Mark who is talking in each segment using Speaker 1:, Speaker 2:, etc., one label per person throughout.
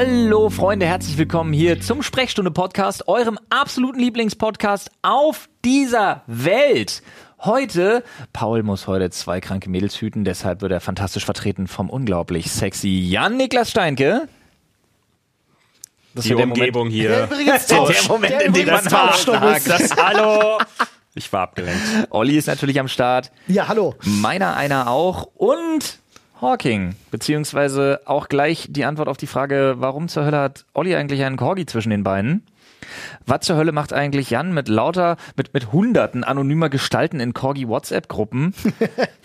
Speaker 1: Hallo Freunde, herzlich willkommen hier zum Sprechstunde Podcast, eurem absoluten Lieblingspodcast auf dieser Welt. Heute, Paul muss heute zwei kranke Mädels hüten, deshalb wird er fantastisch vertreten vom unglaublich sexy Jan-Niklas Steinke. Das
Speaker 2: Die
Speaker 1: wird der Moment-
Speaker 2: Umgebung hier.
Speaker 3: Übrigens
Speaker 1: Der. Moment,
Speaker 3: Der
Speaker 1: in dem man.
Speaker 2: Das Hallo. Ich war abgelenkt.
Speaker 1: Olli ist natürlich am Start,
Speaker 3: Ja, hallo.
Speaker 1: meiner einer auch und Hawking, beziehungsweise auch gleich die Antwort auf die Frage, warum zur Hölle hat Olli eigentlich einen Corgi zwischen den Beinen? Was zur Hölle macht eigentlich Jan mit lauter, mit, mit hunderten anonymer Gestalten in Corgi-WhatsApp-Gruppen?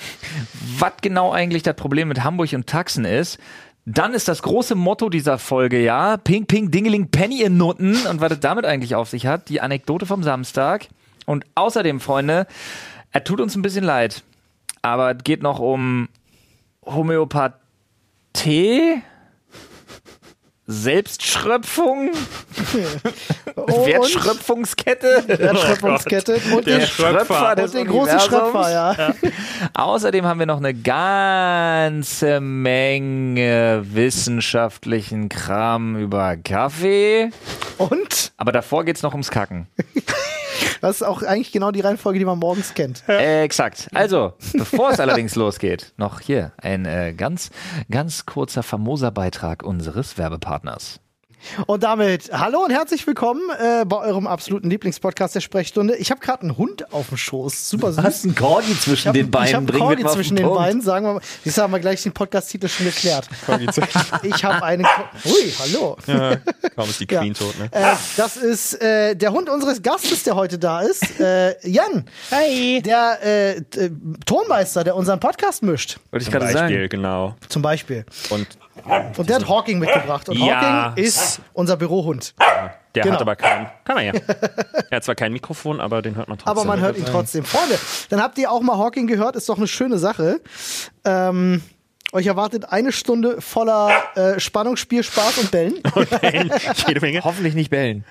Speaker 1: Was genau eigentlich das Problem mit Hamburg und Taxen ist? Dann ist das große Motto dieser Folge, ja, Ping, Ping, Dingeling, Penny in Nutten und was es damit eigentlich auf sich hat, die Anekdote vom Samstag. Und außerdem, Freunde, er tut uns ein bisschen leid, aber es geht noch um Homöopathie, Selbstschröpfung,
Speaker 3: Oh,
Speaker 1: Wertschröpfungskette.
Speaker 3: Wertschöpfungskette und
Speaker 2: Der
Speaker 3: den,
Speaker 2: Schröpfer
Speaker 3: und
Speaker 1: des
Speaker 3: den großen. Schröpfer, ja.
Speaker 1: Außerdem haben wir noch eine ganze Menge wissenschaftlichen Kram über Kaffee.
Speaker 3: Und
Speaker 1: Aber davor geht's noch ums Kacken.
Speaker 3: das ist auch eigentlich genau die Reihenfolge, die man morgens kennt.
Speaker 1: Äh, exakt. Also, bevor es allerdings losgeht, noch hier ein äh, ganz, ganz kurzer famoser Beitrag unseres Werbepartners.
Speaker 3: Und damit hallo und herzlich willkommen äh, bei eurem absoluten Lieblingspodcast der Sprechstunde. Ich habe gerade einen Hund auf dem Schoß. Super süß.
Speaker 1: einen Corgi zwischen
Speaker 3: Ich hab-
Speaker 1: den Beinen.
Speaker 3: Ich habe
Speaker 1: Bring
Speaker 3: Corgi zwischen
Speaker 1: den Punkt.
Speaker 3: Beinen, sagen wir mal. Jetzt haben wir gleich den Podcast-Titel schon geklärt. Ich habe einen. Co Ui, hallo.
Speaker 2: Kaum ist die
Speaker 3: Ja.
Speaker 2: Queen tot, ne?
Speaker 3: Äh, das ist äh, der Hund unseres Gastes, der heute da ist. Äh, Jan. Hi. Der äh, äh, Tonmeister, der unseren Podcast mischt.
Speaker 1: Wollte ich
Speaker 2: Zum
Speaker 1: gerade
Speaker 2: Beispiel,
Speaker 1: sagen.
Speaker 2: genau.
Speaker 3: Zum Beispiel.
Speaker 2: Und
Speaker 3: Und der hat Hawking mitgebracht. Und
Speaker 2: Ja.
Speaker 3: Hawking ist unser Bürohund.
Speaker 2: der
Speaker 3: Genau.
Speaker 2: hat aber kein. Kann man ja. Er hat zwar kein Mikrofon, aber den hört man trotzdem.
Speaker 3: Aber man hört ihn trotzdem. Freunde, dann habt ihr auch mal Hawking gehört, ist doch eine schöne Sache. Ähm, euch erwartet eine Stunde voller äh, Spannung, Spiel, Spaß und Bellen.
Speaker 2: Jede Menge.
Speaker 1: Hoffentlich nicht bellen.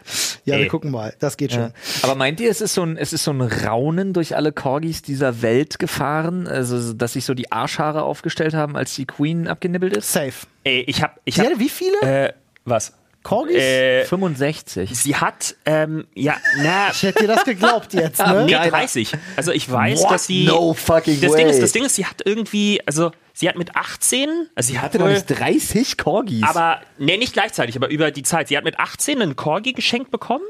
Speaker 3: Ja, wir
Speaker 2: Ey.
Speaker 3: gucken mal. Das geht schon.
Speaker 1: Aber meint ihr, es ist so ein, es ist so ein Raunen durch alle Corgis dieser Welt gefahren? Also, dass sich so die Arschhaare aufgestellt haben, als die Queen abgenibbelt ist?
Speaker 3: Safe.
Speaker 2: Ey, ich hab. Ich hab
Speaker 3: hatte wie viele?
Speaker 2: äh, was?
Speaker 3: Corgis?
Speaker 2: Äh,
Speaker 1: 65.
Speaker 2: sie hat, ähm, ja, na,
Speaker 3: ich hätte dir das geglaubt jetzt, ne?
Speaker 2: nee,
Speaker 1: Geil.
Speaker 2: 30. Also ich weiß,
Speaker 1: What?
Speaker 2: dass sie.
Speaker 1: No fucking
Speaker 2: das
Speaker 1: way.
Speaker 2: Ding ist, das Ding ist, sie hat irgendwie, also sie hat mit 18, also sie hatte wohl,
Speaker 1: 30 Corgis.
Speaker 2: aber nee, nicht gleichzeitig, aber über die Zeit. Sie hat mit 18 einen Corgi geschenkt bekommen,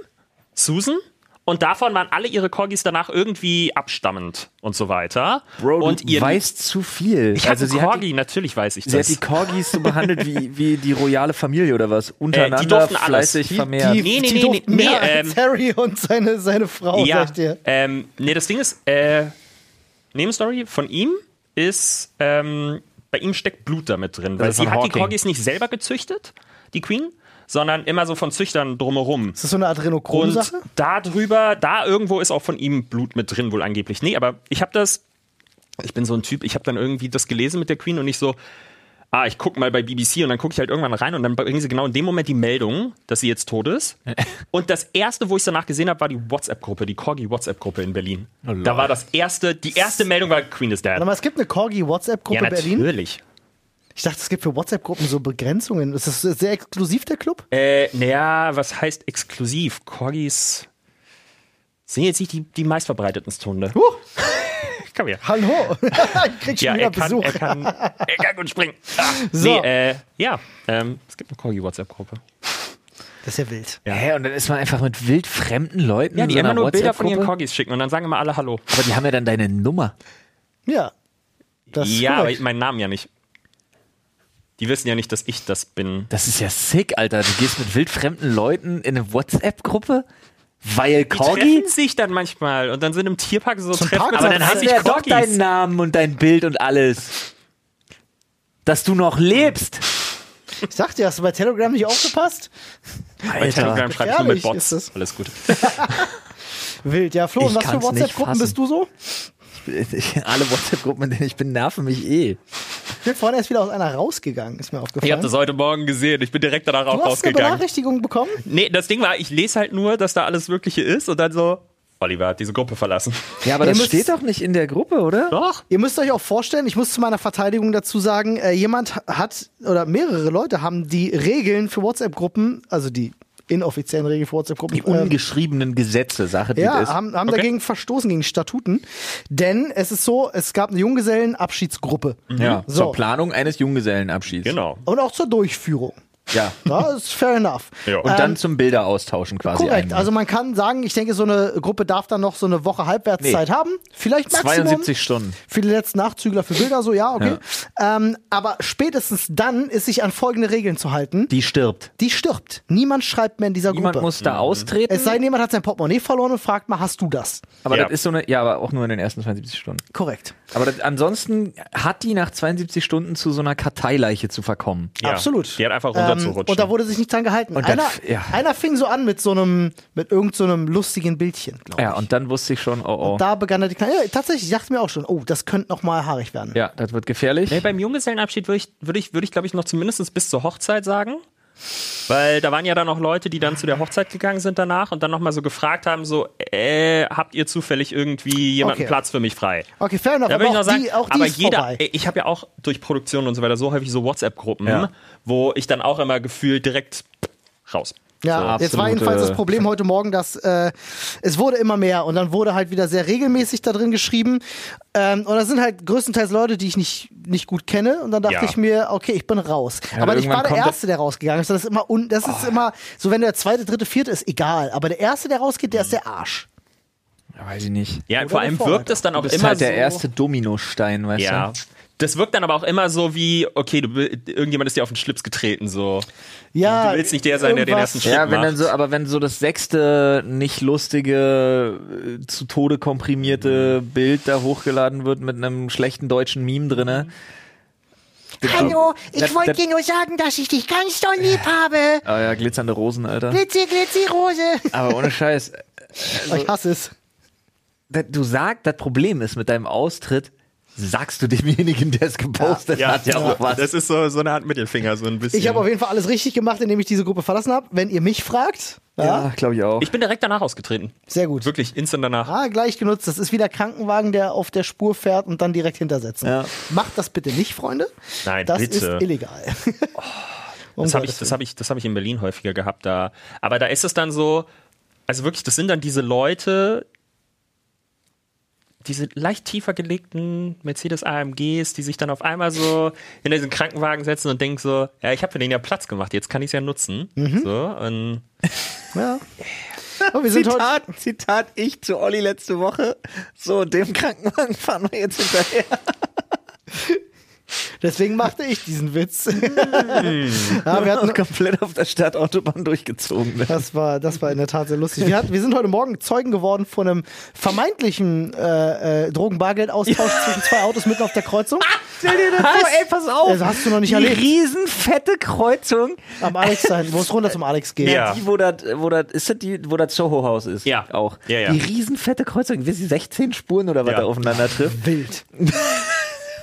Speaker 2: Susan. Und davon waren alle ihre Corgis danach irgendwie abstammend und so weiter.
Speaker 1: Bro, du
Speaker 2: und ihr
Speaker 1: weißt zu viel.
Speaker 2: ich also sie
Speaker 1: sie hat,
Speaker 2: Corgi,
Speaker 1: die,
Speaker 2: natürlich weiß ich
Speaker 1: sie hat
Speaker 2: das.
Speaker 1: die Corgis so behandelt wie, wie die royale Familie oder was? Untereinander
Speaker 2: durften alles.
Speaker 1: fleißig
Speaker 2: Die-
Speaker 1: vermehrt.
Speaker 3: Die,
Speaker 2: Nee, nee,
Speaker 3: die
Speaker 2: nee,
Speaker 3: durften
Speaker 2: nee,
Speaker 3: mehr
Speaker 2: nee,
Speaker 3: als
Speaker 2: ähm,
Speaker 3: Harry und seine, seine Frau,
Speaker 2: ja,
Speaker 3: sag ich dir.
Speaker 2: ähm, nee, das Ding ist, äh, Nebenstory von ihm ist, ähm, bei ihm steckt Blut damit drin, weil sie hat die
Speaker 1: Hawking.
Speaker 2: Corgis nicht selber gezüchtet, die Queen, sondern immer so von Züchtern drumherum.
Speaker 3: Ist das so eine
Speaker 2: Und
Speaker 3: Adrenochrom-Sache?
Speaker 2: da drüber, da irgendwo ist auch von ihm Blut mit drin, wohl angeblich. Nee, aber ich habe das, ich bin so ein Typ, ich habe dann irgendwie das gelesen mit der Queen und ich so, ah, ich guck mal bei BBC und dann gucke ich halt irgendwann rein und dann bringen sie genau in dem Moment die Meldung, dass sie jetzt tot ist. Und das erste, wo ich danach gesehen habe, war die WhatsApp-Gruppe, die Corgi-WhatsApp-Gruppe in Berlin. da war das erste, die erste Meldung war Queen is dead.
Speaker 3: Mal, es gibt eine Corgi-WhatsApp-Gruppe
Speaker 2: Ja,
Speaker 3: Berlin.
Speaker 2: natürlich.
Speaker 3: Ich dachte, es gibt für WhatsApp-Gruppen so Begrenzungen. Ist das sehr exklusiv, der Club?
Speaker 2: Äh, naja, was heißt exklusiv? Corgis sind jetzt nicht die, die meistverbreitetsten Hunde.
Speaker 3: Huch,
Speaker 2: Komm her.
Speaker 3: hallo. ich krieg schon
Speaker 2: Ja,
Speaker 3: wieder
Speaker 2: er kann,
Speaker 3: Besuch.
Speaker 2: er, kann, er kann gut springen. Ah,
Speaker 3: So.
Speaker 2: Nee, äh, ja, ähm, es gibt eine Corgi-WhatsApp-Gruppe.
Speaker 3: Das ist ja wild.
Speaker 1: Hä, und dann ist man einfach mit wildfremden Leuten
Speaker 2: Ja,
Speaker 1: in
Speaker 2: die
Speaker 1: so
Speaker 2: immer
Speaker 1: einer
Speaker 2: nur Bilder von ihren? Corgis schicken und dann sagen immer alle Hallo.
Speaker 1: Aber die haben ja dann deine Nummer.
Speaker 3: Ja. Das ist
Speaker 2: ja, aber
Speaker 3: korrekt.
Speaker 2: meinen Namen ja nicht. Die wissen ja nicht, dass ich das bin.
Speaker 1: Das ist ja sick, Alter. Du gehst mit wildfremden Leuten in eine WhatsApp-Gruppe, weil
Speaker 2: Die
Speaker 1: Corgi?
Speaker 2: treffen sich dann manchmal und dann sind im Tierpark so
Speaker 3: Zum
Speaker 2: treffen.
Speaker 3: Park-
Speaker 2: Aber dann
Speaker 3: hast
Speaker 2: sich
Speaker 1: ja doch deinen Namen und dein Bild und alles. Dass du noch lebst.
Speaker 3: Ich sagte, dir, hast du bei Telegram nicht aufgepasst?
Speaker 2: Bei Telegram schreibe ich nur mit Bots. Alles gut.
Speaker 3: Wild. Ja, Flo,
Speaker 1: Ich
Speaker 3: und was für WhatsApp-Gruppen bist du so?
Speaker 1: Alle WhatsApp-Gruppen, in denen ich bin, nerven mich eh.
Speaker 3: Ich bin vorhin erst wieder aus einer rausgegangen, ist mir aufgefallen.
Speaker 2: Ich habe das heute Morgen gesehen. Ich bin direkt danach auch
Speaker 3: du hast eine
Speaker 2: rausgegangen.
Speaker 3: Benachrichtigung bekommen?
Speaker 2: Nee, das Ding war, ich lese halt nur, dass da alles Wirkliche ist und dann so, Oliver hat diese Gruppe verlassen.
Speaker 1: Ja, aber
Speaker 3: Ihr
Speaker 1: das
Speaker 3: müsst-
Speaker 1: steht doch nicht in der Gruppe, oder?
Speaker 2: Doch.
Speaker 3: Ihr müsst euch auch vorstellen, ich muss zu meiner Verteidigung dazu sagen, äh, jemand hat oder mehrere Leute haben die Regeln für WhatsApp-Gruppen, also die inoffiziellen Regeln für WhatsApp-Gruppen,
Speaker 1: Die ungeschriebenen Gesetze, Sache, die
Speaker 3: Ja,
Speaker 1: das ist.
Speaker 3: haben, haben
Speaker 2: Okay.
Speaker 3: dagegen verstoßen, gegen Statuten. Denn es ist so, es gab eine Junggesellenabschiedsgruppe.
Speaker 1: ja,
Speaker 3: So.
Speaker 1: zur Planung eines Junggesellenabschieds.
Speaker 2: Genau.
Speaker 3: Und auch zur Durchführung.
Speaker 1: Ja.
Speaker 3: Ja, ist fair enough.
Speaker 2: Ja.
Speaker 1: Und dann zum Bilder austauschen quasi.
Speaker 3: Korrekt,
Speaker 1: einmal.
Speaker 3: also man kann sagen, ich denke, so eine Gruppe darf dann noch so eine Woche Halbwertszeit
Speaker 1: Nee.
Speaker 3: haben. Vielleicht Maximum.
Speaker 1: 72 Stunden.
Speaker 3: Für die letzten Nachzügler für Bilder, so ja, okay. Ähm, aber spätestens dann ist sich an folgende Regeln zu halten.
Speaker 1: Die stirbt.
Speaker 3: Die stirbt. Niemand schreibt mehr in dieser
Speaker 1: Niemand
Speaker 3: Gruppe.
Speaker 1: muss da austreten.
Speaker 3: es sei denn, jemand hat sein Portemonnaie verloren und fragt mal, hast du das?
Speaker 1: aber
Speaker 2: Ja.
Speaker 1: das ist so eine, ja, aber auch nur in den ersten 72 Stunden.
Speaker 3: Korrekt.
Speaker 1: Aber das, ansonsten hat die nach 72 Stunden zu so einer Karteileiche zu verkommen.
Speaker 2: Ja.
Speaker 3: Absolut.
Speaker 2: Die hat einfach
Speaker 3: Ähm,
Speaker 2: runterzurutschen.
Speaker 3: und da wurde sich nicht dran gehalten.
Speaker 1: Und
Speaker 3: einer,
Speaker 1: ja.
Speaker 3: einer fing so an mit so einem, mit irgend so einem lustigen Bildchen, glaube ich.
Speaker 1: Ja, und dann wusste ich schon, oh oh.
Speaker 3: da begann er die kleine, ja, tatsächlich, ich dachte mir auch schon, oh, das könnte noch mal haarig werden.
Speaker 1: ja, das wird gefährlich.
Speaker 2: Nee, beim Junggesellenabschied würde ich, würde ich, würde ich glaube ich, noch zumindest bis zur Hochzeit sagen. Weil da waren ja dann noch Leute, die dann zu der Hochzeit gegangen sind danach und dann nochmal so gefragt haben: so, äh, habt ihr zufällig irgendwie jemanden
Speaker 3: Okay.
Speaker 2: Platz für mich frei?
Speaker 3: Okay, fair enough,
Speaker 2: Da
Speaker 3: aber
Speaker 2: würde ich noch sagen,
Speaker 3: die, auch die
Speaker 2: aber jeder,
Speaker 3: vorbei.
Speaker 2: ich habe ja auch durch Produktion und so weiter so häufig so WhatsApp-Gruppen,
Speaker 1: Ja.
Speaker 2: wo ich dann auch immer gefühlt direkt raus.
Speaker 3: Ja,
Speaker 1: So
Speaker 3: jetzt war jedenfalls das Problem heute Morgen, dass äh, es wurde immer mehr und dann wurde halt wieder sehr regelmäßig da drin geschrieben. Ähm, und das sind halt größtenteils Leute, die ich nicht, nicht gut kenne. Und dann dachte
Speaker 2: Ja.
Speaker 3: ich mir, okay, ich bin raus. Aber ich war der Erste, der rausgegangen ist. Das ist immer, un das ist immer, so wenn der zweite, dritte, vierte ist, egal. Aber der Erste, der rausgeht, der ist der Arsch.
Speaker 1: Ja, weiß ich nicht.
Speaker 2: Ja,
Speaker 3: Oder
Speaker 2: vor allem wirkt es dann
Speaker 1: Du
Speaker 2: auch
Speaker 1: bist
Speaker 2: immer
Speaker 1: halt der
Speaker 2: so,
Speaker 1: erste Dominostein, weißt
Speaker 2: Ja.
Speaker 1: du?
Speaker 2: Das wirkt dann aber auch immer so wie, okay, du, irgendjemand ist dir auf den Schlips getreten, so.
Speaker 3: Ja,
Speaker 2: Du willst nicht der sein, der den ersten Schritt
Speaker 1: Ja, wenn dann
Speaker 2: macht.
Speaker 1: so, aber wenn so das sechste nicht lustige, äh, zu Tode komprimierte Bild da hochgeladen wird mit einem schlechten deutschen Meme drinne.
Speaker 4: Hallo, ich wollte dir nur sagen, dass ich dich ganz doll lieb habe.
Speaker 1: Ah ja, glitzernde Rosen, Alter.
Speaker 4: Glitzi, glitzi, Rose.
Speaker 1: Aber ohne Scheiß.
Speaker 3: Ich hasse es.
Speaker 1: da- Du sagst, das Problem ist mit deinem Austritt, sagst du demjenigen, der es gepostet hat, ja auch was.
Speaker 2: Das ist so, so eine Art Mittelfinger, so ein bisschen.
Speaker 3: Ich habe auf jeden Fall alles richtig gemacht, indem ich diese Gruppe verlassen habe. Wenn ihr mich fragt, ja,
Speaker 1: ja, glaube ich auch.
Speaker 2: ich bin direkt danach ausgetreten.
Speaker 3: sehr gut.
Speaker 2: Wirklich instant danach.
Speaker 3: Ah, gleich genutzt. Das ist wieder Krankenwagen, der auf der Spur fährt und dann direkt hintersetzen.
Speaker 1: Ja.
Speaker 3: Macht das bitte nicht, Freunde.
Speaker 2: Nein,
Speaker 3: das
Speaker 2: bitte.
Speaker 3: ist illegal. Um
Speaker 2: Das habe ich, das habe ich, das habe ich in Berlin häufiger gehabt. Da, aber da ist es dann so, also wirklich, das sind dann diese Leute, diese leicht tiefer gelegten Mercedes AMGs, die sich dann auf einmal so in diesen Krankenwagen setzen und denken so, ja, ich habe für den ja Platz gemacht, jetzt kann ich es ja nutzen.
Speaker 3: Mhm.
Speaker 2: So und
Speaker 3: Ja. Oh, wir sind heute,
Speaker 1: Zitat, Zitat, ich zu Olli letzte Woche. So, dem Krankenwagen fahren wir jetzt hinterher.
Speaker 3: deswegen machte ich diesen Witz. ja, wir hatten,
Speaker 1: komplett auf der Stadtautobahn durchgezogen. Ne?
Speaker 3: das, war, das war in der Tat sehr lustig. Wir, hatten, wir sind heute Morgen Zeugen geworden von einem vermeintlichen äh, äh, Drogen-Bargeld-Austausch zwischen zwei Autos mitten auf der Kreuzung.
Speaker 1: Stell dir das vor, ey, pass auf.
Speaker 3: Das hast du noch nicht
Speaker 1: die
Speaker 3: erlebt.
Speaker 1: riesenfette Kreuzung.
Speaker 3: Am Alex sein, wo es runter zum Alex geht.
Speaker 2: Ja.
Speaker 1: Die, wo das, wo das, ist das die, wo das Soho-Haus ist?
Speaker 2: Ja.
Speaker 1: Auch.
Speaker 2: Ja, ja.
Speaker 1: Die riesenfette Kreuzung, wie sie 16 Spuren oder was
Speaker 2: Ja.
Speaker 1: da aufeinander trifft.
Speaker 3: Wild.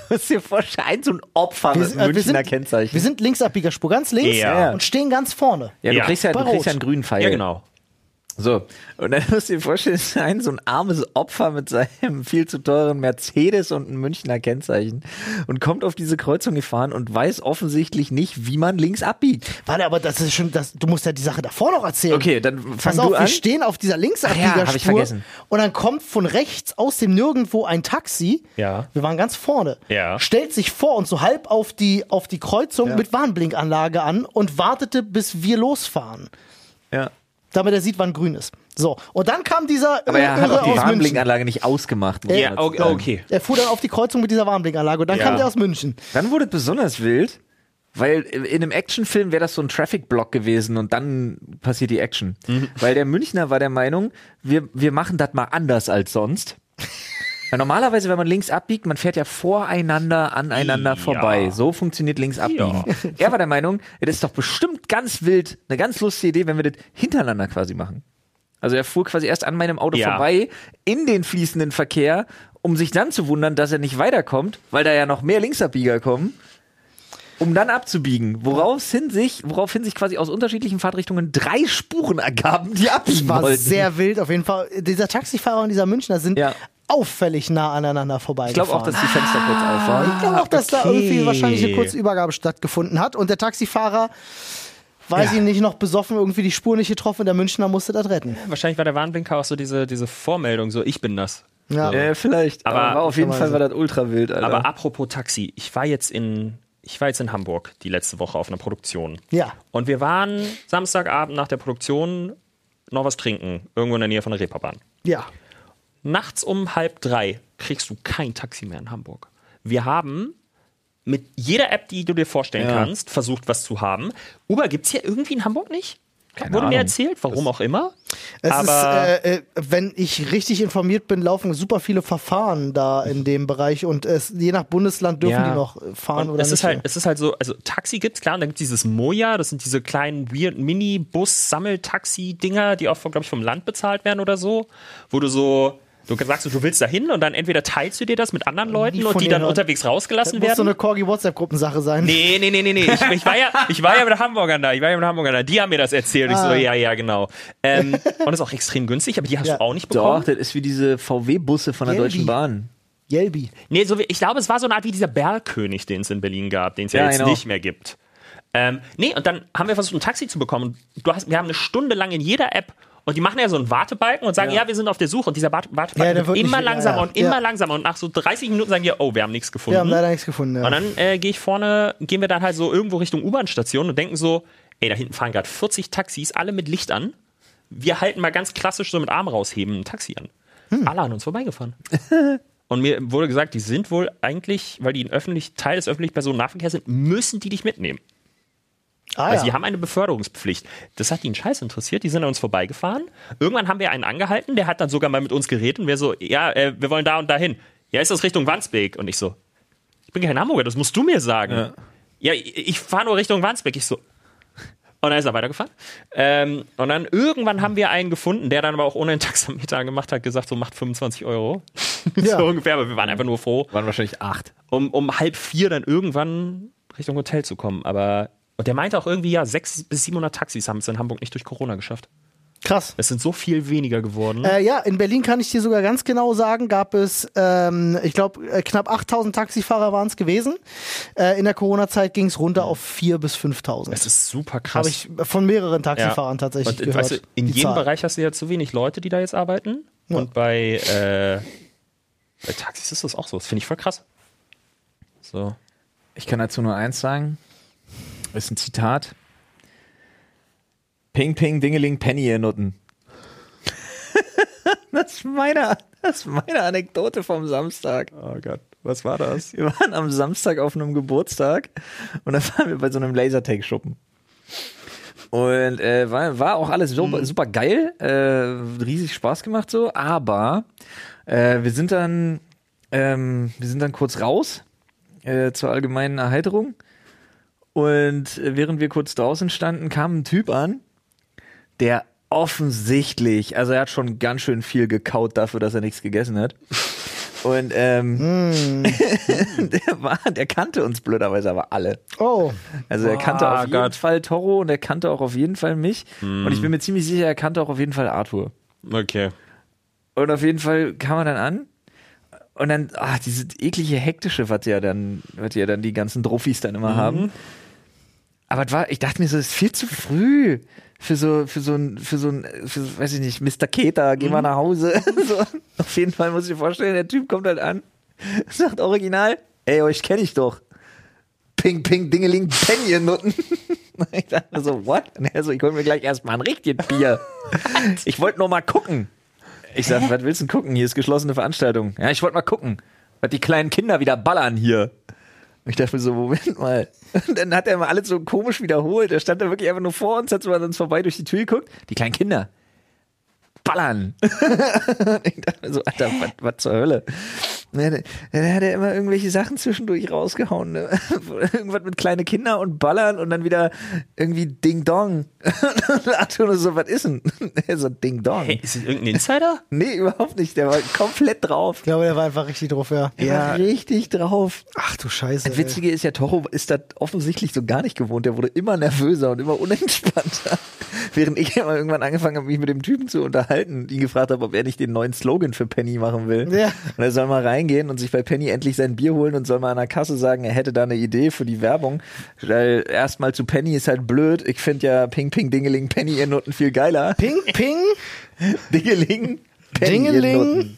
Speaker 1: Du musst dir vorstellen, ein so ein Opfer
Speaker 3: Wir,
Speaker 1: mit
Speaker 3: sind- äh, wir,
Speaker 1: Münchner
Speaker 3: sind,
Speaker 1: Kennzeichen.
Speaker 3: wir sind Linksabbiegerspur, ganz links
Speaker 2: Ja.
Speaker 3: und stehen ganz vorne.
Speaker 1: ja, du
Speaker 2: Ja.
Speaker 1: kriegst ja, du kriegst ja einen grünen Pfeil.
Speaker 2: ja genau.
Speaker 1: So, und dann musst du dir vorstellen, es ist ein so ein armes Opfer mit seinem viel zu teuren Mercedes und einem Münchner Kennzeichen und kommt auf diese Kreuzung gefahren und weiß offensichtlich nicht, wie man links abbiegt.
Speaker 3: Warte, aber das ist schon, das, du musst ja die Sache davor noch erzählen.
Speaker 1: Okay, dann fang
Speaker 3: Pass
Speaker 1: du
Speaker 3: auf, wir
Speaker 1: an.
Speaker 3: stehen auf dieser
Speaker 1: ja,
Speaker 3: Linksabbiegerspur
Speaker 1: hab ich vergessen.
Speaker 3: und dann kommt von rechts aus dem Nirgendwo ein Taxi.
Speaker 2: Ja.
Speaker 3: Wir waren ganz vorne.
Speaker 2: Ja.
Speaker 3: Stellt sich vor und so halb auf die, auf die Kreuzung mit Warnblinkanlage an und wartete, bis wir losfahren.
Speaker 1: Ja.
Speaker 3: Damit er sieht, wann grün ist. So. Und dann kam dieser
Speaker 1: Aber er hat auch die. Warnblinkanlage nicht ausgemacht. muss
Speaker 2: Ja, okay. okay.
Speaker 3: Er fuhr dann auf die Kreuzung mit dieser Warnblinkanlage und dann
Speaker 2: Ja.
Speaker 3: kam der aus München.
Speaker 1: Dann wurde es besonders wild, weil in einem Actionfilm wäre das so ein Traffic-Block gewesen und dann passiert die Action. Weil der Münchner war der Meinung, wir, wir machen das mal anders als sonst. Weil normalerweise, wenn man links abbiegt, man fährt ja voreinander aneinander
Speaker 2: Ja.
Speaker 1: vorbei. So funktioniert links abbiegen. Er war der Meinung, das ist doch bestimmt ganz wild, eine ganz lustige Idee, wenn wir das hintereinander quasi machen. Also er fuhr quasi erst an meinem Auto
Speaker 2: Ja.
Speaker 1: vorbei in den fließenden Verkehr, um sich dann zu wundern, dass er nicht weiterkommt, weil da ja noch mehr Linksabbieger kommen. Um dann abzubiegen, woraufhin sich, woraufhin sich quasi aus unterschiedlichen Fahrtrichtungen drei Spuren ergaben, die abbiegen
Speaker 3: War
Speaker 1: wollten.
Speaker 3: sehr wild auf jeden Fall. Dieser Taxifahrer und dieser Münchner sind
Speaker 1: Ja.
Speaker 3: auffällig nah aneinander
Speaker 1: ich
Speaker 3: vorbeigefahren.
Speaker 1: glaube auch, dass die Fenster kurz auf waren.
Speaker 3: Ich glaube auch, dass da
Speaker 2: okay.
Speaker 3: irgendwie wahrscheinlich eine kurze Übergabe stattgefunden hat und der Taxifahrer, weiß ich nicht, noch besoffen irgendwie die Spur nicht getroffen und der Münchner musste das retten.
Speaker 2: Wahrscheinlich war der Warnblinker auch so diese, diese Vormeldung, so ich bin das.
Speaker 3: Ja.
Speaker 1: Äh, vielleicht, aber,
Speaker 2: Aber-
Speaker 1: auf jeden Fall war das ultra wild, Alter.
Speaker 2: Aber apropos Taxi, ich war jetzt in, ich war jetzt in Hamburg die letzte Woche auf einer Produktion.
Speaker 3: Ja.
Speaker 2: Und wir waren Samstagabend nach der Produktion noch was trinken, irgendwo in der Nähe von der Reeperbahn.
Speaker 3: Ja.
Speaker 2: Nachts um halb drei kriegst du kein Taxi mehr in Hamburg. Wir haben mit jeder App, die du dir vorstellen
Speaker 1: Ja.
Speaker 2: kannst, versucht, was zu haben. Uber gibt es hier irgendwie in Hamburg nicht?
Speaker 1: Keine
Speaker 2: Wurde mir
Speaker 1: Ahnung.
Speaker 2: erzählt, warum auch immer.
Speaker 3: Es
Speaker 2: Aber-
Speaker 3: ist, äh, äh, wenn ich richtig informiert bin, laufen super viele Verfahren da in dem Bereich und es, je nach Bundesland dürfen
Speaker 2: Ja.
Speaker 3: die noch fahren
Speaker 2: Und
Speaker 3: oder
Speaker 2: es
Speaker 3: nicht.
Speaker 2: ist halt, es ist halt so, also Taxi gibt's klar, und dann gibt es dieses Moja, das sind diese kleinen weird Mini-Bus-Sammeltaxi-Dinger, die auch, glaube ich, vom Land bezahlt werden oder so, wo du so, du sagst, du willst da hin und dann entweder teilst du dir das mit anderen Leuten
Speaker 3: Nie
Speaker 2: und die dann
Speaker 3: hören.
Speaker 2: unterwegs
Speaker 3: das
Speaker 2: rausgelassen
Speaker 3: muss so
Speaker 2: werden.
Speaker 3: eine Corgi-WhatsApp-Gruppensache sein.
Speaker 2: Nee, nee, nee, nee, nee. Ich, ich, war ja, ich war ja mit Hamburgern da. Ich war ja mit Hamburgern da. Die haben mir das erzählt. Ich so,
Speaker 3: Ah.
Speaker 2: ja, ja, genau. Ähm, und das ist auch extrem günstig, aber die hast
Speaker 3: Ja.
Speaker 2: du auch nicht
Speaker 1: Doch,
Speaker 2: bekommen.
Speaker 1: das ist wie diese VW-Busse von der
Speaker 3: Gelbi.
Speaker 1: Deutschen Bahn.
Speaker 3: Yelby.
Speaker 2: Nee, so wie, ich glaube, es war so eine Art wie dieser Bergkönig, den es in Berlin gab, den es ja,
Speaker 1: Ja,
Speaker 2: jetzt
Speaker 1: genau.
Speaker 2: nicht mehr gibt. Ähm, nee, und dann haben wir versucht, ein Taxi zu bekommen. Du hast, wir haben eine Stunde lang in jeder App und die machen ja so einen Wartebalken und sagen, ja, wir sind auf der Suche. Und dieser Warte-
Speaker 3: Ja,
Speaker 2: Wartebalken
Speaker 3: der
Speaker 2: wird immer
Speaker 3: nicht- ja,
Speaker 2: langsamer
Speaker 3: ja.
Speaker 2: und immer
Speaker 3: Ja.
Speaker 2: langsamer. Und nach so 30 Minuten sagen die, oh, wir haben nichts gefunden.
Speaker 3: Wir haben leider nichts gefunden. Ja.
Speaker 2: Und dann äh, gehe ich vorne, gehen wir dann halt so irgendwo Richtung U-Bahn-Station und denken so, ey, da hinten fahren gerade 40 Taxis, alle mit Licht an. Wir halten mal ganz klassisch so mit Arm rausheben ein Taxi an.
Speaker 3: Hm.
Speaker 2: Alle an uns vorbeigefahren. und mir wurde gesagt, die sind wohl eigentlich, weil die ein öffentlich, Teil des öffentlichen Personennahverkehrs sind, müssen die dich mitnehmen.
Speaker 3: Ah,
Speaker 2: Weil
Speaker 3: ja.
Speaker 2: sie haben eine Beförderungspflicht. Das hat die einen Scheiß interessiert. Die sind an uns vorbeigefahren. Irgendwann haben wir einen angehalten, der hat dann sogar mal mit uns geredet und wir so, ja, äh, wir wollen da und dahin. Ja, ist das Richtung Wandsbek? Und ich so, ich bin kein Hamburger, das musst du mir sagen. Ja, ich, ich fahre nur Richtung Wandsbek. Ich so, und dann ist er weitergefahren. Ähm, und dann irgendwann haben wir einen gefunden, der dann aber auch ohne einen Taxameter gemacht hat, gesagt, so macht 25 Euro.
Speaker 3: Ja.
Speaker 2: so ungefähr, aber wir waren einfach nur froh
Speaker 1: Waren wahrscheinlich acht.
Speaker 2: um, um halb vier dann irgendwann Richtung Hotel zu kommen. Aber und der meinte auch irgendwie, ja, 600 bis 700 Taxis haben es in Hamburg nicht durch Corona geschafft.
Speaker 3: Krass.
Speaker 2: Es sind so viel weniger geworden.
Speaker 3: Äh, ja, in Berlin kann ich dir sogar ganz genau sagen, gab es, ähm, ich glaube, äh, knapp 8000 Taxifahrer waren es gewesen. Äh, in der Corona-Zeit ging es runter auf 4.000 bis 5.000.
Speaker 2: es ist super krass.
Speaker 3: Habe ich von mehreren Taxifahrern
Speaker 2: Ja.
Speaker 3: tatsächlich
Speaker 2: Und,
Speaker 3: gehört.
Speaker 2: weißt du, in jedem
Speaker 3: Zahl.
Speaker 2: Bereich hast du ja zu wenig Leute, die da jetzt arbeiten.
Speaker 3: Ja.
Speaker 2: Und bei, äh, bei Taxis ist das auch so. Das finde ich voll krass. So.
Speaker 1: Ich kann dazu nur eins sagen. Ist ein Zitat. Ping, ping, dingeling, penny, ihr Nutten. das, ist meine, das ist meine Anekdote vom Samstag.
Speaker 2: Oh Gott, was war das?
Speaker 1: Wir waren am Samstag auf einem Geburtstag und da waren wir bei so einem Lasertag-Schuppen. Und äh, war, war auch alles super, super geil, äh, riesig Spaß gemacht so, aber äh, wir sind dann ähm, wir sind dann kurz raus äh, zur allgemeinen Erheiterung und äh, während wir kurz draußen standen, kam ein Typ an, der offensichtlich, also er hat schon ganz schön viel gekaut dafür, dass er nichts gegessen hat. Und ähm, der war, der kannte uns blöderweise aber alle.
Speaker 3: Oh,
Speaker 1: Also er kannte
Speaker 2: Ah,
Speaker 1: auf jeden
Speaker 2: Gott.
Speaker 1: Fall Toro und er kannte auch auf jeden Fall mich. Und ich bin mir ziemlich sicher, er kannte auch auf jeden Fall Arthur.
Speaker 2: Okay.
Speaker 1: Und auf jeden Fall kam er dann an. Und dann, ach, diese eklige hektische, was ja dann, was ja dann die ganzen Druffis dann immer haben. Aber es war, ich dachte mir so, das ist viel zu früh für so, für so ein, für so ein, für, so, weiß ich nicht, Mr. Keter, geh mal nach Hause. so, auf jeden Fall muss ich dir vorstellen, der Typ kommt halt an, sagt original, ey, euch kenne ich doch. Ping, ping, dingeling, penny, ihr Nutten. ich dachte mir so, what? Und er so, ich hol mir gleich erstmal ein richtiges Bier. ich wollte nur mal gucken. Ich sag, was willst du denn gucken? Hier ist geschlossene Veranstaltung. Ja, ich wollte mal gucken, was die kleinen Kinder wieder ballern hier. Und ich dachte mir so, Moment mal. Und dann hat er mal alles so komisch wiederholt. Er stand da wirklich einfach nur vor uns, hat so an uns vorbei durch die Tür geguckt. Die kleinen Kinder. ballern. ich dachte mir so, Alter, was, was zur Hölle? Ja, da da hat er immer irgendwelche Sachen zwischendurch rausgehauen. Ne? Irgendwas mit kleine Kinder und ballern und dann wieder irgendwie Ding Dong. Und Arthur so, was ist denn? Er so Ding Dong.
Speaker 2: Hey, ist das irgendein Insider?
Speaker 1: Nee, überhaupt nicht. Der war komplett drauf.
Speaker 3: Ich glaube, der war einfach richtig drauf, ja.
Speaker 1: Der war richtig drauf.
Speaker 3: Ach du Scheiße.
Speaker 1: Das Witzige ist ja, Toro ist das offensichtlich so gar nicht gewohnt. Der wurde immer nervöser und immer unentspannter. Während ich immer irgendwann angefangen habe, mich mit dem Typen zu unterhalten und ihn gefragt habe, ob er nicht den neuen Slogan für Penny machen will.
Speaker 3: Ja.
Speaker 1: Und er soll mal reingehen und sich bei Penny endlich sein Bier holen und soll mal an der Kasse sagen, er hätte da eine Idee für die Werbung. Weil erstmal zu Penny ist halt blöd. Ich finde ja Ping Ping Dingeling Penny ihr Nutten viel geiler.
Speaker 3: Ping, ping,
Speaker 1: Dingeling Penny ihr
Speaker 3: Dingeling.
Speaker 1: Nutten.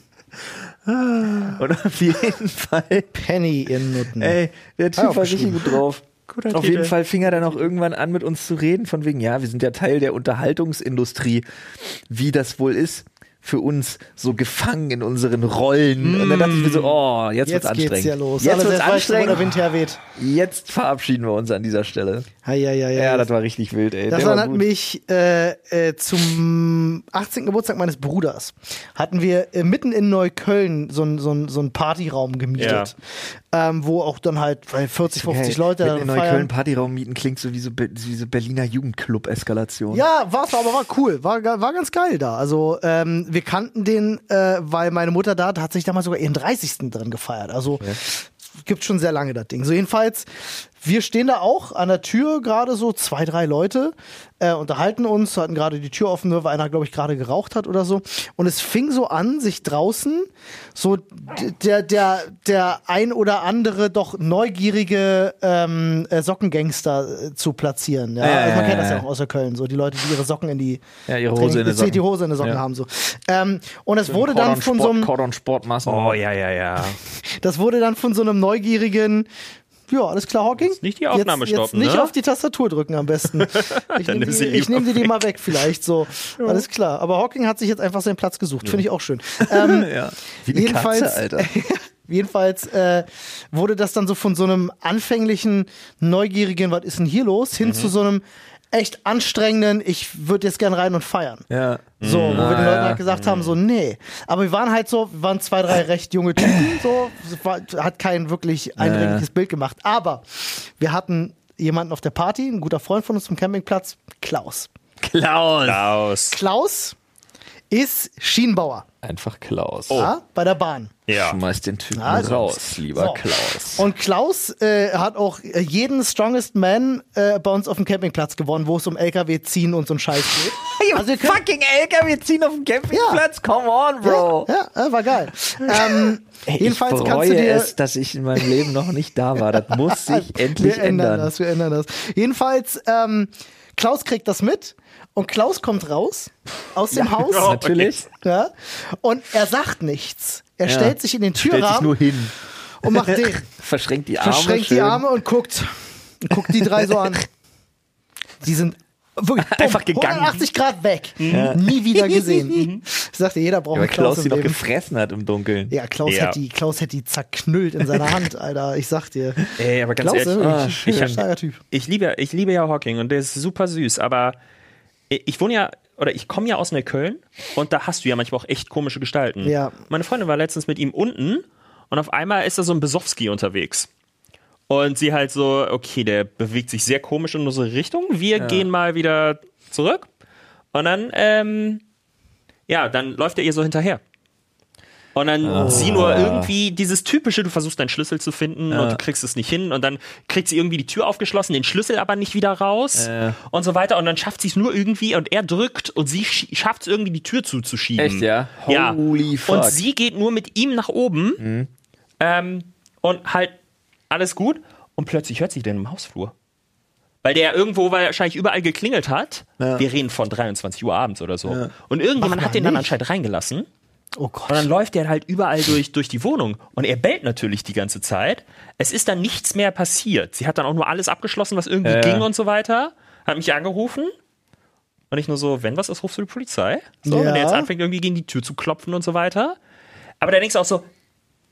Speaker 1: Und auf jeden Fall
Speaker 3: Penny in Nutten.
Speaker 1: Ey, der Typ war richtig gut drauf.
Speaker 2: Guter
Speaker 1: Auf
Speaker 2: Titel.
Speaker 1: jeden Fall fing er dann auch irgendwann an, mit uns zu reden, von wegen, ja, wir sind ja Teil der Unterhaltungsindustrie, wie das wohl ist für uns so gefangen in unseren Rollen. Und dann dachte ich mir so, oh, jetzt, wird's
Speaker 3: Jetzt
Speaker 1: anstrengend.
Speaker 3: geht's ja los.
Speaker 1: Jetzt
Speaker 3: Alles
Speaker 1: wird's anstrengend.
Speaker 3: Wind herweht.
Speaker 1: Jetzt verabschieden wir uns an dieser Stelle.
Speaker 3: Ja, ja, ja,
Speaker 1: Ja, das war richtig wild, ey.
Speaker 3: Das erinnert mich äh, äh, zum 18. Geburtstag meines Bruders. Hatten wir äh, mitten in Neukölln so einen so so Partyraum gemietet, ähm, wo auch dann halt weil 40, 50
Speaker 1: Hey,
Speaker 3: Leute
Speaker 1: mitten
Speaker 3: dann
Speaker 1: in Neukölln
Speaker 3: feiern.
Speaker 1: Partyraum mieten klingt so wie so, Be- wie so Berliner Jugendclub-Eskalation.
Speaker 3: Ja, war's aber war cool, war, war ganz geil da. Also ähm, wir kannten den, äh, weil meine Mutter da hat sich damals sogar ihren 30. drin gefeiert. Also gibt schon sehr lange das Ding. So jedenfalls, wir stehen da auch an der Tür, gerade so zwei, drei Leute, äh, unterhalten uns, hatten gerade die Tür offen, nur weil einer, glaube ich, gerade geraucht hat oder so. Und es fing so an, sich draußen so der, der, der ein oder andere doch neugierige ähm, äh, Sockengangster äh, zu platzieren. Ja?
Speaker 1: Ja,
Speaker 3: also man
Speaker 1: ja,
Speaker 3: kennt das
Speaker 1: ja,
Speaker 3: auch aus der Köln, so die Leute, die ihre Socken in die
Speaker 1: Ja, ihre Hose in die
Speaker 3: die,
Speaker 1: Socken.
Speaker 3: die Hose in die Socken
Speaker 1: Ja.
Speaker 3: haben so. Ähm, und es wurde dann von
Speaker 1: Sport,
Speaker 3: so einem
Speaker 1: Cordon Sportmassen.
Speaker 2: Oh, ja, ja, ja.
Speaker 3: das wurde dann von so einem neugierigen ja, alles klar, Hawking.
Speaker 2: nicht die Aufnahme
Speaker 3: jetzt,
Speaker 2: stoppen,
Speaker 3: Jetzt nicht
Speaker 2: ne?
Speaker 3: auf die Tastatur drücken am besten. Ich nehme die,
Speaker 2: sie
Speaker 3: ich nehm die, mal weg vielleicht so. Alles klar. Aber Hawking hat sich jetzt einfach seinen Platz gesucht. Finde ich auch schön. Ähm,
Speaker 1: Ja. Wie eine
Speaker 3: jedenfalls,
Speaker 1: Katze, Alter.
Speaker 3: jedenfalls äh, wurde das dann so von so einem anfänglichen, neugierigen, was ist denn hier los, hin
Speaker 1: Mhm.
Speaker 3: zu so einem echt anstrengenden, ich würde jetzt gern rein und feiern.
Speaker 1: Ja.
Speaker 3: So, wo wir den Leuten
Speaker 1: ja.
Speaker 3: halt gesagt haben, so, nee. Aber wir waren halt so, wir waren zwei, drei recht junge Typen, so, war, hat kein wirklich eindringliches Bild gemacht. Aber wir hatten jemanden auf der Party, ein guter Freund von uns vom Campingplatz, Klaus.
Speaker 1: Klaus.
Speaker 2: Klaus.
Speaker 3: Klaus ist Schienenbauer,
Speaker 1: Einfach Klaus.
Speaker 3: ja, bei der Bahn.
Speaker 2: Ja.
Speaker 1: Schmeiß den Typen
Speaker 3: Also.
Speaker 1: raus, lieber
Speaker 3: So.
Speaker 1: Klaus.
Speaker 3: Und Klaus äh, hat auch äh, jeden Strongest Man äh, bei uns auf dem Campingplatz gewonnen, wo es um LKW ziehen und so ein Scheiß geht. Also könnt-
Speaker 1: fucking LKW ziehen auf dem Campingplatz, come on, Bro.
Speaker 3: Ja, ja, war geil. ähm,
Speaker 1: Ey,
Speaker 3: jedenfalls
Speaker 1: ich
Speaker 3: kannst du
Speaker 1: bereue
Speaker 3: dir
Speaker 1: es, dass ich in meinem Leben noch nicht da war. Das muss sich endlich
Speaker 3: wir ändern
Speaker 1: ändern.
Speaker 3: das, wir ändern das. Jedenfalls, ähm, Klaus kriegt das mit und Klaus kommt raus aus dem Haus.
Speaker 2: Ja.
Speaker 1: Natürlich.
Speaker 3: Ja, und er sagt nichts. Er
Speaker 1: Ja.
Speaker 3: stellt sich in den
Speaker 1: Stellt sich
Speaker 3: Türrahmen
Speaker 1: nur hin.
Speaker 3: und macht den.
Speaker 1: Verschränkt die Arme.
Speaker 3: Verschränkt
Speaker 1: schön.
Speaker 3: die Arme und guckt. Und guckt die drei so an. Die sind wirklich bumm,
Speaker 1: Einfach gegangen.
Speaker 3: 180 Grad weg. Nie wieder gesehen. Ich sagte, jeder braucht
Speaker 1: Ja, weil
Speaker 3: einen Klaus
Speaker 1: Klaus sie doch gefressen hat im Dunkeln.
Speaker 3: Ja, Klaus,
Speaker 2: Ja.
Speaker 3: Hätte die, Klaus hätte die zerknüllt in seiner Hand, Alter. Ich sag dir.
Speaker 2: Ey, aber ganz
Speaker 3: Klaus,
Speaker 2: ehrlich,
Speaker 1: ah,
Speaker 3: ich, ich, starker Typ.
Speaker 2: ich liebe, ich liebe ja Hawking und der ist super süß, aber ich wohne ja, oder ich komme ja aus Neukölln und da hast du ja manchmal auch echt komische Gestalten.
Speaker 3: Ja.
Speaker 2: Meine Freundin war letztens mit ihm unten und auf einmal ist da so ein Besowski unterwegs. Und sie halt so, okay, der bewegt sich sehr komisch in unsere Richtung. Wir gehen mal wieder zurück. Und dann, ähm, ja, dann läuft er ihr so hinterher. Und dann sie nur irgendwie dieses typische, du versuchst deinen Schlüssel zu finden und du kriegst es nicht hin und dann kriegt sie irgendwie die Tür aufgeschlossen, den Schlüssel aber nicht wieder raus
Speaker 1: Äh.
Speaker 2: und so weiter und dann schafft sie es nur irgendwie und er drückt und sie schafft es irgendwie die Tür zuzuschieben.
Speaker 1: Echt, ja?
Speaker 2: Ja.
Speaker 1: Holy fuck.
Speaker 2: Und sie geht nur mit ihm nach oben ähm, und halt alles gut und plötzlich hört sie den im Hausflur. Weil der irgendwo wahrscheinlich überall geklingelt hat.
Speaker 1: Ja.
Speaker 2: Wir reden von 23 Uhr abends oder so. Und irgendjemand
Speaker 3: Mach
Speaker 2: hat den dann
Speaker 3: nicht.
Speaker 2: anscheinend reingelassen.
Speaker 3: Oh
Speaker 2: Und
Speaker 3: Gott.
Speaker 2: dann läuft der halt überall durch, durch die Wohnung. Und er bellt natürlich die ganze Zeit. Es ist dann nichts mehr passiert. Sie hat dann auch nur alles abgeschlossen, was irgendwie
Speaker 1: Ja.
Speaker 2: ging und so weiter. Hat mich angerufen. Und ich nur so, wenn was ist, rufst du die Polizei? So,
Speaker 3: Ja.
Speaker 2: wenn der jetzt anfängt, irgendwie gegen die Tür zu klopfen und so weiter. Aber dann denkst du auch so,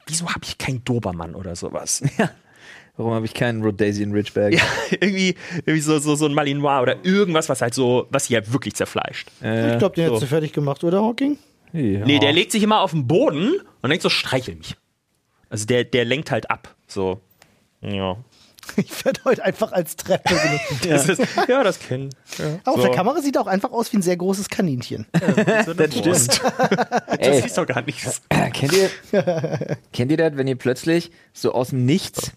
Speaker 2: wieso habe ich keinen Dobermann oder sowas?
Speaker 1: Warum habe ich keinen Rhodesian Ridgeback?
Speaker 2: Ja, irgendwie, irgendwie so, so, so ein Malinois oder irgendwas, was halt so, was sie halt wirklich zerfleischt.
Speaker 1: Äh,
Speaker 3: Ich glaube, den
Speaker 2: so.
Speaker 3: hättest du fertig gemacht, oder, Hawking?
Speaker 1: ja.
Speaker 2: Nee, der legt sich immer auf den Boden und denkt so, streichel mich. Also der, der lenkt halt ab. So. Ja.
Speaker 3: Ich werde heute einfach als Treppe benutzt.
Speaker 2: Ist, ja, das kennen. Ja.
Speaker 3: Auf
Speaker 2: so.
Speaker 3: der Kamera sieht er auch einfach aus wie ein sehr großes Kaninchen.
Speaker 1: das stimmt.
Speaker 2: Das siehst du gar nicht.
Speaker 1: kennt ihr, kennt ihr das, wenn ihr plötzlich so aus dem Nichts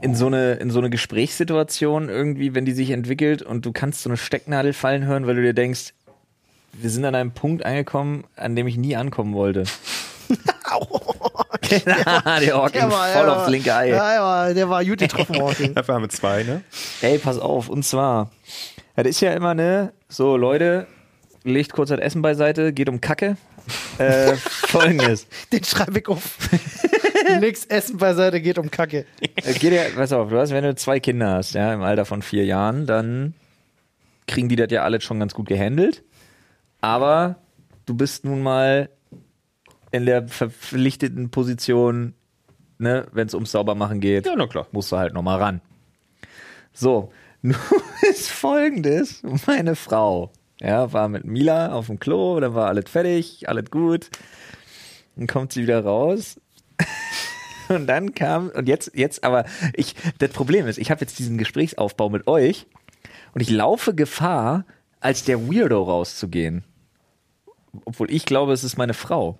Speaker 1: in so eine, in so eine Gesprächssituation irgendwie, wenn die sich entwickelt und du kannst so eine Stecknadel fallen hören, weil du dir denkst, wir sind an einem Punkt angekommen, an dem ich nie ankommen wollte. der Hawking
Speaker 3: Der war-
Speaker 1: voll
Speaker 3: der
Speaker 1: aufs linke Ei.
Speaker 3: Ja, der war, der war gut getroffen, Hawking.
Speaker 2: Dafür haben wir zwei, ne?
Speaker 1: Ey, pass auf, und zwar, das ist ja immer, ne, so Leute, legt kurz das Essen beiseite, geht um Kacke. Äh, Folgendes.
Speaker 3: Den schreibe ich auf. Nix Essen beiseite, geht um Kacke.
Speaker 1: Äh, Geht ja, pass auf, du hast, wenn du zwei Kinder hast, ja, im Alter von vier Jahren, dann kriegen die das ja alles schon ganz gut gehandelt. Aber du bist nun mal in der verpflichteten Position, ne, wenn es ums Saubermachen geht,
Speaker 2: Ja, na klar.
Speaker 1: musst du halt nochmal ran. So, nun ist folgendes: Meine Frau, ja, war mit Mila auf dem Klo, dann war alles fertig, alles gut. Dann kommt sie wieder raus. Und dann kam, und jetzt, jetzt aber, ich, das Problem ist, ich habe jetzt diesen Gesprächsaufbau mit euch und ich laufe Gefahr, als der Weirdo rauszugehen. Obwohl ich glaube, es ist meine Frau.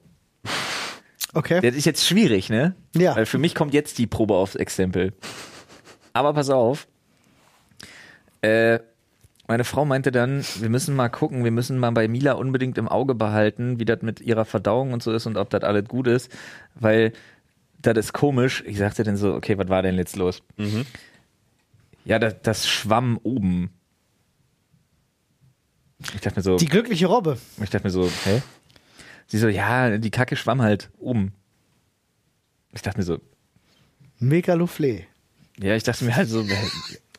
Speaker 3: Okay.
Speaker 1: Das ist jetzt schwierig, ne?
Speaker 3: Ja.
Speaker 1: Weil für mich kommt jetzt die Probe aufs Exempel. Aber pass auf. Äh, meine Frau meinte dann, wir müssen mal gucken, wir müssen mal bei Mila unbedingt im Auge behalten, wie das mit ihrer Verdauung und so ist und ob das alles gut ist, weil das ist komisch. Ich sagte dann so, okay, was war denn jetzt los? Ja, das, das schwamm oben. Ich dachte mir so,
Speaker 3: Die glückliche Robbe.
Speaker 1: ich dachte mir so, hä? Sie so, ja, die Kacke schwamm halt oben. Ich dachte mir so,
Speaker 3: Megalofle.
Speaker 1: ja, ich dachte mir halt so,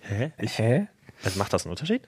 Speaker 2: Hä?
Speaker 1: hä?
Speaker 2: Was macht das einen Unterschied?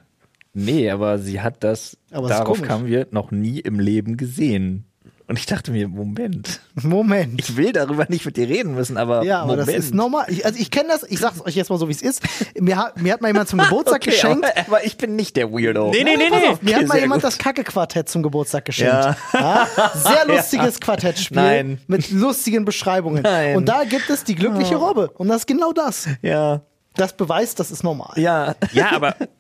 Speaker 1: Nee, aber sie hat das,
Speaker 3: Aber
Speaker 1: darauf kamen wir noch nie im Leben gesehen. Und ich dachte mir, Moment,
Speaker 3: Moment.
Speaker 1: ich will darüber nicht mit dir reden müssen, aber
Speaker 3: Ja, aber
Speaker 1: Moment.
Speaker 3: das ist normal. Ich, also ich kenne das, ich sag's euch jetzt mal so, wie es ist. Mir hat, mir hat mal jemand zum Geburtstag
Speaker 1: okay,
Speaker 3: geschenkt.
Speaker 1: Aber, aber ich bin nicht der Weirdo.
Speaker 2: Nee, nee, nee, nee.
Speaker 3: auf, mir hat mal jemand
Speaker 1: gut.
Speaker 3: das Kacke-Quartett zum Geburtstag geschenkt.
Speaker 1: Ja.
Speaker 3: Ja, sehr lustiges Quartettspiel
Speaker 1: Nein.
Speaker 3: mit lustigen Beschreibungen.
Speaker 1: Nein.
Speaker 3: Und da gibt es die glückliche Robbe. Und das ist genau das.
Speaker 1: Ja,
Speaker 3: Das beweist, das ist normal.
Speaker 1: ja.
Speaker 2: Ja, aber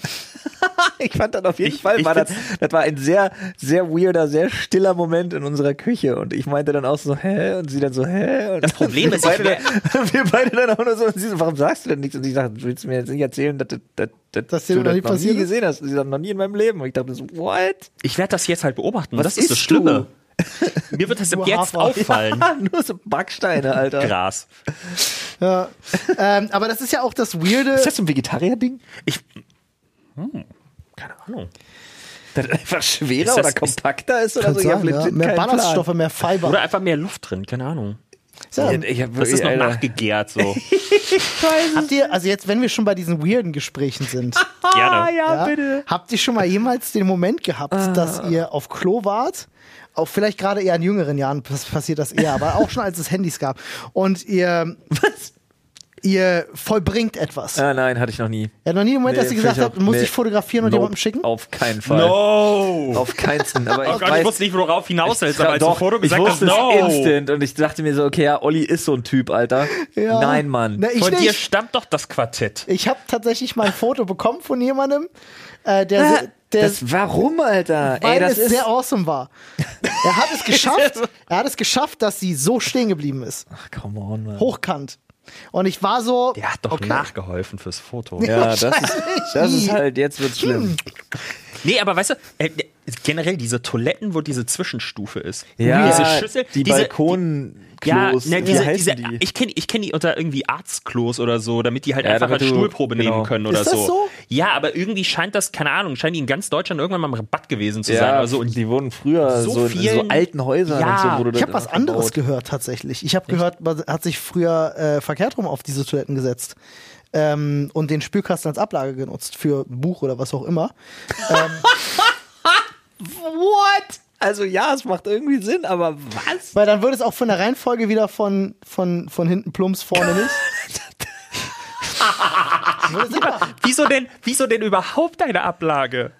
Speaker 1: Ich fand das auf jeden
Speaker 2: Ich-
Speaker 1: Fall,
Speaker 2: ich
Speaker 1: war das, das war ein sehr, sehr weirder, sehr stiller Moment in unserer Küche. Und ich meinte dann auch so, hä? Und sie dann so, hä? Und
Speaker 2: Das Problem ist,
Speaker 1: beide,
Speaker 2: ich
Speaker 1: dann, wir beide dann auch nur so, und sie so, warum sagst du denn nichts? Und ich sage, willst du mir jetzt nicht erzählen, dass, dass, dass,
Speaker 3: Dass
Speaker 1: du
Speaker 3: noch
Speaker 1: das
Speaker 3: nie
Speaker 1: noch nie
Speaker 3: passiert ist?
Speaker 1: gesehen hast? Und sie sagt, noch nie in meinem Leben. Und ich dachte so, what?
Speaker 2: ich werde das jetzt halt beobachten.
Speaker 1: Was
Speaker 2: das ist das Schlimme. Mir wird das
Speaker 3: Nur
Speaker 2: jetzt
Speaker 3: Hafer.
Speaker 2: auffallen.
Speaker 1: nur so Backsteine, Alter.
Speaker 2: Gras.
Speaker 3: Ja. ähm, aber das ist ja auch das Weirde.
Speaker 1: Ist das so ein Vegetarier-Ding?
Speaker 2: Ich. Hm, keine Ahnung.
Speaker 1: Das einfach schwerer
Speaker 2: das-
Speaker 1: oder kompakter ist oder so? Ich
Speaker 3: sein, ja. Mehr. Ballaststoffe, mehr Fiber.
Speaker 2: Oder einfach mehr Luft drin, keine Ahnung.
Speaker 3: ja,
Speaker 1: ich hab
Speaker 2: Das ist noch
Speaker 1: Alter.
Speaker 2: nachgegärt so.
Speaker 3: habt ihr, also jetzt, wenn wir schon bei diesen weirden Gesprächen sind,
Speaker 2: Gerne.
Speaker 1: ja,
Speaker 3: ja, habt ihr schon mal jemals den Moment gehabt, dass ihr auf Klo wart? Auch vielleicht gerade eher in jüngeren Jahren pass- passiert das eher, aber auch schon als es Handys gab. Und ihr,
Speaker 1: Was?
Speaker 3: Ihr vollbringt etwas.
Speaker 1: Ah, nein, hatte ich noch nie.
Speaker 3: Ja, noch nie den Moment,
Speaker 1: Nee,
Speaker 3: dass ihr gesagt
Speaker 1: ich auch-
Speaker 3: muss
Speaker 1: nee.
Speaker 3: ich fotografieren und
Speaker 1: Nope,
Speaker 3: jemandem schicken?
Speaker 1: Auf keinen Fall.
Speaker 2: No!
Speaker 1: Auf keinsten. Aber
Speaker 2: Oh
Speaker 1: ich
Speaker 2: Gott,
Speaker 1: weiß,
Speaker 2: ich wusste nicht, worauf hinaus willst, aber als
Speaker 1: doch,
Speaker 2: du Foto
Speaker 1: ich
Speaker 2: gesagt hast,
Speaker 1: wusste
Speaker 2: no!
Speaker 1: es instant und ich dachte mir so, okay, ja, Olli ist so ein Typ, Alter.
Speaker 3: Ja.
Speaker 1: Nein, Mann.
Speaker 3: Na, ich
Speaker 2: Von dir
Speaker 3: nicht.
Speaker 2: stammt doch das Quartett.
Speaker 3: Ich habe tatsächlich mal ein Foto bekommen von jemandem, äh, der, se- der
Speaker 1: das, warum, Alter?
Speaker 3: weil
Speaker 1: Ey, das
Speaker 3: es
Speaker 1: ist.
Speaker 3: sehr awesome war. Er hat es geschafft, er hat es geschafft, dass sie so stehen geblieben ist.
Speaker 1: Ach, come on, Mann.
Speaker 3: Hochkant. Und ich war so.
Speaker 2: Der hat doch
Speaker 3: okay.
Speaker 2: nachgeholfen fürs Foto.
Speaker 1: Ja, das ist, das ist halt, jetzt wird's schlimm.
Speaker 2: Nee, aber weißt du, äh, generell diese Toiletten, wo diese Zwischenstufe ist.
Speaker 1: Ja,
Speaker 2: diese Schüssel,
Speaker 1: die
Speaker 2: diese,
Speaker 1: Balkonklos,
Speaker 2: Ja, ne, diese, diese,
Speaker 1: die?
Speaker 2: ich kenne ich kenn die unter irgendwie Arztklos oder so, damit die halt
Speaker 1: Ja,
Speaker 2: einfach als
Speaker 1: du-
Speaker 2: Stuhlprobe
Speaker 1: genau.
Speaker 2: nehmen können oder
Speaker 3: Ist das so?
Speaker 2: Ja, aber irgendwie scheint das, keine Ahnung, scheint die in ganz Deutschland irgendwann mal im Rabatt gewesen zu sein.
Speaker 1: ja,
Speaker 2: Oder so. Und
Speaker 1: die wurden früher
Speaker 2: so
Speaker 1: so, in so
Speaker 2: vielen-
Speaker 1: alten Häusern
Speaker 2: Ja,
Speaker 1: und so, wo du
Speaker 3: Ich habe was anderes gehört tatsächlich. Ich habe gehört, man hat sich früher äh, verkehrt rum auf diese Toiletten gesetzt ähm, und den Spülkasten als Ablage genutzt für ein Buch oder was auch immer.
Speaker 1: What? Also ja, es macht irgendwie Sinn, aber was?
Speaker 3: Weil dann würde es auch von der Reihenfolge wieder von, von, von hinten plumps vorne nicht.
Speaker 2: Wieso denn, wieso denn überhaupt eine Ablage?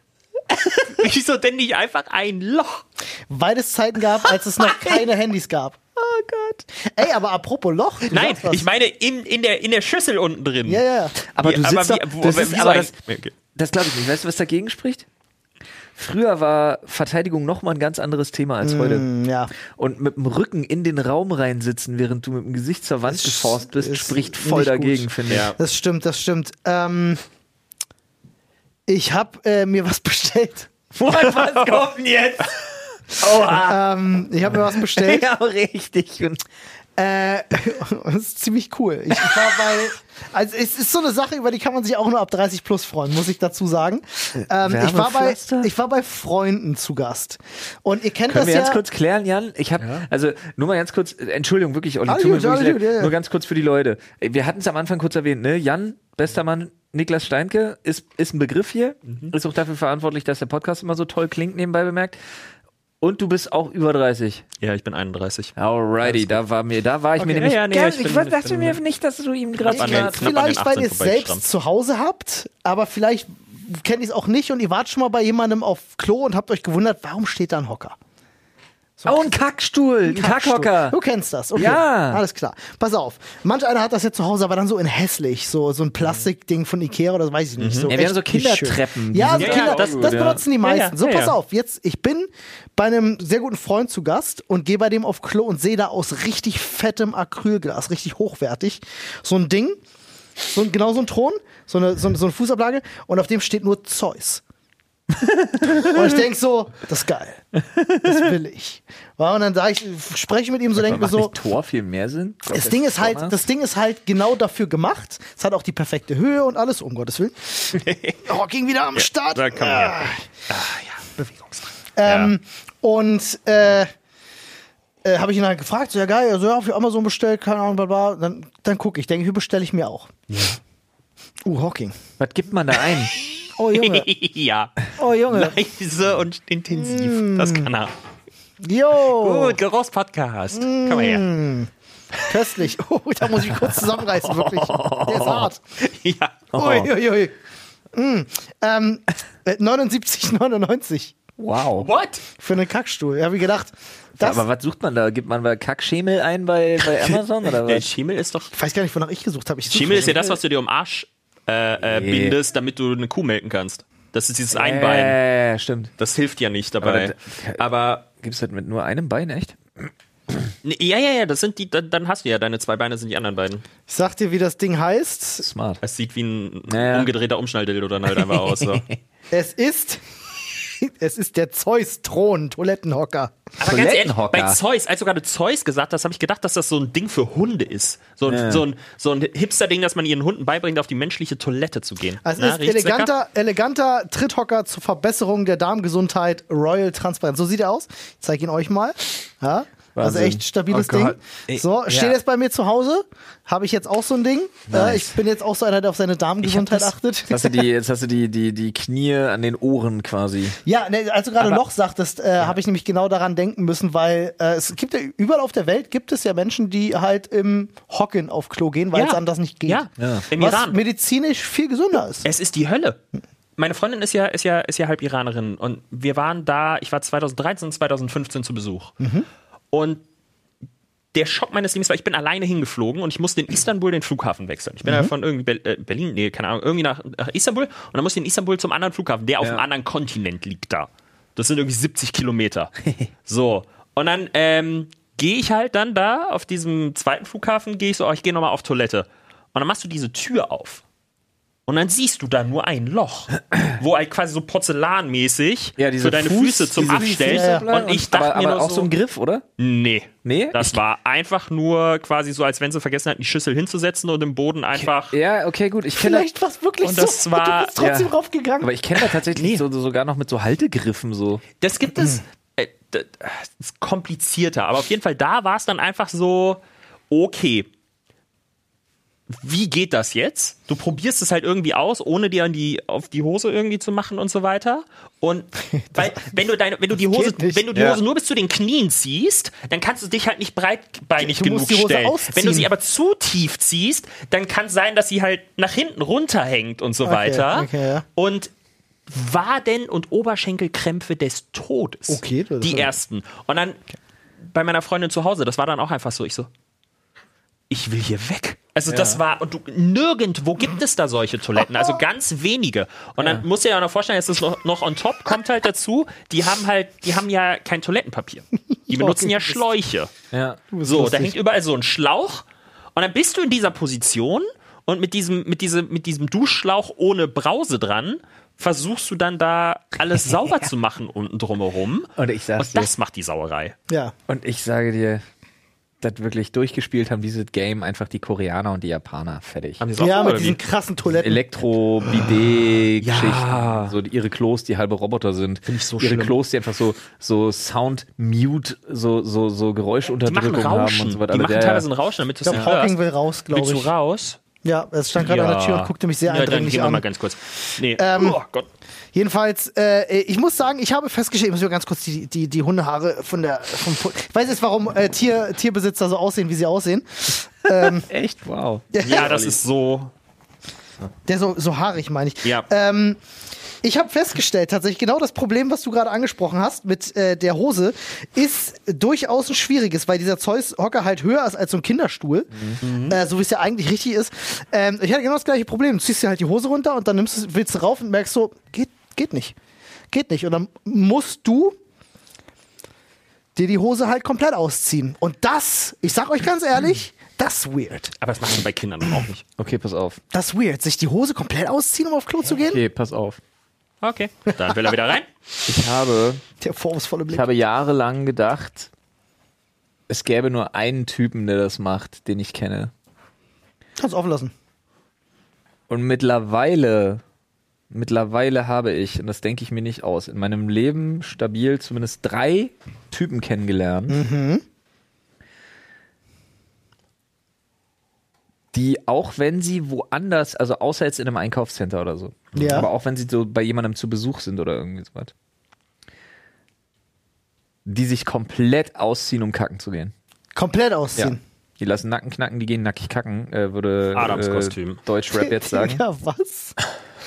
Speaker 2: wieso denn nicht einfach ein Loch?
Speaker 3: Weil es Zeiten gab, als es noch keine Handys gab.
Speaker 2: Oh Gott.
Speaker 3: Ey, aber apropos Loch.
Speaker 2: Nein, ich meine in, in, der, in der Schüssel unten drin.
Speaker 3: Ja, ja.
Speaker 1: Aber
Speaker 2: Wie-
Speaker 1: du sitzt
Speaker 2: aber
Speaker 1: doch,
Speaker 2: wie- wo-
Speaker 1: das aber das,
Speaker 2: Okay.
Speaker 1: das glaube ich nicht. Weißt du, was dagegen spricht? Früher war Verteidigung noch mal ein ganz anderes Thema als heute.
Speaker 3: Hm, ja.
Speaker 1: Und mit dem Rücken in den Raum reinsitzen, während du mit dem Gesicht zur Wand geforst bist,
Speaker 3: ist
Speaker 1: spricht voll dagegen,
Speaker 3: gut.
Speaker 1: finde ich.
Speaker 2: Ja.
Speaker 3: Das stimmt, das stimmt. Ähm, ich habe äh, mir was bestellt.
Speaker 1: Was kommt denn jetzt? Oha.
Speaker 3: Ähm, ich habe mir was bestellt.
Speaker 1: ja, richtig. Und
Speaker 3: Äh, das ist ziemlich cool. Ich war bei, also es ist so eine Sache, über die kann man sich auch nur ab 30 plus freuen, muss ich dazu sagen. Ähm, ich, war bei, ich war bei Freunden zu Gast. Und ihr kennt
Speaker 1: Können
Speaker 3: das
Speaker 1: wir
Speaker 3: ja.
Speaker 1: ganz kurz klären, Jan? Ich habe, also nur mal ganz kurz, äh, Entschuldigung, wirklich, Olli,
Speaker 3: gut,
Speaker 1: wirklich
Speaker 3: gut, ja, ja.
Speaker 1: nur ganz kurz für die Leute. Äh, Wir hatten es am Anfang kurz erwähnt, ne? Jan, bester Mann, Niklas Steinke ist, ist ein Begriff hier,
Speaker 3: Mhm.
Speaker 1: ist auch dafür verantwortlich, dass der Podcast immer so toll klingt, nebenbei bemerkt. Und du bist auch über 30.
Speaker 2: Ja, ich bin 31.
Speaker 1: Alrighty, da war mir, da war ich mir
Speaker 3: Okay.
Speaker 1: nämlich.
Speaker 2: Ja, ja, nee,
Speaker 1: Gern-
Speaker 2: ich
Speaker 1: ich
Speaker 2: bin- ich
Speaker 1: dachte
Speaker 2: bin-
Speaker 1: mir nicht, dass du ihm gerade
Speaker 3: vielleicht, weil
Speaker 2: 18
Speaker 3: ihr es selbst zu Hause habt, aber vielleicht kennt ihr es auch nicht und ihr wart schon mal bei jemandem auf Klo und habt euch gewundert, warum steht da ein Hocker?
Speaker 1: Oh, ein Kackstuhl, ein Kackhocker.
Speaker 3: Du kennst das, okay.
Speaker 1: Ja.
Speaker 3: Alles klar. Pass auf. Manch einer hat das ja zu Hause, aber dann so in hässlich, so, so ein Plastikding von Ikea oder das weiß ich nicht. So
Speaker 1: Ja, wir haben so. Kindertreppen,
Speaker 3: Ja, so
Speaker 2: ja
Speaker 3: Kinder, das, das benutzen die meisten. so, pass auf. Jetzt, ich bin bei einem sehr guten Freund zu Gast und gehe bei dem auf Klo und sehe da aus richtig fettem Acrylglas, richtig hochwertig, so ein Ding, so genau so ein Thron, so eine, so, eine- so eine Fußablage und auf dem steht nur Zeus. Und ich denke so, das ist geil. Das will ich. Ja, Und dann sag ich, spreche mit ihm so, denke mir so,
Speaker 1: Tor viel mehr Sinn?
Speaker 3: das Ding ist halt, das Ding ist halt genau dafür gemacht. Es hat auch die perfekte Höhe und alles, um Gottes Willen. Oh, ging wieder am Start.
Speaker 2: Da kann man
Speaker 3: Ah.
Speaker 2: ja. Ah, ja, Bewegungsdrang.
Speaker 3: Ähm, Und äh, äh, habe ich ihn halt gefragt, so ja geil, also ja, für Amazon bestellt, keine Ahnung, bla bla. Dann, dann gucke ich, denke ich, bestelle ich mir auch. Uh, Hawking.
Speaker 1: Was gibt man da ein?
Speaker 3: Oh Junge,
Speaker 2: ja.
Speaker 3: oh Junge.
Speaker 2: Leise und intensiv. Das kann er.
Speaker 3: Jo,
Speaker 2: Gut, Geruchspodcast. Komm mal her.
Speaker 3: köstlich. Oh, da muss ich kurz zusammenreißen, wirklich. Der ist hart.
Speaker 2: Ja.
Speaker 3: Ui, ui, ui. Mm. Ähm, äh, 79,99
Speaker 1: Wow.
Speaker 2: What?
Speaker 3: für einen Kackstuhl. Ja, wie gedacht, das,
Speaker 1: Aber was sucht man da? Gibt man bei Kackschemel ein bei, bei Amazon oder
Speaker 2: Der
Speaker 1: was?
Speaker 2: Schimmel ist doch.
Speaker 3: ich weiß gar nicht, wonach ich gesucht habe.
Speaker 2: Schimmel ist ja das, was du dir um Arsch äh, äh,
Speaker 1: Nee.
Speaker 2: bindest, damit du eine Kuh melken kannst. Das ist dieses Einbein.
Speaker 1: Äh, stimmt.
Speaker 2: Das hilft ja nicht dabei.
Speaker 1: Aber
Speaker 2: Aber,
Speaker 1: Gibt's das mit nur einem Bein, echt?
Speaker 2: ja, ja, ja, das sind die, dann, hast du ja deine zwei Beine sind die anderen beiden.
Speaker 3: Ich sag dir, wie das Ding heißt.
Speaker 1: Smart.
Speaker 2: Es sieht wie ein
Speaker 1: Ja.
Speaker 2: umgedrehter Umschnalldildo dann halt einfach aus. So.
Speaker 3: Es ist, es ist der Zeus-Thron-Toilettenhocker.
Speaker 2: Aber ganz ehrlich,
Speaker 1: Toilettenhocker.
Speaker 2: bei Zeus, als du gerade Zeus gesagt hast, habe ich gedacht, dass das so ein Ding für Hunde ist. So ein,
Speaker 1: Ja.
Speaker 2: so ein, so ein Hipster-Ding, dass man ihren Hunden beibringt, auf die menschliche Toilette zu gehen.
Speaker 3: Es
Speaker 2: Na,
Speaker 3: ist eleganter, eleganter Tritthocker zur Verbesserung der Darmgesundheit, Royal Transparenz. So sieht er aus. Ich zeige ihn euch mal. Ja, also
Speaker 1: Wahnsinn.
Speaker 3: echt stabiles
Speaker 1: Oh
Speaker 3: Ding.
Speaker 1: Ey,
Speaker 3: So,
Speaker 1: ja.
Speaker 3: steht jetzt bei mir zu Hause. Habe ich jetzt auch so ein Ding. Ja,
Speaker 1: Nice.
Speaker 3: ich bin jetzt auch so einer, der auf seine Darmgesundheit
Speaker 2: das-
Speaker 3: achtet.
Speaker 1: Jetzt hast du die, jetzt hast du die, die, die Knie an den Ohren quasi.
Speaker 3: Ja, ne, als du gerade Loch sagtest, äh, habe ich nämlich genau daran denken müssen, weil äh, es gibt ja überall auf der Welt gibt es ja Menschen, die halt im Hocken auf Klo gehen, weil
Speaker 2: Ja.
Speaker 3: es anders nicht geht.
Speaker 2: Ja, im
Speaker 3: Was
Speaker 2: Iran.
Speaker 3: medizinisch viel gesünder ist.
Speaker 2: Es ist die Hölle. Meine Freundin ist ja, ist ja, ist ja halb Iranerin und wir waren da, ich war 2013, 2015 zu Besuch. Und der Schock meines Lebens war, ich bin alleine hingeflogen und ich musste in Istanbul den Flughafen wechseln. Ich bin ja von irgendwie äh, Berlin, nee, keine Ahnung, irgendwie nach, nach Istanbul und dann musste ich in Istanbul zum anderen Flughafen, der auf
Speaker 1: Ja.
Speaker 2: einem anderen Kontinent liegt da. Das sind irgendwie 70 Kilometer. so. Und dann ähm, gehe ich halt dann da auf diesem zweiten Flughafen, gehe ich so, oh, ich gehe nochmal auf Toilette. Und dann machst du diese Tür auf. Und dann siehst du da nur ein Loch, wo halt quasi so porzellanmäßig
Speaker 1: Ja,
Speaker 2: für deine
Speaker 1: Fuß-
Speaker 2: Füße zum Abstellen.
Speaker 3: Füße,
Speaker 2: Und ich dachte
Speaker 1: aber,
Speaker 2: mir
Speaker 1: aber
Speaker 2: nur
Speaker 1: auch so ein Griff, oder?
Speaker 2: Nee.
Speaker 1: Nee?
Speaker 2: Das war einfach nur quasi so, als wenn sie vergessen hatten, die Schüssel hinzusetzen und im Boden einfach.
Speaker 1: Ja, okay, gut. Ich
Speaker 3: Vielleicht war es wirklich
Speaker 2: Und
Speaker 3: so.
Speaker 2: das war-
Speaker 3: du bist trotzdem
Speaker 1: ja.
Speaker 3: raufgegangen.
Speaker 1: aber ich kenne da tatsächlich so, sogar noch mit so Haltegriffen so.
Speaker 2: Das gibt es. Äh, das ist komplizierter. Aber auf jeden Fall, da war es dann einfach so, okay. Wie geht das jetzt? Du probierst es halt irgendwie aus, ohne dir an die, auf die Hose irgendwie zu machen und so weiter. Und weil, wenn du deine, wenn du die Hose, wenn du die
Speaker 1: Ja.
Speaker 2: Hose nur bis zu den Knien ziehst, dann kannst du dich halt nicht breitbeinig
Speaker 3: Du
Speaker 2: genug
Speaker 3: musst die Hose
Speaker 2: stellen.
Speaker 3: ausziehen.
Speaker 2: Wenn du sie aber zu tief ziehst, dann kann es sein, dass sie halt nach hinten runterhängt und so weiter.
Speaker 3: okay, ja.
Speaker 2: Und Waden- und Oberschenkelkrämpfe des Todes.
Speaker 3: Okay, das
Speaker 2: die
Speaker 3: ist-
Speaker 2: ersten. Und dann bei meiner Freundin zu Hause, das war dann auch einfach so, ich so, ich will hier weg. Also das war, und du, nirgendwo gibt es da solche Toiletten, also ganz wenige. Und dann musst du dir ja noch vorstellen, jetzt ist noch, noch on top, kommt halt dazu, die haben halt, die haben ja kein Toilettenpapier. Die benutzen ja Schläuche.
Speaker 1: Ja.
Speaker 2: So, da
Speaker 3: lustig.
Speaker 2: hängt überall so ein Schlauch und dann bist du in dieser Position und mit diesem, mit diesem, mit diesem Duschschlauch ohne Brause dran versuchst du dann da alles sauber zu machen unten drumherum.
Speaker 1: Und ich sag's
Speaker 2: Und das macht die Sauerei.
Speaker 3: Ja.
Speaker 1: Und ich sage dir, das wirklich durchgespielt haben dieses Game einfach die Koreaner und die Japaner fertig.
Speaker 2: Haben
Speaker 3: Ja, mit diesen krassen Toiletten.
Speaker 1: Elektro-Bidet-Geschichten.
Speaker 2: Ja.
Speaker 1: So ihre Klos, die halbe Roboter sind.
Speaker 2: Find ich so
Speaker 1: ihre
Speaker 2: schlimm.
Speaker 1: Klos, die einfach so, so Sound-Mute, so, so, so
Speaker 2: Die machen
Speaker 1: Geräuschunterdrückung haben
Speaker 2: Rauschen.
Speaker 1: und so weiter.
Speaker 2: die machen teilweise ein Rauschen, damit du
Speaker 3: Ich
Speaker 2: es nicht
Speaker 3: Hawking
Speaker 2: hörst.
Speaker 3: will raus, glaube
Speaker 2: Willst du
Speaker 3: ich.
Speaker 2: raus?
Speaker 3: Ja, es stand gerade an der Tür und guckte mich sehr
Speaker 2: ja, dann
Speaker 3: eindringlich
Speaker 2: gehen wir
Speaker 3: an.
Speaker 2: mal ganz kurz. Nee.
Speaker 3: Ähm,
Speaker 2: oh Gott.
Speaker 3: Jedenfalls, äh, ich muss sagen, ich habe festgestellt, ich muss mir ganz kurz die, die, die Hundehaare von der. Vom, ich weiß jetzt, warum äh, Tier, Tierbesitzer so aussehen, wie sie aussehen.
Speaker 1: Echt? Wow.
Speaker 2: Ja, das ist so.
Speaker 3: Der so, so haarig, meine ich.
Speaker 2: Ja.
Speaker 3: Ähm, ich habe festgestellt, tatsächlich genau das Problem, was du gerade angesprochen hast mit äh, der Hose, ist durchaus ein schwieriges, weil dieser Zeus-Hocker halt höher ist als so ein Kinderstuhl, äh, so wie es ja eigentlich richtig ist. Ähm, ich hatte genau das gleiche Problem. Du ziehst dir halt die Hose runter und dann nimmst du, willst du rauf und merkst so, geht, geht nicht. Geht nicht. Und dann musst du dir die Hose halt komplett ausziehen. Und das, ich sag euch ganz ehrlich, das ist weird.
Speaker 2: Aber das machen wir bei Kindern doch auch nicht.
Speaker 1: Okay, pass auf.
Speaker 3: Das ist weird. Sich die Hose komplett ausziehen, um auf Klo zu gehen?
Speaker 1: Okay, pass auf.
Speaker 2: Okay. Dann will er wieder rein.
Speaker 1: Ich habe,
Speaker 3: Der vorwurfsvolle Blick.
Speaker 1: ich habe jahrelang gedacht, es gäbe nur einen Typen, der das macht, den ich kenne.
Speaker 3: Kannst offen lassen.
Speaker 1: Und mittlerweile, mittlerweile habe ich, und das denke ich mir nicht aus, in meinem Leben stabil zumindest drei Typen kennengelernt, die auch wenn sie woanders, also außer jetzt in einem Einkaufscenter oder so,
Speaker 3: Ja.
Speaker 1: aber auch wenn sie so bei jemandem zu Besuch sind oder irgendwie sowas, die sich komplett ausziehen, um kacken zu gehen.
Speaker 3: Komplett
Speaker 1: Ja.
Speaker 3: ausziehen.
Speaker 1: Die lassen Nacken knacken, die gehen nackig kacken, äh, würde
Speaker 2: Adams
Speaker 1: äh,
Speaker 2: Kostüm.
Speaker 1: Deutschrap jetzt sagen.
Speaker 3: Ja, was?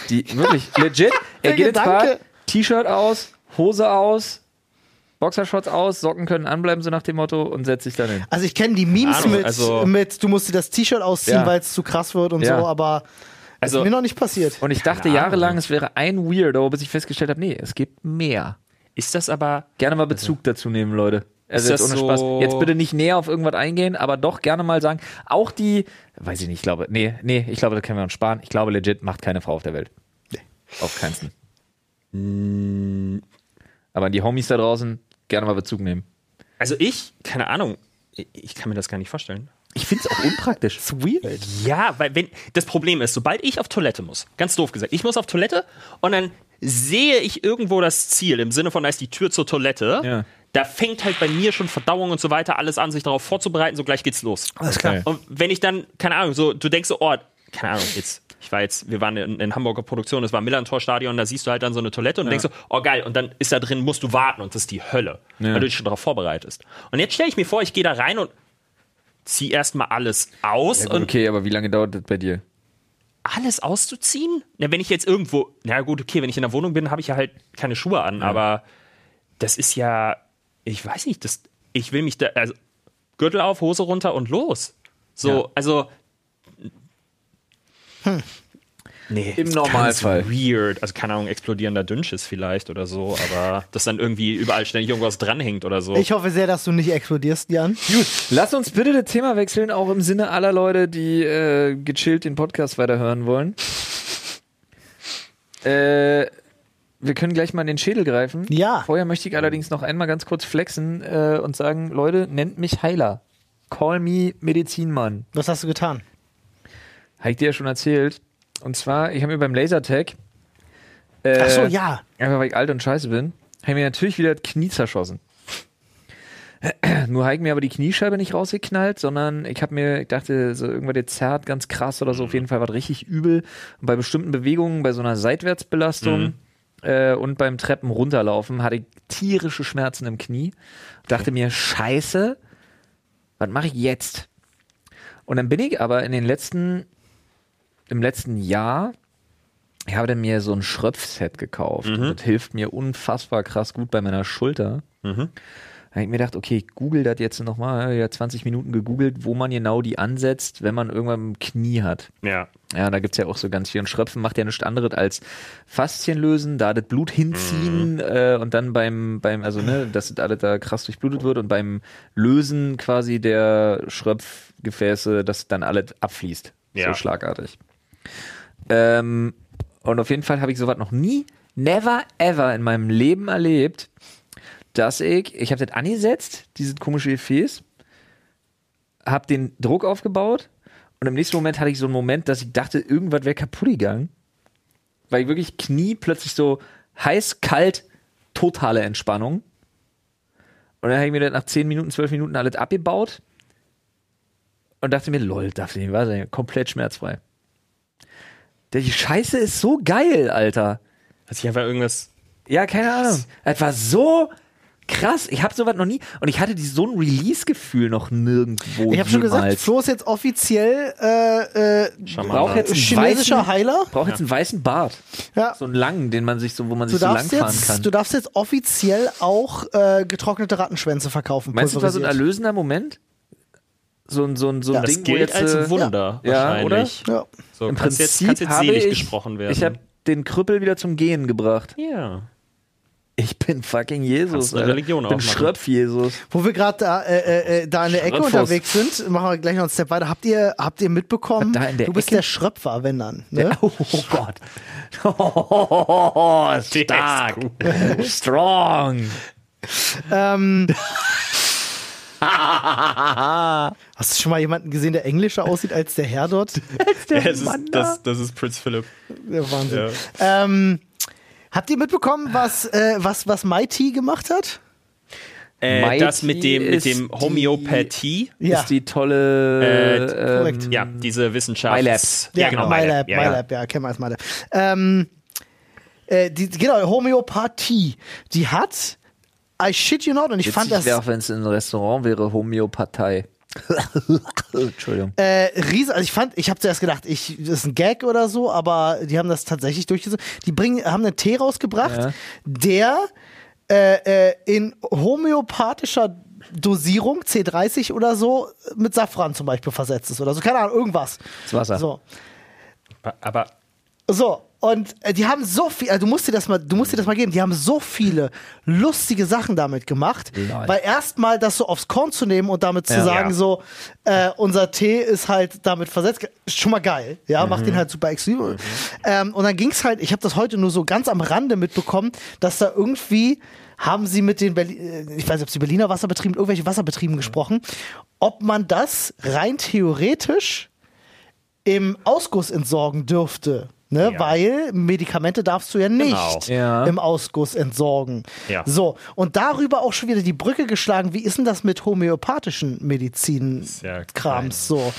Speaker 1: Die, wirklich, legit. Er geht ins Bad. T-Shirt aus, Hose aus, Boxershorts aus, Socken können anbleiben, so nach dem Motto, und setzt sich dann hin.
Speaker 3: Also ich kenne die Memes
Speaker 2: Ahnung,
Speaker 3: mit,
Speaker 2: also-
Speaker 3: mit, du musst dir das T-Shirt ausziehen,
Speaker 1: Ja.
Speaker 3: weil es zu krass wird und
Speaker 1: Ja.
Speaker 3: so, aber
Speaker 2: Also-
Speaker 3: ist mir noch nicht passiert.
Speaker 1: Und ich dachte jahrelang, es wäre ein Weirdo, bis ich festgestellt habe, nee, es gibt mehr.
Speaker 2: Ist das aber.
Speaker 1: Gerne mal Bezug dazu nehmen, Leute. Also
Speaker 2: Ist
Speaker 1: jetzt ohne
Speaker 2: so-
Speaker 1: Spaß. Jetzt bitte nicht näher auf irgendwas eingehen, aber doch gerne mal sagen, auch die, weiß ich nicht, ich glaube, nee, nee, ich glaube, das können wir uns sparen. Ich glaube, legit macht keine Frau auf der Welt. Nee. Auf keinsten. Aber an die Homies da draußen gerne mal Bezug nehmen.
Speaker 2: Also ich, keine Ahnung, ich, kann mir das gar nicht vorstellen.
Speaker 1: Ich finde es auch unpraktisch.
Speaker 3: Ist weird.
Speaker 2: Ja, weil wenn das Problem ist, sobald ich auf Toilette muss, ganz doof gesagt, ich muss auf Toilette und dann sehe ich irgendwo das Ziel im Sinne von da ist die Tür zur Toilette.
Speaker 1: Ja.
Speaker 2: Da fängt halt bei mir schon Verdauung und so weiter alles an, sich darauf vorzubereiten, so gleich geht's los.
Speaker 3: Alles klar.
Speaker 1: Okay.
Speaker 2: Und wenn ich dann, keine Ahnung, so, du denkst so, oh, keine Ahnung, jetzt, ich war jetzt, wir waren in, in Hamburger Produktion, das war Millantor-Stadion, da siehst du halt dann so eine Toilette und denkst so, oh geil, und dann ist da drin, musst du warten und das ist die Hölle, weil du dich schon darauf vorbereitest. Und jetzt stelle ich mir vor, ich gehe da rein und zieh erstmal alles aus
Speaker 1: Ja, gut,
Speaker 2: und
Speaker 1: okay, aber wie lange dauert das bei dir?
Speaker 2: alles auszuziehen? Na, wenn ich jetzt irgendwo, na gut, okay, wenn ich in der Wohnung bin, habe ich ja halt keine Schuhe an, aber das ist ja, ich weiß nicht, das, ich will mich da, also Gürtel auf, Hose runter und los. So,
Speaker 1: Ja.
Speaker 2: also. Nee,
Speaker 1: Im
Speaker 2: ist
Speaker 1: Normalfall.
Speaker 2: Weird. Also, keine Ahnung, explodierender Dünnschiss vielleicht oder so, aber dass dann irgendwie überall ständig irgendwas dranhängt oder so.
Speaker 3: Ich hoffe sehr, dass du nicht explodierst, Jan.
Speaker 1: Gut, lass uns bitte das Thema wechseln, auch im Sinne aller Leute, die äh, gechillt den Podcast weiterhören wollen. Äh, wir können gleich mal in den Schädel greifen.
Speaker 3: Ja.
Speaker 1: Vorher möchte ich allerdings noch einmal ganz kurz flexen äh, und sagen, Leute, nennt mich Heiler. Call me Medizinmann.
Speaker 3: Was hast du getan?
Speaker 1: Habe ich dir ja schon erzählt. Und zwar, ich habe mir beim Lasertag, äh,
Speaker 3: Ach so, ja.
Speaker 1: einfach weil ich alt und scheiße bin, habe ich mir natürlich wieder das Knie zerschossen. Nur habe ich mir aber die Kniescheibe nicht rausgeknallt, sondern ich habe mir, ich dachte, so irgendwas jetzt zerrt ganz krass oder so, auf jeden Fall war richtig übel. Und bei bestimmten Bewegungen, bei so einer Seitwärtsbelastung äh, und beim Treppen runterlaufen, hatte ich tierische Schmerzen im Knie. Dachte mir, scheiße, was mache ich jetzt? Und dann bin ich aber in den letzten, im letzten Jahr, ich habe dann mir so ein Schröpfset gekauft. Und das hilft mir unfassbar krass gut bei meiner Schulter. Da habe ich mir gedacht, okay, ich google das jetzt nochmal, ja 20 Minuten gegoogelt, wo man genau die ansetzt, wenn man irgendwann ein Knie hat.
Speaker 2: Ja.
Speaker 1: Ja, da gibt's ja auch so ganz viel. Und Schröpfen macht ja nichts anderes als Faszien lösen, da das Blut hinziehen äh, und dann beim, beim, also ne, dass das alles da krass durchblutet wird und beim Lösen quasi der Schröpfgefäße, dass dann alles abfließt. So
Speaker 2: Ja.
Speaker 1: schlagartig. Ähm, und auf jeden Fall habe ich sowas noch nie, never ever in meinem Leben erlebt, dass ich, ich habe das angesetzt, dieses komische Gefäß, habe den Druck aufgebaut und im nächsten Moment hatte ich so einen Moment, dass ich dachte, irgendwas wäre kaputt gegangen. Weil ich wirklich Knie plötzlich so heiß, kalt, totale Entspannung. Und dann habe ich mir das nach 10 Minuten, 12 Minuten alles abgebaut und dachte mir, lol, darf nicht wahr sein, komplett schmerzfrei. Die Scheiße ist so geil, Alter.
Speaker 2: Also ich einfach irgendwas.
Speaker 1: Ja, keine Ahnung. War so krass. Ich habe sowas noch nie und ich hatte die, so ein Release-Gefühl noch nirgendwo.
Speaker 3: Ich habe schon gesagt. Flo ist jetzt offiziell äh, äh,
Speaker 1: braucht jetzt einen
Speaker 3: chinesischer
Speaker 1: weißen,
Speaker 3: Heiler.
Speaker 1: braucht jetzt einen weißen Bart.
Speaker 3: Ja.
Speaker 1: So einen langen, den man sich so, wo man
Speaker 3: Du
Speaker 1: sich so lang
Speaker 3: darfst,
Speaker 1: fahren
Speaker 3: jetzt,
Speaker 1: kann.
Speaker 3: du darfst jetzt offiziell auch äh, getrocknete Rattenschwänze verkaufen.
Speaker 1: Meinst du, das war so ein erlösender Moment? So ein, so ein, so ein
Speaker 3: Ja,
Speaker 2: Das
Speaker 1: Ding, wo
Speaker 2: gilt
Speaker 1: jetzt,
Speaker 2: als
Speaker 1: äh,
Speaker 2: Wunder
Speaker 1: Ja,
Speaker 2: wahrscheinlich.
Speaker 3: Ja.
Speaker 2: So,
Speaker 1: Im
Speaker 2: kannst jetzt,
Speaker 1: Prinzip
Speaker 2: kannst jetzt
Speaker 1: habe
Speaker 2: selig
Speaker 1: ich,
Speaker 2: gesprochen werden.
Speaker 1: Ich habe den Krüppel wieder zum Gehen gebracht.
Speaker 2: ja.
Speaker 1: Ich bin fucking Jesus.
Speaker 2: Eine. Religion
Speaker 1: ich bin Schröpf-Jesus.
Speaker 3: Wo wir gerade da, äh, äh, äh, da in der Ecke unterwegs sind, machen wir gleich noch einen Step weiter. Habt ihr, habt ihr mitbekommen,
Speaker 1: Was, da in der
Speaker 3: du bist
Speaker 1: Ecke?
Speaker 3: der Schröpfer, wenn dann. Ne?
Speaker 1: Oh, Gott. Oh, stark. Strong.
Speaker 3: Ähm, hast du schon mal jemanden gesehen, der englischer aussieht als der Herr dort?
Speaker 2: Ja, das, ist, das, das ist Prinz Philipp.
Speaker 3: Der Wahnsinn. Ähm, habt ihr mitbekommen, was, äh, was, was Mighty gemacht hat?
Speaker 2: Äh,
Speaker 1: Mighty
Speaker 2: das mit dem, mit
Speaker 1: ist
Speaker 2: dem
Speaker 1: die-
Speaker 2: Homöopathie.
Speaker 3: Ja.
Speaker 1: Ist die tolle.
Speaker 2: Äh,
Speaker 3: korrekt.
Speaker 1: ähm,
Speaker 2: Ja, diese Wissenschaft.
Speaker 1: MyLab.
Speaker 2: Ja, genau.
Speaker 3: MyLab,
Speaker 2: ja,
Speaker 3: MyLab, ja, kennen wir als MyLab. Ähm, äh, die, genau, Homöopathie, die hat, I shit you not, und ich
Speaker 1: Witzig
Speaker 3: fand das
Speaker 1: wäre, auch wenn es ein Restaurant wäre, Homöopathie. Entschuldigung.
Speaker 3: äh, riesen, also ich fand, ich habe zuerst gedacht, ich, das ist ein Gag oder so, aber die haben das tatsächlich durchgesetzt. Die bringen, haben einen Tee rausgebracht,
Speaker 1: Ja.
Speaker 3: der äh, äh, in homöopathischer Dosierung, C30 oder so, mit Safran zum Beispiel versetzt ist oder so. Keine Ahnung, irgendwas.
Speaker 1: Das Wasser.
Speaker 3: So.
Speaker 2: Aber
Speaker 3: So, und äh, die haben so viel, also du musst dir das mal, du musst dir das mal geben, die haben so viele lustige Sachen damit gemacht,
Speaker 1: Lol.
Speaker 3: weil erstmal das so aufs Korn zu nehmen und damit zu
Speaker 1: Ja.
Speaker 3: sagen,
Speaker 2: Ja.
Speaker 3: so, äh, unser Tee ist halt damit versetzt, ist schon mal geil, ja, macht den halt super exklusiv. Ähm, und dann ging's halt, ich habe das heute nur so ganz am Rande mitbekommen, dass da irgendwie haben sie mit den Berli äh, ich weiß nicht, ob sie Berliner Wasserbetrieben, irgendwelche Wasserbetrieben gesprochen, ob man das rein theoretisch im Ausguss entsorgen dürfte. Ne,
Speaker 2: Ja.
Speaker 3: Weil Medikamente darfst du ja nicht
Speaker 2: Genau.
Speaker 1: Ja.
Speaker 3: im Ausguss entsorgen.
Speaker 2: Ja.
Speaker 3: So, und darüber auch schon wieder die Brücke geschlagen, wie ist denn das mit homöopathischen
Speaker 2: ja
Speaker 3: Medizin-Krams? so.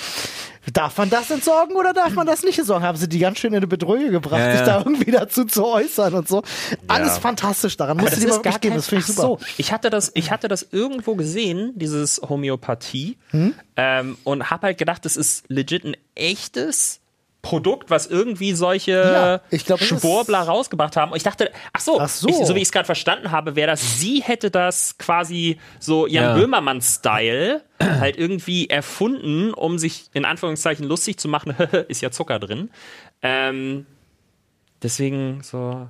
Speaker 3: Darf man das entsorgen oder darf man das nicht entsorgen? Haben sie die ganz schön in eine Bedrohung gebracht,
Speaker 1: Ja,
Speaker 3: sich
Speaker 1: ja.
Speaker 3: da irgendwie dazu zu äußern und so. Alles fantastisch daran. Musst du dir mal geben, das finde ich super.
Speaker 2: So, ich hatte das, ich hatte das irgendwo gesehen, dieses Homöopathie,
Speaker 3: Hm?
Speaker 2: ähm, und habe halt gedacht, das ist legit ein echtes Produkt, was irgendwie solche
Speaker 3: Ja, ich glaub,
Speaker 2: Schwurbler rausgebracht haben. Und ich dachte, ach so,
Speaker 3: Ach so.
Speaker 2: Ich, so wie ich es gerade verstanden habe, wäre das, sie hätte das quasi so Jan
Speaker 1: Ja.
Speaker 2: Böhmermann-Style halt irgendwie erfunden, um sich in Anführungszeichen lustig zu machen. ist ja Zucker drin. Ähm, deswegen so.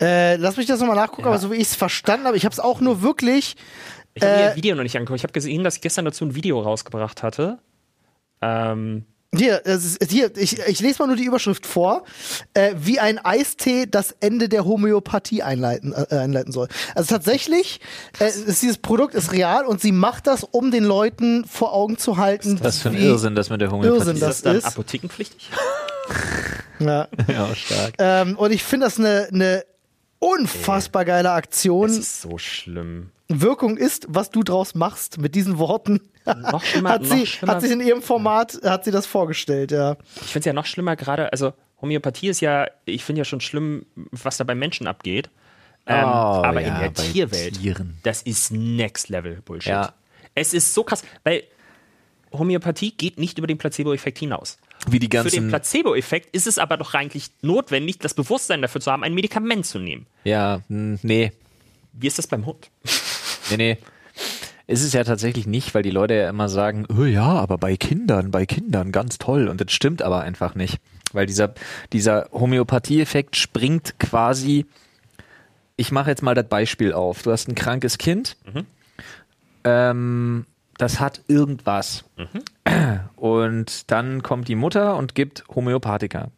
Speaker 3: Äh, lass mich das nochmal nachgucken, aber so wie ich es verstanden habe, ich habe es auch nur wirklich.
Speaker 2: Ich habe
Speaker 3: Äh,
Speaker 2: das Video noch nicht angeguckt. Ich habe gesehen, dass ich gestern dazu ein Video rausgebracht hatte. Ähm,
Speaker 3: Hier, ist, hier ich, ich lese mal nur die Überschrift vor, äh, wie ein Eistee das Ende der Homöopathie einleiten, äh, einleiten soll. Also tatsächlich, äh, ist dieses Produkt ist real und sie macht das, um den Leuten vor Augen zu halten.
Speaker 1: Was für ein
Speaker 3: wie-
Speaker 1: Irrsinn das mit der Homöopathie
Speaker 3: Irrsinn
Speaker 2: ist
Speaker 3: das
Speaker 2: das dann
Speaker 3: ist.
Speaker 2: apothekenpflichtig?
Speaker 3: Ja.
Speaker 1: Ja, stark.
Speaker 3: Ähm, und ich finde das eine eine unfassbar geile Aktion.
Speaker 2: Das ist so schlimm.
Speaker 3: Wirkung ist, was du draus machst mit diesen Worten.
Speaker 2: Noch schlimmer,
Speaker 3: hat,
Speaker 2: noch
Speaker 3: sie,
Speaker 2: schlimmer.
Speaker 3: hat sich in ihrem Format, hat sie das vorgestellt, ja.
Speaker 2: Ich finde es ja noch schlimmer gerade, also Homöopathie ist ja, ich finde ja schon schlimm, was da beim Menschen abgeht. Ähm,
Speaker 1: Oh,
Speaker 2: aber
Speaker 1: ja,
Speaker 2: in der
Speaker 1: bei
Speaker 2: Tierwelt,
Speaker 1: Tieren.
Speaker 2: das ist Next Level Bullshit.
Speaker 1: Ja.
Speaker 2: Es ist so krass, weil Homöopathie geht nicht über den Placebo-Effekt hinaus.
Speaker 1: Wie die
Speaker 2: Für den
Speaker 1: ganzen.
Speaker 2: Placebo-Effekt ist es aber doch eigentlich notwendig, das Bewusstsein dafür zu haben, ein Medikament zu nehmen.
Speaker 1: Ja, nee.
Speaker 2: Wie ist das beim Hund?
Speaker 1: Nee, nee. Ist es ja tatsächlich nicht, weil die Leute ja immer sagen, oh ja, aber bei Kindern, bei Kindern ganz toll. Und das stimmt aber einfach nicht. Weil dieser, dieser Homöopathie-Effekt springt quasi, ich mache jetzt mal das Beispiel auf. Du hast ein krankes Kind, ähm, das hat irgendwas. Und dann kommt die Mutter und gibt Homöopathika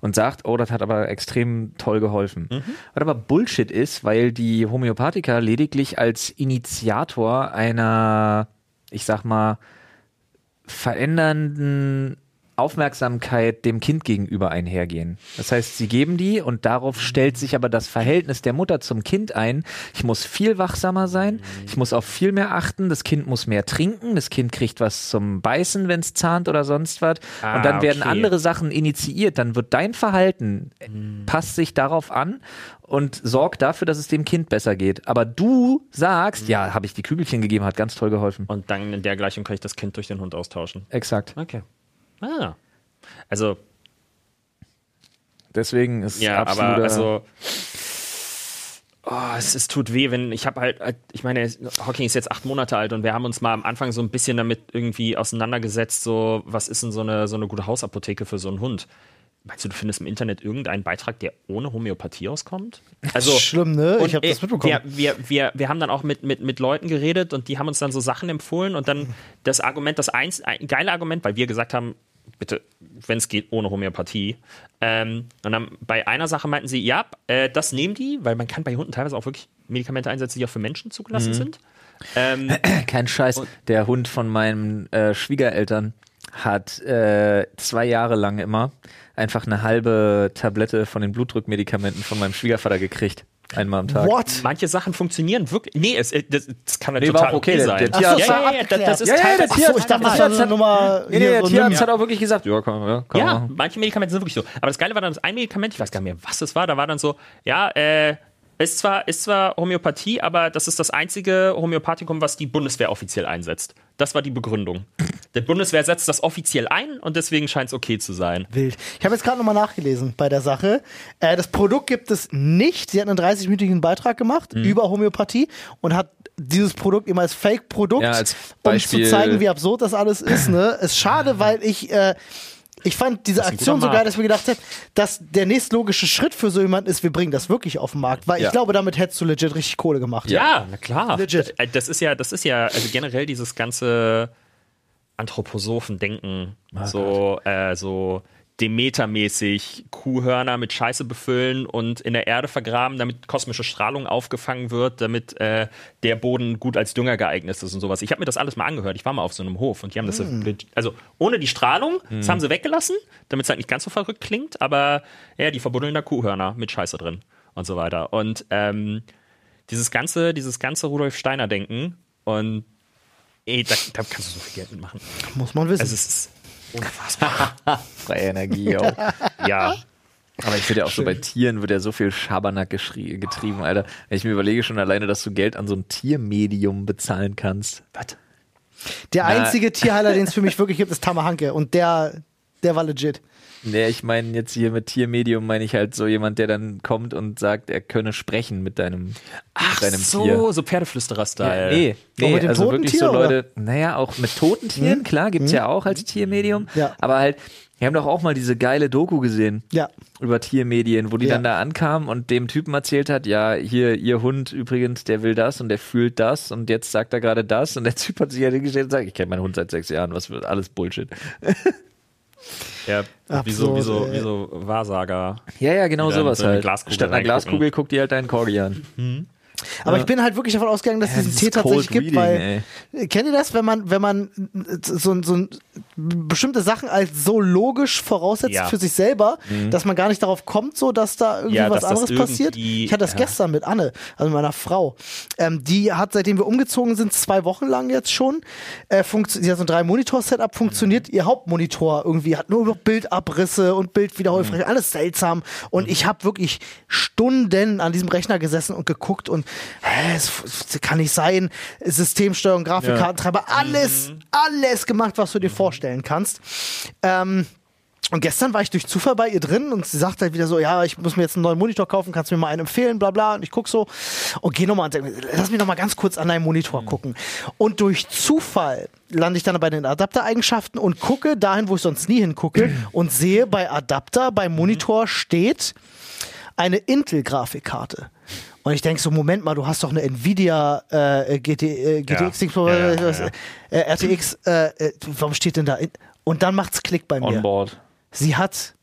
Speaker 1: und sagt, oh, das hat aber extrem toll geholfen. Was aber Bullshit ist, weil die Homöopathika lediglich als Initiator einer, ich sag mal, verändernden Aufmerksamkeit dem Kind gegenüber einhergehen. Das heißt, sie geben die und darauf stellt sich aber das Verhältnis der Mutter zum Kind ein. Ich muss viel wachsamer sein, ich muss auf viel mehr achten, das Kind muss mehr trinken, das Kind kriegt was zum Beißen, wenn es zahnt oder sonst was.
Speaker 2: Ah,
Speaker 1: und dann werden
Speaker 2: okay.
Speaker 1: andere Sachen initiiert. Dann wird dein Verhalten, äh, passt sich darauf an und sorgt dafür, dass es dem Kind besser geht. Aber du sagst, ja, habe ich die Kügelchen gegeben, hat ganz toll geholfen.
Speaker 2: Und dann in der Gleichung kann ich das Kind durch den Hund austauschen.
Speaker 1: Exakt.
Speaker 2: Okay. Ah. Also,
Speaker 1: Deswegen ist
Speaker 2: Ja,
Speaker 1: absoluter,
Speaker 2: aber also. Oh, es, es tut weh, wenn ich habe halt, halt- ich meine, Hawking ist jetzt acht Monate alt und wir haben uns mal am Anfang so ein bisschen damit irgendwie auseinandergesetzt, so was ist denn so eine, so eine gute Hausapotheke für so einen Hund? Meinst du, du findest im Internet irgendeinen Beitrag, der ohne Homöopathie auskommt? Also
Speaker 3: Schlimm, ne? Ich habe das
Speaker 2: äh,
Speaker 3: mitbekommen.
Speaker 2: Wir, wir, wir, wir haben dann auch mit, mit, mit Leuten geredet und die haben uns dann so Sachen empfohlen und dann das Argument, das eins, ein geile Argument, weil wir gesagt haben, bitte, wenn es geht, ohne Homöopathie. Ähm, und dann bei einer Sache meinten sie, ja, äh, das nehmen die, weil man kann bei Hunden teilweise auch wirklich Medikamente einsetzen, die auch für Menschen zugelassen
Speaker 3: Mhm.
Speaker 2: sind. Ähm,
Speaker 1: Kein Scheiß. Der Hund von meinen äh, Schwiegereltern hat äh, zwei Jahre lang immer einfach eine halbe Tablette von den Blutdruckmedikamenten von meinem Schwiegervater gekriegt. Einmal am Tag.
Speaker 3: What?
Speaker 2: manche Sachen funktionieren wirklich. Nee, es, äh, das, das kann
Speaker 1: Nee,
Speaker 2: total
Speaker 1: okay,
Speaker 2: okay
Speaker 1: der-
Speaker 2: sein.
Speaker 1: der
Speaker 3: Ach so,
Speaker 1: Tierarzt-
Speaker 2: ja,
Speaker 3: war
Speaker 2: ja, ja, das, ist
Speaker 1: Ja, ja, der Tierarzt
Speaker 3: Achso, ich dachte, das war so eine Nummer.
Speaker 1: Nee, nee, der
Speaker 3: so
Speaker 1: Tierarzt hat auch wirklich gesagt, ja, komm, ja, kann man
Speaker 2: Ja, manche Medikamente sind wirklich so. Aber das Geile war dann das ein Medikament, ich weiß gar nicht mehr, was es war, da war dann so, ja, äh, ist zwar, ist zwar Homöopathie, aber das ist das einzige Homöopathikum, was die Bundeswehr offiziell einsetzt. Das war die Begründung. Die Bundeswehr setzt das offiziell ein und deswegen scheint es okay zu sein.
Speaker 3: Wild. Ich habe jetzt gerade nochmal nachgelesen bei der Sache. Äh, das Produkt gibt es nicht. Sie hat einen 30-minütigen Beitrag gemacht
Speaker 1: Mhm.
Speaker 3: über Homöopathie und hat dieses Produkt immer als Fake-Produkt,
Speaker 1: Ja,
Speaker 3: um zu zeigen, wie absurd das alles ist. Ne? Ist schade, weil ich äh, ich fand diese Aktion so geil, dass mir gedacht habe, dass der nächstlogische Schritt für so jemanden ist, wir bringen das wirklich auf den Markt, weil
Speaker 1: Ja.
Speaker 3: ich glaube, damit hättest du legit richtig Kohle gemacht.
Speaker 2: Ja, na klar.
Speaker 3: Legit.
Speaker 2: Das, das ist ja, das ist ja, also generell dieses ganze Anthroposophen-Denken, so, äh, so Demeter-mäßig Kuhhörner mit Scheiße befüllen und in der Erde vergraben, damit kosmische Strahlung aufgefangen wird, damit äh, der Boden gut als Dünger geeignet ist und sowas. Ich habe mir das alles mal angehört. Ich war mal auf so einem Hof und die haben das, legit- also ohne die Strahlung, das haben sie weggelassen, damit es halt nicht ganz so verrückt klingt, aber ja, die verbuddeln da Kuhhörner mit Scheiße drin und so weiter. Und ähm, dieses ganze, dieses ganze Rudolf Steiner Denken und ey, da, da kannst du so viel Geld mitmachen.
Speaker 3: Muss man wissen.
Speaker 2: Also es ist unfassbar.
Speaker 1: Freie Energie auch.
Speaker 2: ja.
Speaker 1: Aber ich finde ja auch so bei Tieren wird ja so viel Schabernack getrieben, Alter. Wenn ich mir überlege schon alleine, dass du Geld an so ein Tiermedium bezahlen kannst.
Speaker 2: Was?
Speaker 3: der
Speaker 1: Na-
Speaker 3: einzige Tierheiler, den es für mich wirklich gibt, ist Tamahanke und der, der war legit.
Speaker 1: Nee, ich meine jetzt hier mit Tiermedium meine ich halt so jemand, der dann kommt und sagt, er könne sprechen mit deinem,
Speaker 2: Ach
Speaker 1: mit deinem
Speaker 2: so,
Speaker 1: Tier.
Speaker 2: so Pferdeflüsterer-Style.
Speaker 1: Nee,
Speaker 3: Auch
Speaker 1: nee
Speaker 3: mit den
Speaker 1: also wirklich
Speaker 3: Tieren,
Speaker 1: so
Speaker 3: oder?
Speaker 1: Leute, naja, auch mit toten Tieren, klar, gibt's ja auch als Tiermedium.
Speaker 3: Ja.
Speaker 1: Aber halt, wir haben doch auch mal diese geile Doku gesehen
Speaker 3: Ja.
Speaker 1: über Tiermedien, wo die
Speaker 3: Ja.
Speaker 1: dann da ankam und dem Typen erzählt hat, ja, hier, ihr Hund übrigens, der will das und der fühlt das und jetzt sagt er gerade das und der Typ hat sich ja hingestellt und sagt, ich kenne meinen Hund seit sechs Jahren, was wird alles Bullshit.
Speaker 2: Ja, wie so,
Speaker 3: Absurd,
Speaker 2: wie so,
Speaker 3: ey.
Speaker 2: wie so Wahrsager.
Speaker 1: Ja, ja, genau sowas
Speaker 2: so
Speaker 1: halt.
Speaker 2: Glaskugel
Speaker 1: Statt einer. Glaskugel guckt die halt deinen Corgi an.
Speaker 3: Aber ich bin halt wirklich davon ausgegangen, dass es
Speaker 1: Ja,
Speaker 3: diesen
Speaker 1: dieses
Speaker 3: Tee tatsächlich
Speaker 1: Cold
Speaker 3: gibt,
Speaker 1: Reading,
Speaker 3: weil kennt ihr das, wenn man wenn man so, so ein bestimmte Sachen als so logisch voraussetzt
Speaker 2: Ja.
Speaker 3: für sich selber, dass man gar nicht darauf kommt, so dass da irgendwie
Speaker 2: Ja,
Speaker 3: was
Speaker 2: dass
Speaker 3: anderes passiert. Ich hatte das
Speaker 2: ja.
Speaker 3: gestern mit Anne, also meiner Frau. Ähm, die hat, seitdem wir umgezogen sind, zwei Wochen lang jetzt schon, äh, sie hat so ein drei Monitor-Setup, funktioniert ihr Hauptmonitor irgendwie, hat nur noch Bildabrisse und Bildwiederholfläche, alles seltsam. Und ich habe wirklich Stunden an diesem Rechner gesessen und geguckt und hä, es kann nicht sein, Systemsteuerung, Grafikkartentreiber, alles, alles gemacht, was du dir vorstellen kannst. Ähm, und gestern war ich durch Zufall bei ihr drin und sie sagt halt wieder so, ja, ich muss mir jetzt einen neuen Monitor kaufen, kannst du mir mal einen empfehlen, bla bla. Und ich guck so und geh nochmal, lass mich nochmal ganz kurz an deinen Monitor gucken. Und durch Zufall lande ich dann bei den Adaptereigenschaften und gucke dahin, wo ich sonst nie hingucke und sehe bei Adapter, beim Monitor steht eine Intel-Grafikkarte. Und ich denke so, Moment mal, du hast doch eine Nvidia äh, GT, äh, GTX,
Speaker 2: Ja. Ja, ja.
Speaker 3: Äh, RTX, äh, äh, warum steht denn da? In und dann macht's Klick bei mir.
Speaker 1: Onboard.
Speaker 3: Sie hat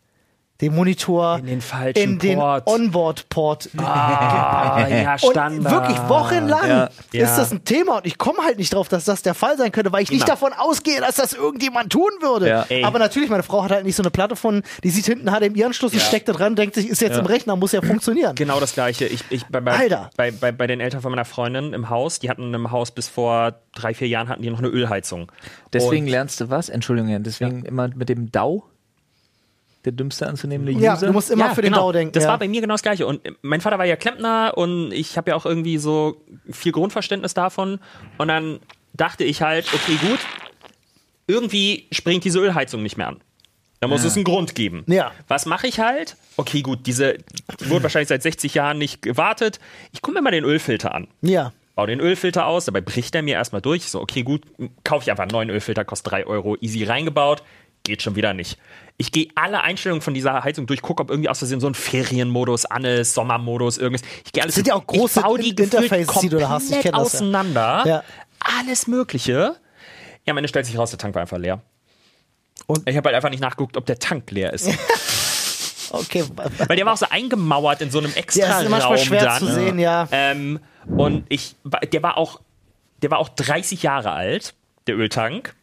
Speaker 3: den Monitor
Speaker 2: In den falschen
Speaker 3: in den
Speaker 2: Port.
Speaker 3: Onboard-Port
Speaker 2: Ah, ja,
Speaker 3: und wirklich wochenlang
Speaker 2: Ja.
Speaker 3: ist
Speaker 2: Ja.
Speaker 3: das ein Thema und ich komme halt nicht drauf, dass das der Fall sein könnte, weil ich nicht
Speaker 2: Immer.
Speaker 3: davon ausgehe, dass das irgendjemand tun würde.
Speaker 1: Ja.
Speaker 3: Aber natürlich, meine Frau hat halt nicht so eine Platte von, die sieht hinten HDMI-Anschluss und
Speaker 2: Ja.
Speaker 3: steckt da dran, denkt sich, ist jetzt im Rechner, muss ja funktionieren.
Speaker 2: Genau das gleiche. Ich, ich, bei, bei,
Speaker 3: Alter.
Speaker 2: Bei, bei, bei den Eltern von meiner Freundin im Haus, die hatten im Haus bis vor drei, vier Jahren hatten die noch eine Ölheizung.
Speaker 1: Deswegen
Speaker 2: Und-
Speaker 1: lernst du was? Entschuldigung, deswegen immer mit dem DAO, der dümmste anzunehmende
Speaker 3: Ja,
Speaker 1: User.
Speaker 3: du musst immer für den
Speaker 2: genau.
Speaker 3: DAO denken.
Speaker 2: Das
Speaker 3: ja.
Speaker 2: war bei mir genau das Gleiche. Und mein Vater war ja Klempner und ich habe ja auch irgendwie so viel Grundverständnis davon. Und dann dachte ich halt, okay, gut, irgendwie springt diese Ölheizung nicht mehr an. Da muss es einen Grund geben.
Speaker 3: Ja.
Speaker 2: Was mache ich halt? Okay, gut, diese die wurde wahrscheinlich seit 60 Jahren nicht gewartet. Ich gucke mir mal den Ölfilter an.
Speaker 3: ja.
Speaker 2: Baue den Ölfilter aus, dabei bricht er mir erstmal durch. So, okay, gut, kaufe ich einfach einen neuen Ölfilter, kostet 3 Euro, easy reingebaut. Geht schon wieder nicht. Ich gehe alle Einstellungen von dieser Heizung durch, gucke, ob irgendwie aus Versehen so ein Ferienmodus an ist, Sommermodus, irgendwas. Ich gehe alles
Speaker 3: sind ja auch große
Speaker 2: ich baue die
Speaker 3: Interfaces, die du da hast. Ich
Speaker 2: komplett
Speaker 3: kenn das
Speaker 2: auseinander.
Speaker 3: Ja.
Speaker 2: Alles Mögliche. Ja, am Ende stellt sich raus, der Tank war einfach leer.
Speaker 3: Und?
Speaker 2: ich habe halt einfach nicht nachgeguckt, ob der Tank leer ist.
Speaker 3: Okay.
Speaker 2: Weil der war auch so eingemauert in so einem extra
Speaker 3: Ja, ist manchmal
Speaker 2: Raum
Speaker 3: schwer
Speaker 2: dann.
Speaker 3: zu sehen, ja.
Speaker 2: Ähm, und ich, der war auch, der war auch 30 Jahre alt, der Öltank.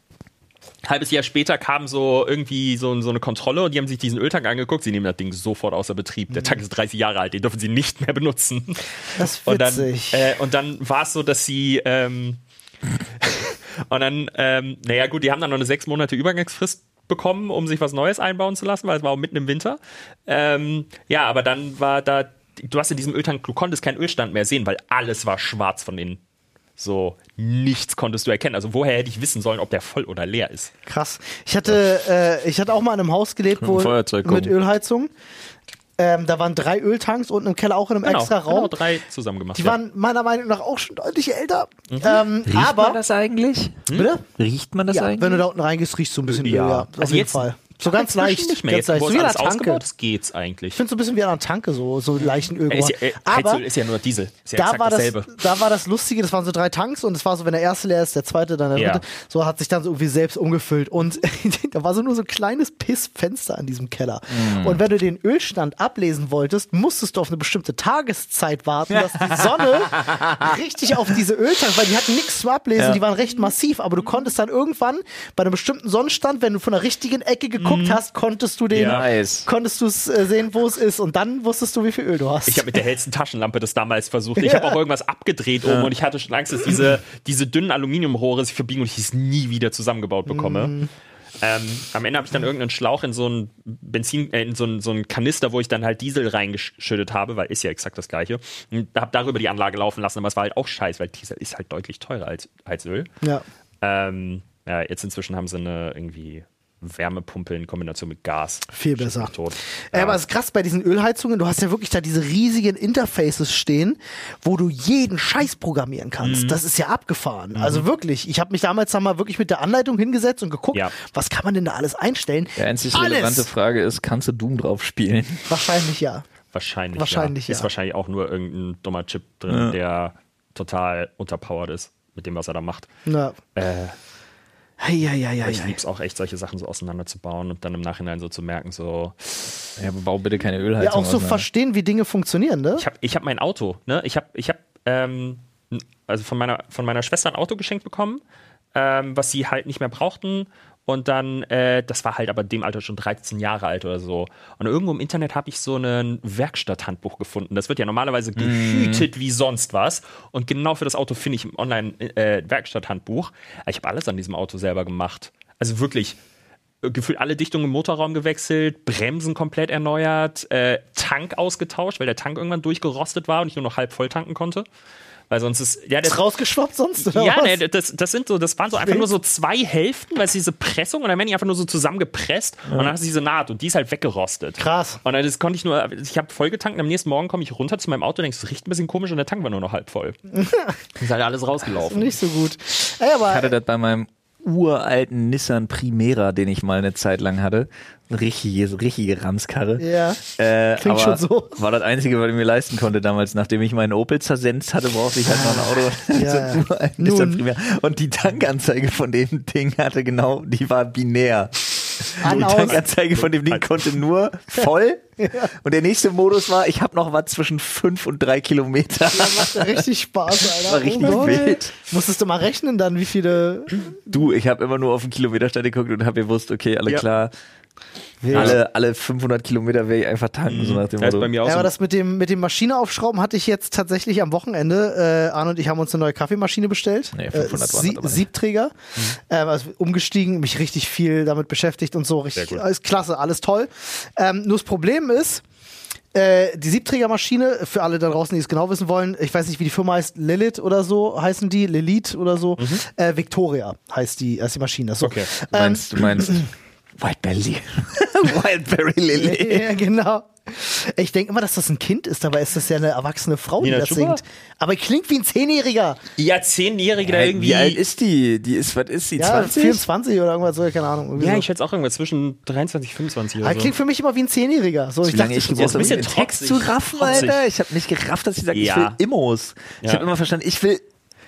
Speaker 2: Halbes Jahr später kam so irgendwie so, so eine Kontrolle und die haben sich diesen Öltank angeguckt. Sie nehmen das Ding sofort außer Betrieb. Der Tank ist 30 Jahre alt, den dürfen sie nicht mehr benutzen.
Speaker 3: Das ist
Speaker 2: Und dann,
Speaker 3: witzig.
Speaker 2: äh, und dann war es so, dass sie ähm, und dann, ähm, naja gut, die haben dann noch eine sechs Monate Übergangsfrist bekommen, um sich was Neues einbauen zu lassen, weil es war auch mitten im Winter. Ähm, ja, aber dann war da, du hast in diesem Öltank, du konntest keinen Ölstand mehr sehen, weil alles war schwarz von innen. So, nichts konntest du erkennen. Also woher hätte ich wissen sollen, ob der voll oder leer ist?
Speaker 3: Krass. Ich hatte, äh, ich hatte auch mal in einem Haus gelebt, wo
Speaker 1: Mit.
Speaker 3: Ölheizung. Ähm, da waren drei Öltanks unten im Keller auch in einem
Speaker 2: Genau,
Speaker 3: extra Raum.
Speaker 2: genau drei zusammen gemacht.
Speaker 3: Die
Speaker 2: ja.
Speaker 3: waren meiner Meinung nach auch schon deutlich älter. Ähm,
Speaker 1: Riecht
Speaker 3: aber
Speaker 1: man das eigentlich?
Speaker 3: bitte?
Speaker 1: Riecht man das
Speaker 3: Ja,
Speaker 1: eigentlich?
Speaker 3: wenn du da unten reingehst, riechst du ein bisschen
Speaker 2: Ja.
Speaker 3: Öl, ja. Auf
Speaker 2: Also
Speaker 3: jeden
Speaker 2: jetzt-
Speaker 3: Fall. So ganz leicht.
Speaker 2: Nicht mehr.
Speaker 3: Ganz
Speaker 2: Jetzt,
Speaker 3: leicht. So
Speaker 2: es
Speaker 3: wie
Speaker 2: alles
Speaker 3: einer Tanke.
Speaker 2: ist, geht's eigentlich.
Speaker 3: Ich finde so ein bisschen wie an einer Tanke, so, so leichten
Speaker 2: Ist
Speaker 3: Ölgeruch.
Speaker 2: ja, äh,
Speaker 3: Aber
Speaker 2: Heizöl ist ja nur Diesel. Ist ja
Speaker 3: da war, das,
Speaker 2: dasselbe.
Speaker 3: da war das Lustige, das waren so drei Tanks und es war so, wenn der erste leer ist, der zweite, dann der
Speaker 2: Ja.
Speaker 3: dritte. So hat sich dann so irgendwie selbst umgefüllt. Und da war so nur so ein kleines Pissfenster an diesem Keller.
Speaker 2: Mm.
Speaker 3: Und wenn du den Ölstand ablesen wolltest, musstest du auf eine bestimmte Tageszeit warten, dass die Sonne richtig auf diese Öltanks, weil die hatten nichts zum Ablesen,
Speaker 1: Ja.
Speaker 3: die waren recht massiv, aber du konntest dann irgendwann bei einem bestimmten Sonnenstand, wenn du von der richtigen Ecke geguckt hast, konntest du den,
Speaker 2: Mm. Ja.
Speaker 1: Nice.
Speaker 3: konntest du es äh, sehen, wo es ist. Und dann wusstest du, wie viel Öl du hast.
Speaker 2: Ich habe mit der hellsten Taschenlampe das damals versucht. Ich habe auch irgendwas abgedreht oben und ich hatte schon Angst, dass diese, diese dünnen Aluminiumrohre sich verbiegen und ich es nie wieder zusammengebaut bekomme. Ähm, am Ende habe ich dann irgendeinen Schlauch in so einen Benzin, äh, in so einen, so einen Kanister, wo ich dann halt Diesel reingeschüttet habe, weil ist ja exakt das gleiche. Und habe darüber die Anlage laufen lassen, aber es war halt auch scheiße, weil Diesel ist halt deutlich teurer als, als Öl.
Speaker 3: ja.
Speaker 2: Ähm, ja, jetzt inzwischen haben sie eine irgendwie Wärmepumpe in Kombination mit Gas.
Speaker 3: Viel besser.
Speaker 2: Tot.
Speaker 3: Äh, aber es ist krass bei diesen Ölheizungen, du hast ja wirklich da diese riesigen Interfaces stehen, wo du jeden Scheiß programmieren kannst.
Speaker 2: Mhm.
Speaker 3: Das ist ja abgefahren. Also wirklich, ich habe mich damals da mal wirklich mit der Anleitung hingesetzt und geguckt,
Speaker 2: Ja.
Speaker 3: was kann man denn da alles einstellen?
Speaker 1: Die einzig
Speaker 3: alles!
Speaker 1: relevante Frage ist, kannst du Doom drauf spielen?
Speaker 3: Wahrscheinlich ja.
Speaker 2: Wahrscheinlich,
Speaker 3: Wahrscheinlich,
Speaker 2: ja. Ist
Speaker 3: ja.
Speaker 2: wahrscheinlich auch nur irgendein dummer Chip drin,
Speaker 1: Ja.
Speaker 2: der total unterpowered ist mit dem, was er da macht.
Speaker 3: ja.
Speaker 2: Äh,
Speaker 3: Hei, hei, hei,
Speaker 2: ich lieb's auch echt, solche Sachen so auseinanderzubauen und dann im Nachhinein so zu merken, so,
Speaker 1: Ja, bau bitte keine
Speaker 3: Ja,
Speaker 1: Ölheizung.
Speaker 3: auch so
Speaker 1: auseinander.
Speaker 3: verstehen, wie Dinge funktionieren, ne?
Speaker 2: ich habe ich hab mein Auto, ne? Ich habe ich hab, ähm, also von meiner, von meiner Schwester ein Auto geschenkt bekommen. ähm, was sie halt nicht mehr brauchten. Und dann, äh, das war halt aber in dem Alter schon 13 Jahre alt oder so. Und irgendwo im Internet habe ich so ein Werkstatthandbuch gefunden. Das wird ja normalerweise gehütet wie sonst was. Und genau für das Auto finde ich im Online-Werkstatthandbuch. ich habe alles an diesem Auto selber gemacht. Also wirklich äh, gefühlt alle Dichtungen im Motorraum gewechselt, Bremsen komplett erneuert, äh, Tank ausgetauscht, weil der Tank irgendwann durchgerostet war und ich nur noch halb voll tanken konnte. Weil sonst ist, ja, das,
Speaker 3: Ist rausgeschwappt sonst? Oder
Speaker 2: ja,
Speaker 3: was?
Speaker 2: nee, das, das sind so, das waren so einfach nur so zwei Hälften, weil es diese Pressung und dann werden die einfach nur so zusammengepresst und dann hast du diese Naht und die ist halt weggerostet.
Speaker 3: Krass.
Speaker 2: Und dann das konnte ich nur, ich habe vollgetankt und am nächsten Morgen komme ich runter zu meinem Auto und denkst, es riecht ein bisschen komisch und der Tank war nur noch halb voll. ist halt alles rausgelaufen.
Speaker 3: Nicht so gut. Ey, aber
Speaker 1: Ich hatte das bei meinem uralten Nissan Primera, den ich mal eine Zeit lang hatte. Richtige, richtige Ramskarre.
Speaker 3: Ja.
Speaker 1: Äh,
Speaker 3: Klingt
Speaker 1: aber
Speaker 3: schon so.
Speaker 1: War das Einzige, was ich mir leisten konnte damals. Nachdem ich meinen Opel zersenzt hatte, brauchte ich halt noch ein Auto.
Speaker 3: Ja,
Speaker 1: so Nissan. Primera. Und die Tankanzeige von dem Ding hatte genau, die war binär.
Speaker 3: An,
Speaker 1: Die
Speaker 3: aus.
Speaker 1: Tankanzeige von dem Ding konnte nur voll. Und der nächste Modus war, ich habe noch was zwischen fünf und drei Kilometer.
Speaker 3: macht ja richtig Spaß, Alter.
Speaker 1: war richtig
Speaker 3: Oh
Speaker 1: wild.
Speaker 3: Musstest du mal rechnen dann, wie viele.
Speaker 1: Du, ich habe immer nur auf den Kilometerstand geguckt und habe gewusst, okay, alle
Speaker 2: Ja.
Speaker 1: klar. Alle, alle 500 Kilometer werde ich einfach tanken, so nach dem
Speaker 2: ist
Speaker 1: Motto.
Speaker 2: bei mir auch
Speaker 3: Ja, aber das mit dem, mit dem Maschineaufschrauben hatte ich jetzt tatsächlich am Wochenende. Äh, Arne und ich haben uns eine neue Kaffeemaschine bestellt.
Speaker 1: Nee, 500 waren
Speaker 3: äh, Sie. Siebträger. Ähm, also umgestiegen, mich richtig viel damit beschäftigt und so. Richtig,
Speaker 2: Sehr gut.
Speaker 3: alles klasse, alles toll. Ähm, nur das Problem ist, äh, die Siebträgermaschine, für alle da draußen, die es genau wissen wollen, ich weiß nicht, wie die Firma heißt, Lilith oder so heißen die, Lilith oder so. Äh, Victoria heißt die, heißt die Maschine. So.
Speaker 2: Okay.
Speaker 1: Du
Speaker 3: Ähm,
Speaker 1: meinst, du meinst Wildberry. Wildberry Lily.
Speaker 3: Ja, genau. Ich denke immer, dass das ein Kind ist, dabei ist das ja eine erwachsene Frau, die
Speaker 2: Nina
Speaker 3: das
Speaker 2: Chuba?
Speaker 3: singt. Aber klingt wie ein Zehnjähriger.
Speaker 2: ja, Zehnjährige da irgendwie.
Speaker 1: Wie alt ist die? Die ist, was ist sie?
Speaker 3: Ja,
Speaker 1: 20?
Speaker 3: 24 oder irgendwas, so, keine Ahnung.
Speaker 2: ja,
Speaker 3: so.
Speaker 2: ich schätze auch irgendwas zwischen 23 und 25
Speaker 3: Aber
Speaker 2: oder so.
Speaker 3: klingt für mich immer wie ein Zehnjähriger. So, ich dachte,
Speaker 1: ich gebraucht
Speaker 3: so,
Speaker 1: habe, um
Speaker 2: bisschen
Speaker 1: den Text zu raffen. Alter. Ich habe nicht gerafft, dass sie sagt, ich
Speaker 2: Ja.
Speaker 1: will Immos. Ich
Speaker 2: Ja.
Speaker 1: habe immer verstanden, ich will.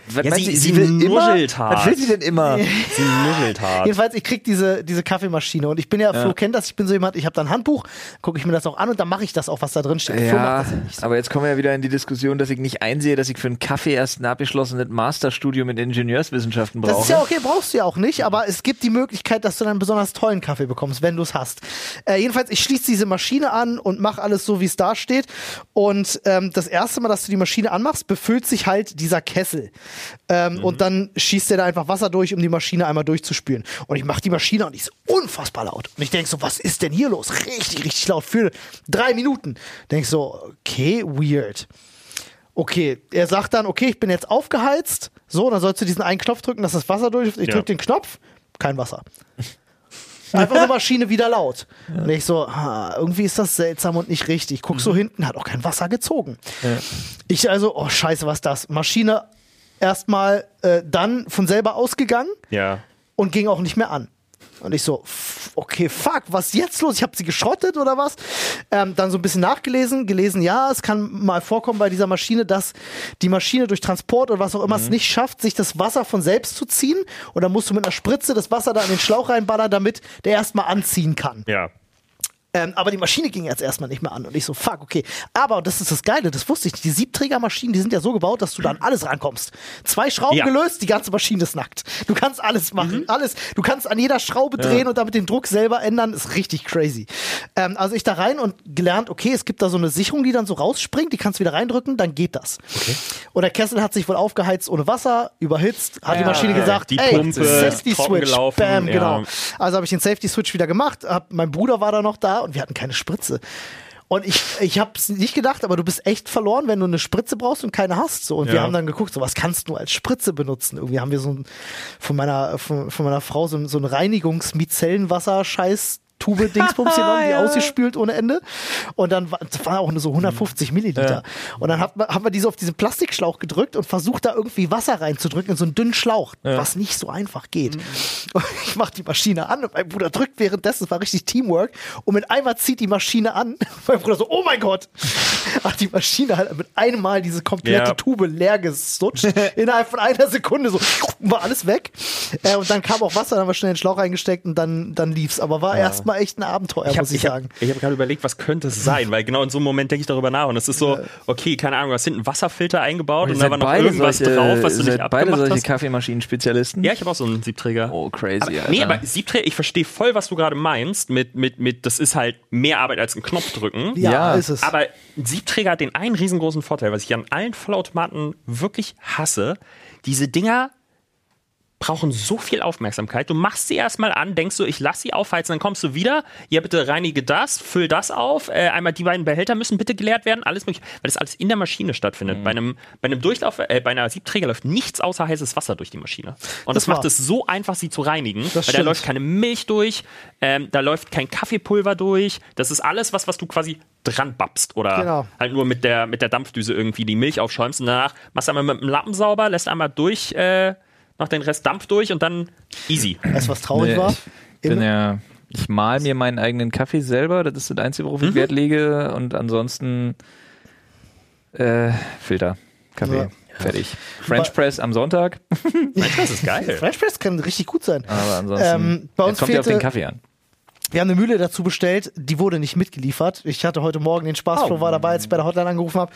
Speaker 1: Was
Speaker 2: Ja, sie-
Speaker 1: du,
Speaker 2: sie
Speaker 1: will immer?
Speaker 2: nuschelt hart.
Speaker 1: Was will sie denn immer?
Speaker 2: Sie nuschelt hart.
Speaker 3: Jedenfalls, ich krieg diese, diese Kaffeemaschine und ich bin ja, Flo kennt das, ich bin so jemand, ich habe da ein Handbuch, gucke ich mir das auch an und dann mache ich das auch, was da drin steht.
Speaker 1: Ja,
Speaker 3: ja so.
Speaker 1: aber jetzt kommen wir ja wieder in die Diskussion, dass ich nicht einsehe, dass ich für einen Kaffee erst ein abgeschlossenes Masterstudium in Ingenieurswissenschaften brauche.
Speaker 3: Das ist ja okay, brauchst du ja auch nicht, aber es gibt die Möglichkeit, dass du dann einen besonders tollen Kaffee bekommst, wenn du es hast. Äh, jedenfalls, ich schließe diese Maschine an und mache alles so, wie es da steht. Und ähm, das erste Mal, dass du die Maschine anmachst, befüllt sich halt dieser Kessel. Ähm, Und dann schießt der da einfach Wasser durch, um die Maschine einmal durchzuspülen. Und ich mache die Maschine und die ist unfassbar laut. Und ich denk so, was ist denn hier los? Richtig, richtig laut für drei Minuten. Denk so, okay, weird. Okay, er sagt dann, okay, ich bin jetzt aufgeheizt. So, dann sollst du diesen einen Knopf drücken, dass das Wasser durch. Ich
Speaker 2: Ja.
Speaker 3: drück den Knopf, kein Wasser. Einfach eine Maschine wieder laut. Und ich so, ah, irgendwie ist das seltsam und nicht richtig. Guck so hinten, hat auch kein Wasser gezogen. Ich also, oh scheiße, was ist das? Maschine erstmal äh, dann von selber ausgegangen
Speaker 2: ja.
Speaker 3: und ging auch nicht mehr an. Und ich so, okay, fuck, was ist jetzt los? Ich habe sie geschrottet oder was? Ähm, dann so ein bisschen nachgelesen, gelesen, ja, es kann mal vorkommen bei dieser Maschine, dass die Maschine durch Transport oder was auch immer es nicht schafft, sich das Wasser von selbst zu ziehen. Und dann musst du mit einer Spritze das Wasser da in den Schlauch reinballern, damit der erstmal anziehen kann.
Speaker 2: Ja.
Speaker 3: Ähm, aber die Maschine ging jetzt erstmal nicht mehr an. Und ich so, fuck, okay. Aber, das ist das Geile, das wusste ich nicht, die Siebträgermaschinen, die sind ja so gebaut, dass du da an alles rankommst. Zwei Schrauben
Speaker 2: Ja.
Speaker 3: gelöst, die ganze Maschine ist nackt. Du kannst alles machen, alles. Du kannst an jeder Schraube drehen und damit den Druck selber ändern, ist richtig crazy. Ähm, also ich da rein und gelernt, okay, es gibt da so eine Sicherung, die dann so rausspringt, die kannst du wieder reindrücken, dann geht das. Und der Kessel hat sich wohl aufgeheizt ohne Wasser, überhitzt, hat die
Speaker 1: Ja,
Speaker 3: Maschine
Speaker 1: okay.
Speaker 3: gesagt,
Speaker 2: Die
Speaker 3: ey,
Speaker 2: Pumpe,
Speaker 3: Safety Switch,
Speaker 2: gelaufen,
Speaker 3: bam,
Speaker 2: ja.
Speaker 3: genau. Also habe ich den Safety Switch wieder gemacht, hab, mein Bruder war da noch da und wir hatten keine Spritze. Und ich, ich habe es nicht gedacht, aber du bist echt verloren, wenn du eine Spritze brauchst und keine hast. So. Und wir
Speaker 2: Ja.
Speaker 3: haben dann geguckt, so was kannst du als Spritze benutzen. Irgendwie haben wir so ein, von meiner, von, von meiner Frau so ein, so ein Reinigungs-Micellenwasser-Scheiß Tube Dingsbums genommen, die ausgespült ohne Ende. Und dann war, waren auch nur so 150 Milliliter. Und dann hat, man- haben wir diese auf diesen Plastikschlauch gedrückt und versucht da irgendwie Wasser reinzudrücken in so einen dünnen Schlauch, was nicht so einfach geht. Und ich mach die Maschine an und mein Bruder drückt währenddessen, es war richtig Teamwork. Und mit einmal zieht die Maschine an. Mein Bruder so, oh mein Gott! Hat die Maschine halt mit einem Mal diese komplette
Speaker 2: Ja.
Speaker 3: Tube leer gesutscht. innerhalb von einer Sekunde so war alles weg. Äh, und dann kam auch Wasser, dann haben wir schnell den Schlauch reingesteckt und dann, dann lief's. Aber war erstmal mal echt ein Abenteuer,
Speaker 2: Ich habe
Speaker 3: muss ich,
Speaker 2: ich hab,
Speaker 3: sagen.
Speaker 2: ich hab gerade überlegt, was könnte es sein, weil genau in so einem Moment denke ich darüber nach und es ist so, okay, keine Ahnung, was sind ein Wasserfilter eingebaut
Speaker 1: Ihr
Speaker 2: und da war noch
Speaker 1: beide
Speaker 2: irgendwas
Speaker 1: solche,
Speaker 2: drauf, was du nicht
Speaker 1: beide
Speaker 2: abgemacht
Speaker 1: solche
Speaker 2: hast.
Speaker 1: Kaffeemaschinen-Spezialisten?
Speaker 2: Ja, ich habe auch so einen Siebträger.
Speaker 1: Oh, crazy.
Speaker 2: Aber,
Speaker 1: Alter.
Speaker 2: nee, aber Siebträger, ich verstehe voll, was du gerade meinst, mit, mit, mit, das ist halt mehr Arbeit als ein Knopf drücken.
Speaker 3: Ja,
Speaker 1: Ja,
Speaker 3: ist es.
Speaker 2: Aber ein Siebträger hat den einen riesengroßen Vorteil, was ich an allen Vollautomaten wirklich hasse. Diese Dinger brauchen so viel Aufmerksamkeit. Du machst sie erstmal an, denkst du, ich lass sie aufheizen, dann kommst du wieder, ja bitte reinige das, füll das auf, äh, einmal die beiden Behälter müssen bitte geleert werden, alles mögliche, weil das alles in der Maschine stattfindet. Bei einem bei einem Durchlauf, äh, bei einer Siebträger läuft nichts außer heißes Wasser durch die Maschine. Und das,
Speaker 3: Das
Speaker 2: macht es so einfach, sie zu reinigen, weil da
Speaker 3: stimmt.
Speaker 2: läuft keine Milch durch, ähm, da läuft kein Kaffeepulver durch. Das ist alles was, was du quasi dran babst oder
Speaker 3: Genau.
Speaker 2: halt nur mit der, mit der Dampfdüse irgendwie die Milch aufschäumst und danach machst du einmal mit dem Lappen sauber, lässt einmal durch, äh, noch den Rest Dampf durch und dann easy.
Speaker 3: Weißt du, was traurig
Speaker 1: Nee,
Speaker 3: war?
Speaker 1: Ich bin ja, ich mal mir meinen eigenen Kaffee selber, das ist das Einzige, worauf ich Wert lege und ansonsten äh, Filter, Kaffee,
Speaker 3: Ja.
Speaker 1: fertig. French Press am Sonntag,
Speaker 2: Das ist geil.
Speaker 3: French Press kann richtig gut sein.
Speaker 1: aber ansonsten
Speaker 3: Ähm, bei uns
Speaker 1: jetzt kommt ja auf
Speaker 3: fehlte-
Speaker 1: den Kaffee an.
Speaker 3: Wir haben eine Mühle dazu bestellt, die wurde nicht mitgeliefert. Ich hatte heute Morgen den Spaß, Flo war dabei, als ich bei der Hotline angerufen habe.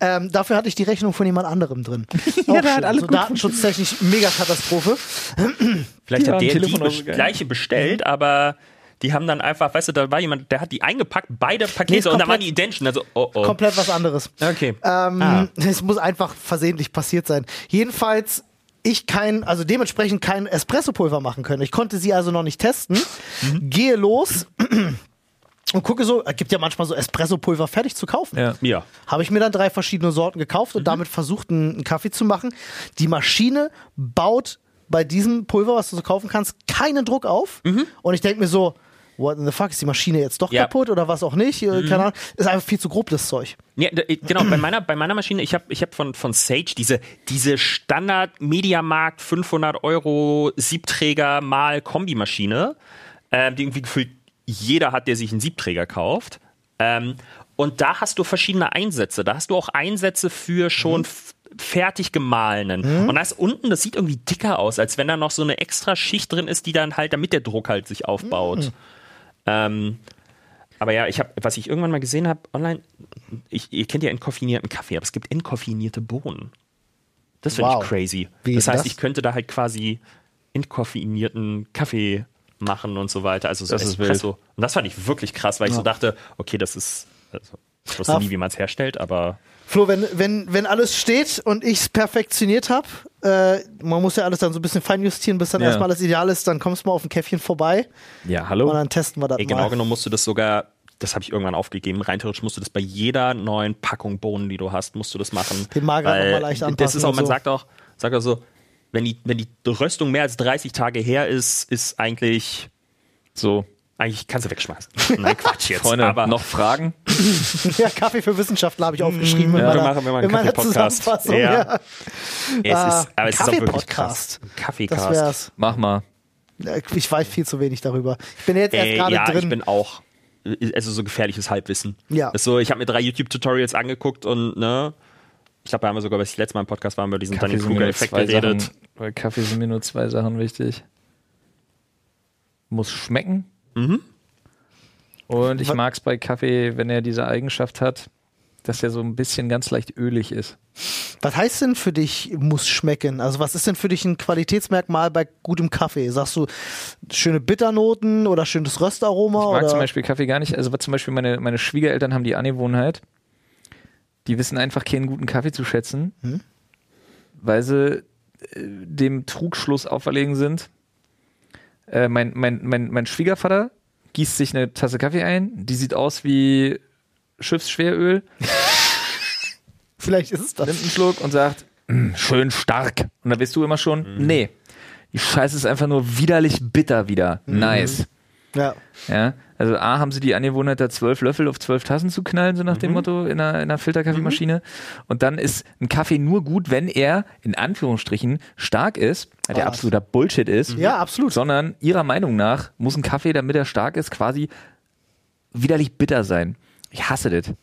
Speaker 3: Ähm, dafür hatte ich die Rechnung von jemand anderem drin. Auch
Speaker 1: der hat
Speaker 3: schön.
Speaker 1: alles
Speaker 3: so
Speaker 1: gut
Speaker 3: datenschutztechnisch mega Katastrophe.
Speaker 2: Vielleicht
Speaker 1: Ja,
Speaker 2: hat der die
Speaker 1: Telefon auch so
Speaker 2: bes-
Speaker 1: geil.
Speaker 2: gleiche bestellt, aber die haben dann einfach, weißt du, da war jemand, der hat die eingepackt, beide
Speaker 3: Nee,
Speaker 2: Pakete und dann waren die identisch. Also, oh oh.
Speaker 3: Komplett was anderes.
Speaker 2: Okay.
Speaker 3: Ähm,
Speaker 2: Ah.
Speaker 3: Es muss einfach versehentlich passiert sein. Jedenfalls ich kein, also dementsprechend kein Espressopulver machen können. Ich konnte sie also noch nicht testen.
Speaker 2: Mhm.
Speaker 3: Gehe los und gucke so, es gibt ja manchmal so Espressopulver fertig zu kaufen.
Speaker 1: Ja.
Speaker 2: Ja.
Speaker 3: Habe ich mir dann drei verschiedene Sorten gekauft
Speaker 2: Mhm.
Speaker 3: und damit versucht, einen, einen Kaffee zu machen. Die Maschine baut bei diesem Pulver, was du so kaufen kannst, keinen Druck auf. Und ich denke mir so, what in the fuck, ist die Maschine jetzt doch
Speaker 2: Mhm. Ja. Mhm.
Speaker 3: kaputt oder was auch nicht? Äh, Keine Ahnung. Ist einfach viel zu grob, das Zeug.
Speaker 2: Ja, d- genau, bei meiner, bei meiner Maschine, ich habe ich hab von, von Sage diese, diese Standard Mediamarkt 500 Euro Siebträger mal Kombimaschine, ähm, die irgendwie gefühlt jeder hat, der sich einen Siebträger kauft. Ähm, und da hast du verschiedene Einsätze. Da hast du auch Einsätze für schon f- fertig gemahlenen. Und da ist unten, das sieht irgendwie dicker aus, als wenn da noch so eine extra Schicht drin ist, die dann halt, damit der Druck halt sich aufbaut. Ähm, aber ja, ich habe, was ich irgendwann mal gesehen habe online, ich, ihr kennt ja entkoffinierten Kaffee, aber es gibt entkofinierte Bohnen. Das finde
Speaker 3: Wow.
Speaker 2: ich crazy.
Speaker 3: Wie
Speaker 2: das heißt,
Speaker 3: das?
Speaker 2: ich könnte da halt quasi entkoffinierten Kaffee machen und so weiter, also so
Speaker 1: Das ist
Speaker 2: Espresso. Und das fand ich wirklich krass, weil ich so dachte, okay, das ist, also, ich wusste nie, wie man es herstellt, aber
Speaker 3: Flo, wenn, wenn, wenn alles steht und ich es perfektioniert habe, äh, man muss ja alles dann so ein bisschen feinjustieren, bis dann
Speaker 1: Ja.
Speaker 3: erstmal alles ideal ist, dann kommst du mal auf ein Käffchen vorbei
Speaker 1: Ja,
Speaker 3: und
Speaker 1: hallo.
Speaker 3: dann testen wir das
Speaker 2: ey,
Speaker 3: mal.
Speaker 2: genau genommen musst du das sogar, das habe ich irgendwann aufgegeben, rein theoretisch musst du das bei jeder neuen Packung Bohnen, die du hast, musst du das machen.
Speaker 3: Den Mager
Speaker 2: Weil
Speaker 3: noch mal leicht
Speaker 2: Das
Speaker 3: anpassen
Speaker 2: ist auch,
Speaker 3: und
Speaker 2: man
Speaker 3: so.
Speaker 2: sagt auch, sagt auch so, wenn die, wenn die Röstung mehr als 30 Tage her ist, ist eigentlich,
Speaker 1: So,
Speaker 2: eigentlich kannst du wegschmeißen. Nein, Quatsch jetzt.
Speaker 1: Freunde,
Speaker 2: aber
Speaker 1: noch Fragen?
Speaker 3: ja, Kaffee für Wissenschaftler habe ich aufgeschrieben in
Speaker 2: Ja, wir
Speaker 3: meiner,
Speaker 2: machen- wir machen
Speaker 3: in meiner
Speaker 2: einen Kaffee-Podcast. Ja.
Speaker 3: Ja.
Speaker 2: es
Speaker 3: Ah,
Speaker 2: ist, aber es ist auch wirklich
Speaker 3: Kaffee-Podcast.
Speaker 2: krass. Ein
Speaker 3: Das
Speaker 2: Kaffeecast.
Speaker 3: wär's.
Speaker 1: Mach mal.
Speaker 3: Ich weiß viel zu wenig darüber. Ich bin jetzt erst
Speaker 2: Ey,
Speaker 3: gerade
Speaker 2: ja,
Speaker 3: drin.
Speaker 2: ich bin auch, also so gefährliches Halbwissen.
Speaker 3: Ja.
Speaker 2: So, ich habe mir drei YouTube-Tutorials angeguckt und, ne, ich glaube, da haben wir sogar, was ich letztes Mal im Podcast waren, über diesen Dunning-Kruger-Effekt geredet.
Speaker 1: Sachen, bei Kaffee sind mir nur zwei Sachen wichtig. Muss schmecken.
Speaker 2: Mhm.
Speaker 1: Und ich mag es bei Kaffee, wenn er diese Eigenschaft hat, dass er so ein bisschen ganz leicht ölig ist.
Speaker 3: Was heißt denn für dich, muss schmecken? Also, was ist denn für dich ein Qualitätsmerkmal bei gutem Kaffee? Sagst du schöne Bitternoten oder schönes Röstaroma?
Speaker 1: Ich mag
Speaker 3: oder?
Speaker 1: zum Beispiel Kaffee gar nicht. Also was zum Beispiel meine, meine Schwiegereltern haben die Angewohnheit, die wissen einfach keinen guten Kaffee zu schätzen,
Speaker 3: Hm?
Speaker 1: weil sie äh, dem Trugschluss auferlegen sind. Äh, mein, mein, mein, mein Schwiegervater gießt sich eine Tasse Kaffee ein, die sieht aus wie Schiffsschweröl,
Speaker 3: Vielleicht ist es das.
Speaker 1: nimmt einen Schluck und sagt, "Mm, schön stark. Und dann weißt du immer schon,
Speaker 3: Mhm.
Speaker 1: nee, die Scheiße ist einfach nur widerlich bitter wieder.
Speaker 3: Mhm.
Speaker 1: Nice.
Speaker 3: Ja.
Speaker 1: Ja, also A, haben sie die Angewohnheit, da zwölf Löffel auf zwölf Tassen zu knallen, so nach
Speaker 3: Mhm.
Speaker 1: dem Motto, in einer, in einer Filterkaffeemaschine. Und dann ist ein Kaffee nur gut, wenn er, in Anführungsstrichen, stark ist, der
Speaker 3: Ah.
Speaker 1: absoluter Bullshit ist.
Speaker 3: Ja, absolut.
Speaker 1: Sondern ihrer Meinung nach muss ein Kaffee, damit er stark ist, quasi widerlich bitter sein. Ich hasse das.
Speaker 3: Hm.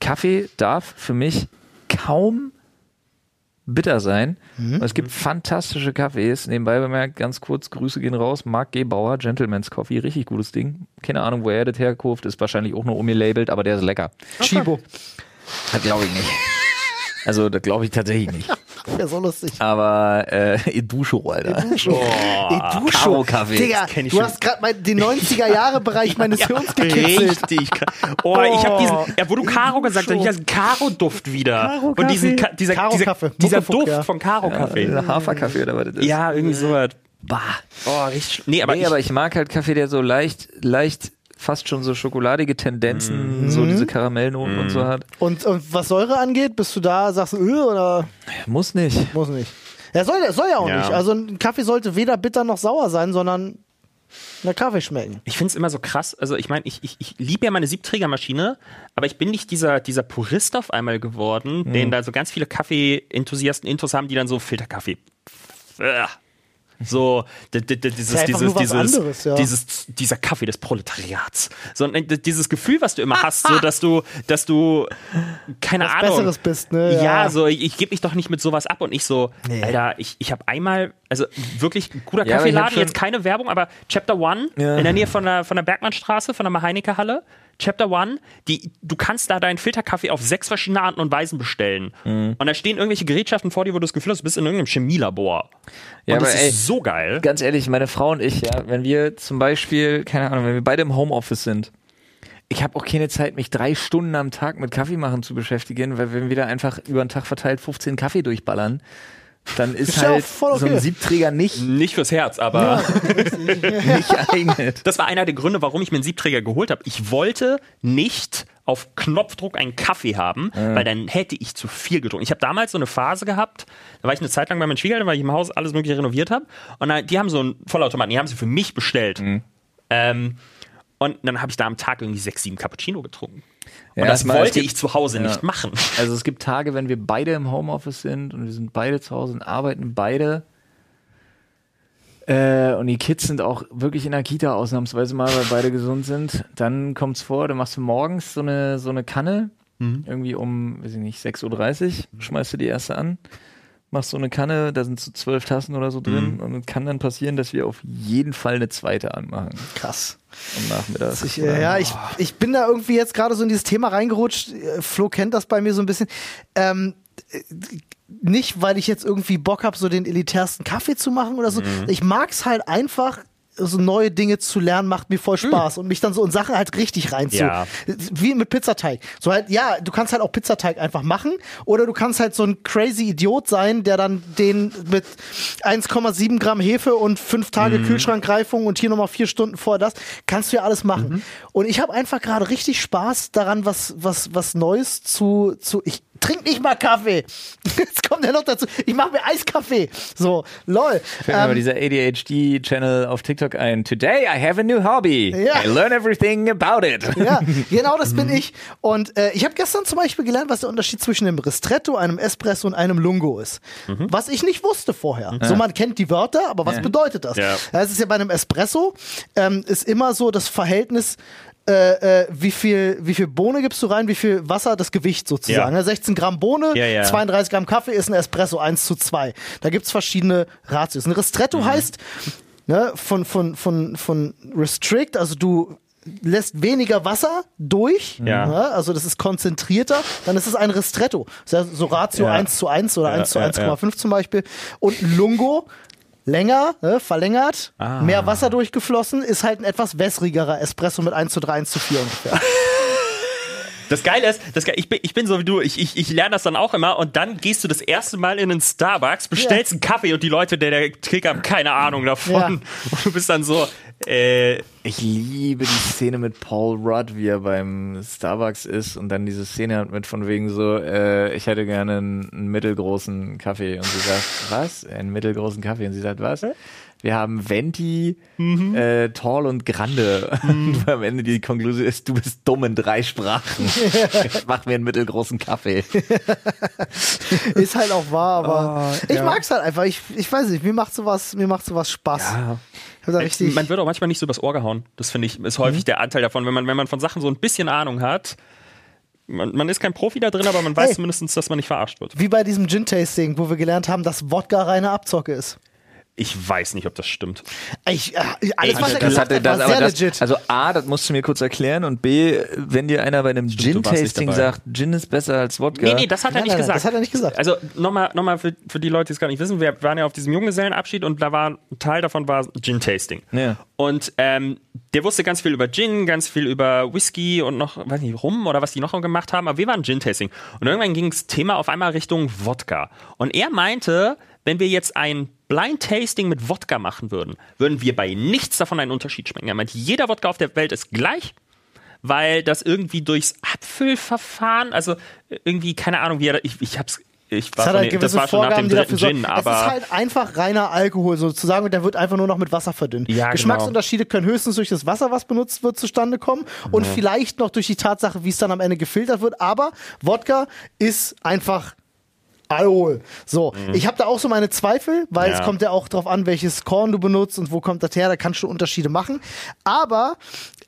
Speaker 1: Kaffee darf für mich kaum bitter sein.
Speaker 3: Mhm.
Speaker 1: Und es gibt fantastische Kaffees. Nebenbei bemerkt, ganz kurz, Grüße gehen raus. Marc G. Bauer, Gentleman's Coffee, richtig gutes Ding. Keine Ahnung, wo er das herkauft, ist wahrscheinlich auch nur umgelabelt, aber der ist lecker.
Speaker 3: Chibo.
Speaker 1: Das glaube ich nicht. Also, das glaube ich tatsächlich nicht.
Speaker 3: Wäre so lustig.
Speaker 1: Aber äh, Edusho, Alter.
Speaker 3: Edusho.
Speaker 1: Karo-Kaffee.
Speaker 3: Digga,
Speaker 2: Das kenn ich
Speaker 3: du
Speaker 2: schon.
Speaker 3: hast gerade mal den 90er-Jahre-Bereich meines Hirns gekitzelt.
Speaker 2: Richtig. krass. Oh, ich habe diesen, ja, wo du Karo gesagt hast, ich habe Karo-Duft wieder.
Speaker 3: Karo-Kaffee.
Speaker 2: Und diesen, Ka- dieser, dieser,
Speaker 3: Karo-Kaffee.
Speaker 2: dieser
Speaker 3: Muckefuck,
Speaker 2: Duft
Speaker 3: ja.
Speaker 2: von Karo-Kaffee.
Speaker 1: Äh, Haferkaffee oder was das ist.
Speaker 2: Ja, irgendwie sowas.
Speaker 1: Bah.
Speaker 2: Oh, richtig. Nee, aber,
Speaker 1: nee,
Speaker 2: ich,
Speaker 1: aber ich mag halt Kaffee, der so leicht, leicht, fast schon so schokoladige Tendenzen, so diese Karamellnoten und so hat.
Speaker 3: Und, und was Säure angeht, bist du da, sagst du, öh, oder
Speaker 1: Muss nicht.
Speaker 3: muss nicht? Ja, soll, soll ja auch
Speaker 2: Ja.
Speaker 3: nicht. Also ein Kaffee sollte weder bitter noch sauer sein, sondern nach Kaffee schmecken.
Speaker 2: ich finde es immer so krass. Also, ich meine, ich, ich, ich liebe ja meine Siebträgermaschine, aber ich bin nicht dieser, dieser Purist auf einmal geworden, den da so ganz viele Kaffee-Enthusiasten Intos haben, die dann so Filterkaffee. Äh, So, dieses,
Speaker 3: ja
Speaker 2: dieses, dieses,
Speaker 3: ja.
Speaker 2: dieses, dieser Kaffee des Proletariats. So, d- dieses Gefühl, was du immer hast, so, dass du, dass du, keine
Speaker 3: Was
Speaker 2: Ahnung.
Speaker 3: Besseres bist, ne?
Speaker 2: Ja,
Speaker 3: Ja.
Speaker 2: so, ich, ich gebe mich doch nicht mit sowas ab und ich so,
Speaker 3: Nee.
Speaker 2: Alter, ich, ich habe einmal, also wirklich ein guter
Speaker 1: Ja,
Speaker 2: Kaffeeladen,
Speaker 1: schon-
Speaker 2: jetzt keine Werbung, aber Chapter One
Speaker 1: Ja.
Speaker 2: in der Nähe von der, von der Bergmannstraße, von der Maheinecke-Halle. Chapter One, die, du kannst da deinen Filterkaffee auf sechs verschiedene Arten und Weisen bestellen.
Speaker 1: Mhm.
Speaker 2: Und da stehen irgendwelche Gerätschaften vor dir, wo du das Gefühl hast, du bist in irgendeinem Chemielabor.
Speaker 1: Ja,
Speaker 2: und das
Speaker 1: ey,
Speaker 2: ist so geil.
Speaker 1: Ganz ehrlich, meine Frau und ich, ja, wenn wir zum Beispiel, keine Ahnung, wenn wir beide im Homeoffice sind, ich habe auch keine Zeit, mich drei Stunden am Tag mit Kaffee machen zu beschäftigen, weil wenn wir da einfach über den Tag verteilt 15 Kaffee durchballern, dann ist,
Speaker 3: Ist ja
Speaker 1: halt
Speaker 3: auch voll
Speaker 1: so ein
Speaker 3: okay.
Speaker 1: Siebträger nicht,
Speaker 2: Nicht fürs Herz, aber
Speaker 1: nicht geeignet.
Speaker 2: das war einer der Gründe, warum ich mir einen Siebträger geholt habe. Ich wollte nicht auf Knopfdruck einen Kaffee haben, weil dann hätte ich zu viel getrunken. Ich habe damals so eine Phase gehabt, da war ich eine Zeit lang bei meinen Schwiegereltern, weil ich im Haus alles mögliche renoviert habe. Und dann, die haben so einen Vollautomaten, die haben sie für mich bestellt. Ähm, und dann habe ich da am Tag irgendwie sechs, sieben Cappuccino getrunken.
Speaker 1: Ja,
Speaker 2: und das wollte
Speaker 1: gibt-
Speaker 2: ich zu Hause
Speaker 1: Ja.
Speaker 2: nicht machen.
Speaker 1: Also es gibt Tage, wenn wir beide im Homeoffice sind und wir sind beide zu Hause und arbeiten beide. Äh, und die Kids sind auch wirklich in der Kita ausnahmsweise mal, weil beide gesund sind. Dann kommt's vor, dann machst du morgens so eine, so eine Kanne, irgendwie um, weiß ich nicht, 6.30 Uhr, schmeißt du die erste an, machst so eine Kanne, da sind so zwölf Tassen oder so drin und es kann dann passieren, dass wir auf jeden Fall eine zweite anmachen
Speaker 3: Krass.
Speaker 1: Am Nachmittag.
Speaker 3: Ich, äh, ja, ich, ich bin da irgendwie jetzt gerade so in dieses Thema reingerutscht. Äh, Flo kennt das bei mir so ein bisschen. Ähm, äh, nicht, weil ich jetzt irgendwie Bock habe, so den elitärsten Kaffee zu machen oder so. Ich mag's halt einfach, so neue Dinge zu lernen, macht mir voll Spaß und mich dann so in Sachen halt richtig reinzu.
Speaker 2: Ja.
Speaker 3: Wie mit Pizzateig. So halt, ja, du kannst halt auch Pizzateig einfach machen oder du kannst halt so ein crazy Idiot sein, der dann den mit 1,7 Gramm Hefe und fünf Tage Kühlschrankreifung und hier nochmal vier Stunden vor das, kannst du ja alles machen. Und ich habe einfach gerade richtig Spaß daran, was, was, was Neues zu, zu, ich trink nicht mal Kaffee. Jetzt kommt ja noch dazu, ich mache mir Eiskaffee. So, lol.
Speaker 1: Fällt mir aber
Speaker 3: Ähm,
Speaker 1: dieser ADHD-Channel auf TikTok ein. Today I have a new hobby.
Speaker 3: Ja.
Speaker 1: I learn everything about it.
Speaker 3: Ja, genau das bin ich. Und äh, ich habe gestern zum Beispiel gelernt, was der Unterschied zwischen einem Ristretto, einem Espresso und einem Lungo ist. Was ich nicht wusste vorher. So, man kennt die Wörter, aber was
Speaker 1: Ja.
Speaker 3: bedeutet das?
Speaker 2: Ja.
Speaker 3: Es ist ja bei einem Espresso, ähm, ist immer so das Verhältnis, äh, äh, wie viel, wie viel Bohne gibst du rein, wie viel Wasser, das Gewicht sozusagen.
Speaker 2: Ja.
Speaker 3: Ne? 16 Gramm Bohne,
Speaker 2: Ja, ja.
Speaker 3: 32 Gramm Kaffee ist ein Espresso 1 zu 2. Da gibt's verschiedene Ratios. Ein Ristretto heißt, ne, von, von, von, von Restrict, also du lässt weniger Wasser durch,
Speaker 2: Ja.
Speaker 3: ne, also das ist konzentrierter, dann ist es ein Ristretto. Das ja so Ratio
Speaker 2: Ja.
Speaker 3: 1 zu 1 oder
Speaker 2: Ja,
Speaker 3: 1 zu
Speaker 2: ja,
Speaker 3: 1,5 zum Beispiel. Und Lungo, länger, ne, verlängert,
Speaker 2: Ah.
Speaker 3: mehr Wasser durchgeflossen, ist halt ein etwas wässrigerer Espresso mit 1 zu 3, 1 zu 4 ungefähr.
Speaker 2: Das Geile ist, das Ge ich, bin, ich bin so wie du, ich, ich, ich lerne das dann auch immer und dann gehst du das erste Mal in einen Starbucks, bestellst einen Kaffee und die Leute, der, der Trick haben keine Ahnung davon.
Speaker 3: Ja.
Speaker 2: Und du bist dann so, äh,
Speaker 1: Ich liebe die Szene mit Paul Rudd, wie er beim Starbucks ist und dann diese Szene hat mit von wegen so, äh, ich hätte gerne einen, einen mittelgroßen Kaffee und sie sagt, was? Einen mittelgroßen Kaffee und sie sagt, was? Wir haben Venti, äh, Tall und Grande. Und am Ende die Konklusion ist, du bist dumm in drei Sprachen. Mach mir einen mittelgroßen Kaffee.
Speaker 3: ist halt auch wahr, aber
Speaker 2: Oh,
Speaker 3: ich
Speaker 2: ja.
Speaker 3: mag's halt einfach. Ich, ich weiß nicht, mir macht sowas, mir macht sowas Spaß. Ich da richtig.
Speaker 2: man wird auch manchmal nicht so übers Ohr gehauen. Das finde ich, ist häufig der Anteil davon. Wenn man, wenn man von Sachen so ein bisschen Ahnung hat, man, man ist kein Profi da drin, aber man weiß
Speaker 3: Hey.
Speaker 2: zumindest, dass man nicht verarscht wird.
Speaker 3: Wie bei diesem Gin-Tasting, wo wir gelernt haben, dass Wodka reine Abzocke ist.
Speaker 2: Ich weiß nicht, ob das stimmt.
Speaker 3: Ich, äh, alles, was er
Speaker 1: Das
Speaker 3: gesagt hat,
Speaker 1: das,
Speaker 3: war sehr
Speaker 1: das,
Speaker 3: legit.
Speaker 1: also A, das musst du mir kurz erklären und B, wenn dir einer bei einem Gin-Tasting sagt, Gin ist besser als Wodka.
Speaker 2: Nee, nee, das hat er
Speaker 3: Nein,
Speaker 2: nicht
Speaker 3: nein, nein,
Speaker 2: gesagt.
Speaker 3: das hat er nicht gesagt.
Speaker 2: Also nochmal noch mal für, für die Leute, die es gar nicht wissen, wir waren ja auf diesem Junggesellenabschied und da war ein Teil davon war Gin-Tasting.
Speaker 1: Ja.
Speaker 2: Und ähm, der wusste ganz viel über Gin, ganz viel über Whisky und noch, weiß nicht, Rum oder was die noch gemacht haben, aber wir waren Gin-Tasting. Und irgendwann ging das Thema auf einmal Richtung Wodka. Und er meinte, wenn wir jetzt ein Blind-Tasting mit Wodka machen würden, würden wir bei nichts davon einen Unterschied schmecken. Er meinte, jeder Wodka auf der Welt ist gleich weil das irgendwie durchs Abfüllverfahren, also irgendwie, keine Ahnung, wie er, ich, ich hab's, ich
Speaker 3: Es
Speaker 2: war,
Speaker 3: hat
Speaker 2: von
Speaker 3: halt
Speaker 2: das war schon nach
Speaker 3: Vorgaben,
Speaker 2: dem
Speaker 3: die
Speaker 2: dritten. Gin,
Speaker 3: es
Speaker 2: aber
Speaker 3: ist halt einfach reiner Alkohol sozusagen und der wird einfach nur noch mit Wasser verdünnt.
Speaker 2: Ja, genau.
Speaker 3: Geschmacksunterschiede können höchstens durch das Wasser, was benutzt wird, zustande kommen und vielleicht noch durch die Tatsache, wie es dann am Ende gefiltert wird. Aber Wodka ist einfach Alkohol. So, ich habe da auch so meine Zweifel, weil
Speaker 2: Mhm. Ja.
Speaker 3: es kommt ja auch drauf an, welches Korn du benutzt und wo kommt das her, da kannst du Unterschiede machen. Aber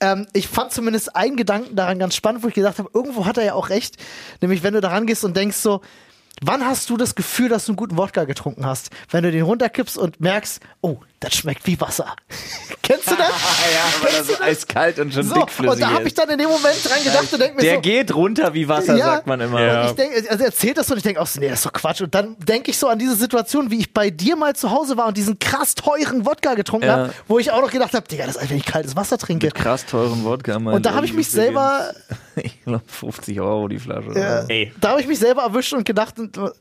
Speaker 3: ähm, ich fand zumindest einen Gedanken daran ganz spannend, wo ich gedacht habe, irgendwo hat er ja auch recht. Nämlich, wenn du daran gehst und denkst so, wann hast du das Gefühl, dass du einen guten Wodka getrunken hast? Wenn du den runterkippst und merkst, oh, das schmeckt wie Wasser. Kennst du das?
Speaker 1: ja, weil das so eiskalt und schon
Speaker 3: So, und
Speaker 1: dickflüssig
Speaker 3: da habe ich dann in dem Moment dran gedacht und denk mir
Speaker 1: Der
Speaker 3: so,
Speaker 1: geht runter wie Wasser,
Speaker 3: Ja.
Speaker 1: sagt man immer.
Speaker 2: Ja.
Speaker 3: und ich denke, also er erzählt das so und ich denke auch so, nee, das ist doch Quatsch. Und dann denke ich so an diese Situation, wie ich bei dir mal zu Hause war und diesen krass teuren Wodka getrunken
Speaker 1: Ja.
Speaker 3: habe, wo ich auch noch gedacht habe, Digga, das ist einfach, wenn ich kaltes Wasser trinke.
Speaker 1: Krass teuren Wodka.
Speaker 3: Und da habe ich mich selber,
Speaker 1: Ich glaube 50 Euro die Flasche.
Speaker 3: äh,
Speaker 2: Ey.
Speaker 3: da habe ich mich selber erwischt und gedacht,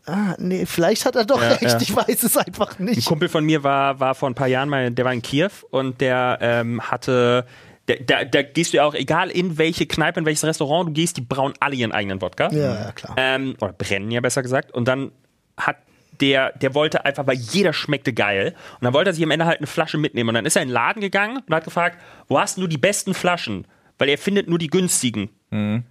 Speaker 3: ah, nee, vielleicht hat er doch
Speaker 2: Ja,
Speaker 3: recht,
Speaker 2: ja.
Speaker 3: ich weiß es einfach
Speaker 2: Ein
Speaker 3: nicht.
Speaker 2: Kumpel von mir war, war vor ein paar Jahren mal, der war in Kiew und der ähm, hatte, da, da gehst du ja auch, egal in welche Kneipe, in welches Restaurant du gehst, die brauen alle ihren eigenen Wodka.
Speaker 3: Ja, ja, klar.
Speaker 2: Ähm, oder brennen ja besser gesagt. Und dann hat der, der wollte einfach, weil jeder schmeckte geil. Und dann wollte er sich am Ende halt eine Flasche mitnehmen. Und dann ist er in den Laden gegangen und hat gefragt, wo hast du die besten Flaschen? Weil er findet nur die günstigen.
Speaker 3: Mhm.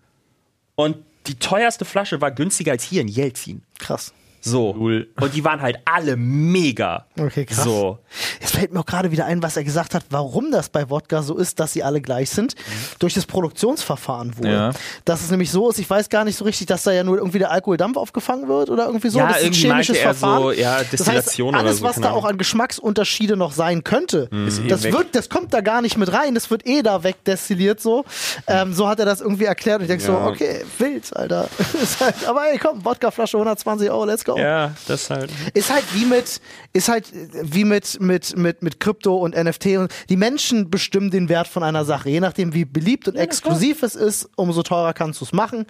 Speaker 2: Und die teuerste Flasche war günstiger als hier in Jelzin.
Speaker 3: Krass.
Speaker 2: So. Und die waren halt alle mega.
Speaker 3: Okay, krass.
Speaker 2: So.
Speaker 3: Es fällt mir auch gerade wieder ein, was er gesagt hat, warum das bei Wodka so ist, dass sie alle gleich sind. Durch das Produktionsverfahren wohl.
Speaker 1: Ja.
Speaker 3: Dass es nämlich so ist, ich weiß gar nicht so richtig, dass da ja nur irgendwie der Alkoholdampf aufgefangen wird oder irgendwie so.
Speaker 2: Ja,
Speaker 3: das ist ein
Speaker 2: irgendwie
Speaker 3: chemisches
Speaker 2: er
Speaker 3: Verfahren.
Speaker 2: so, ja, Destillation
Speaker 3: das heißt,
Speaker 2: oder
Speaker 3: alles,
Speaker 2: so,
Speaker 3: was da auch an Geschmacksunterschiede noch sein könnte,
Speaker 1: eh
Speaker 3: das, wird, das kommt da gar nicht mit rein. Das wird eh da wegdestilliert so. Ähm, so hat er das irgendwie erklärt. Und ich denke so,
Speaker 2: Ja.
Speaker 3: okay, wild, Alter. Halt, aber ey, komm, Wodkaflasche 120 Euro, let's go.
Speaker 2: Ja, das halt.
Speaker 3: Ist halt wie mit, ist halt wie mit, mit, mit, mit Krypto und NFT und die Menschen bestimmen den Wert von einer Sache. Je nachdem, wie beliebt und exklusiv es ist, umso teurer kannst du es machen.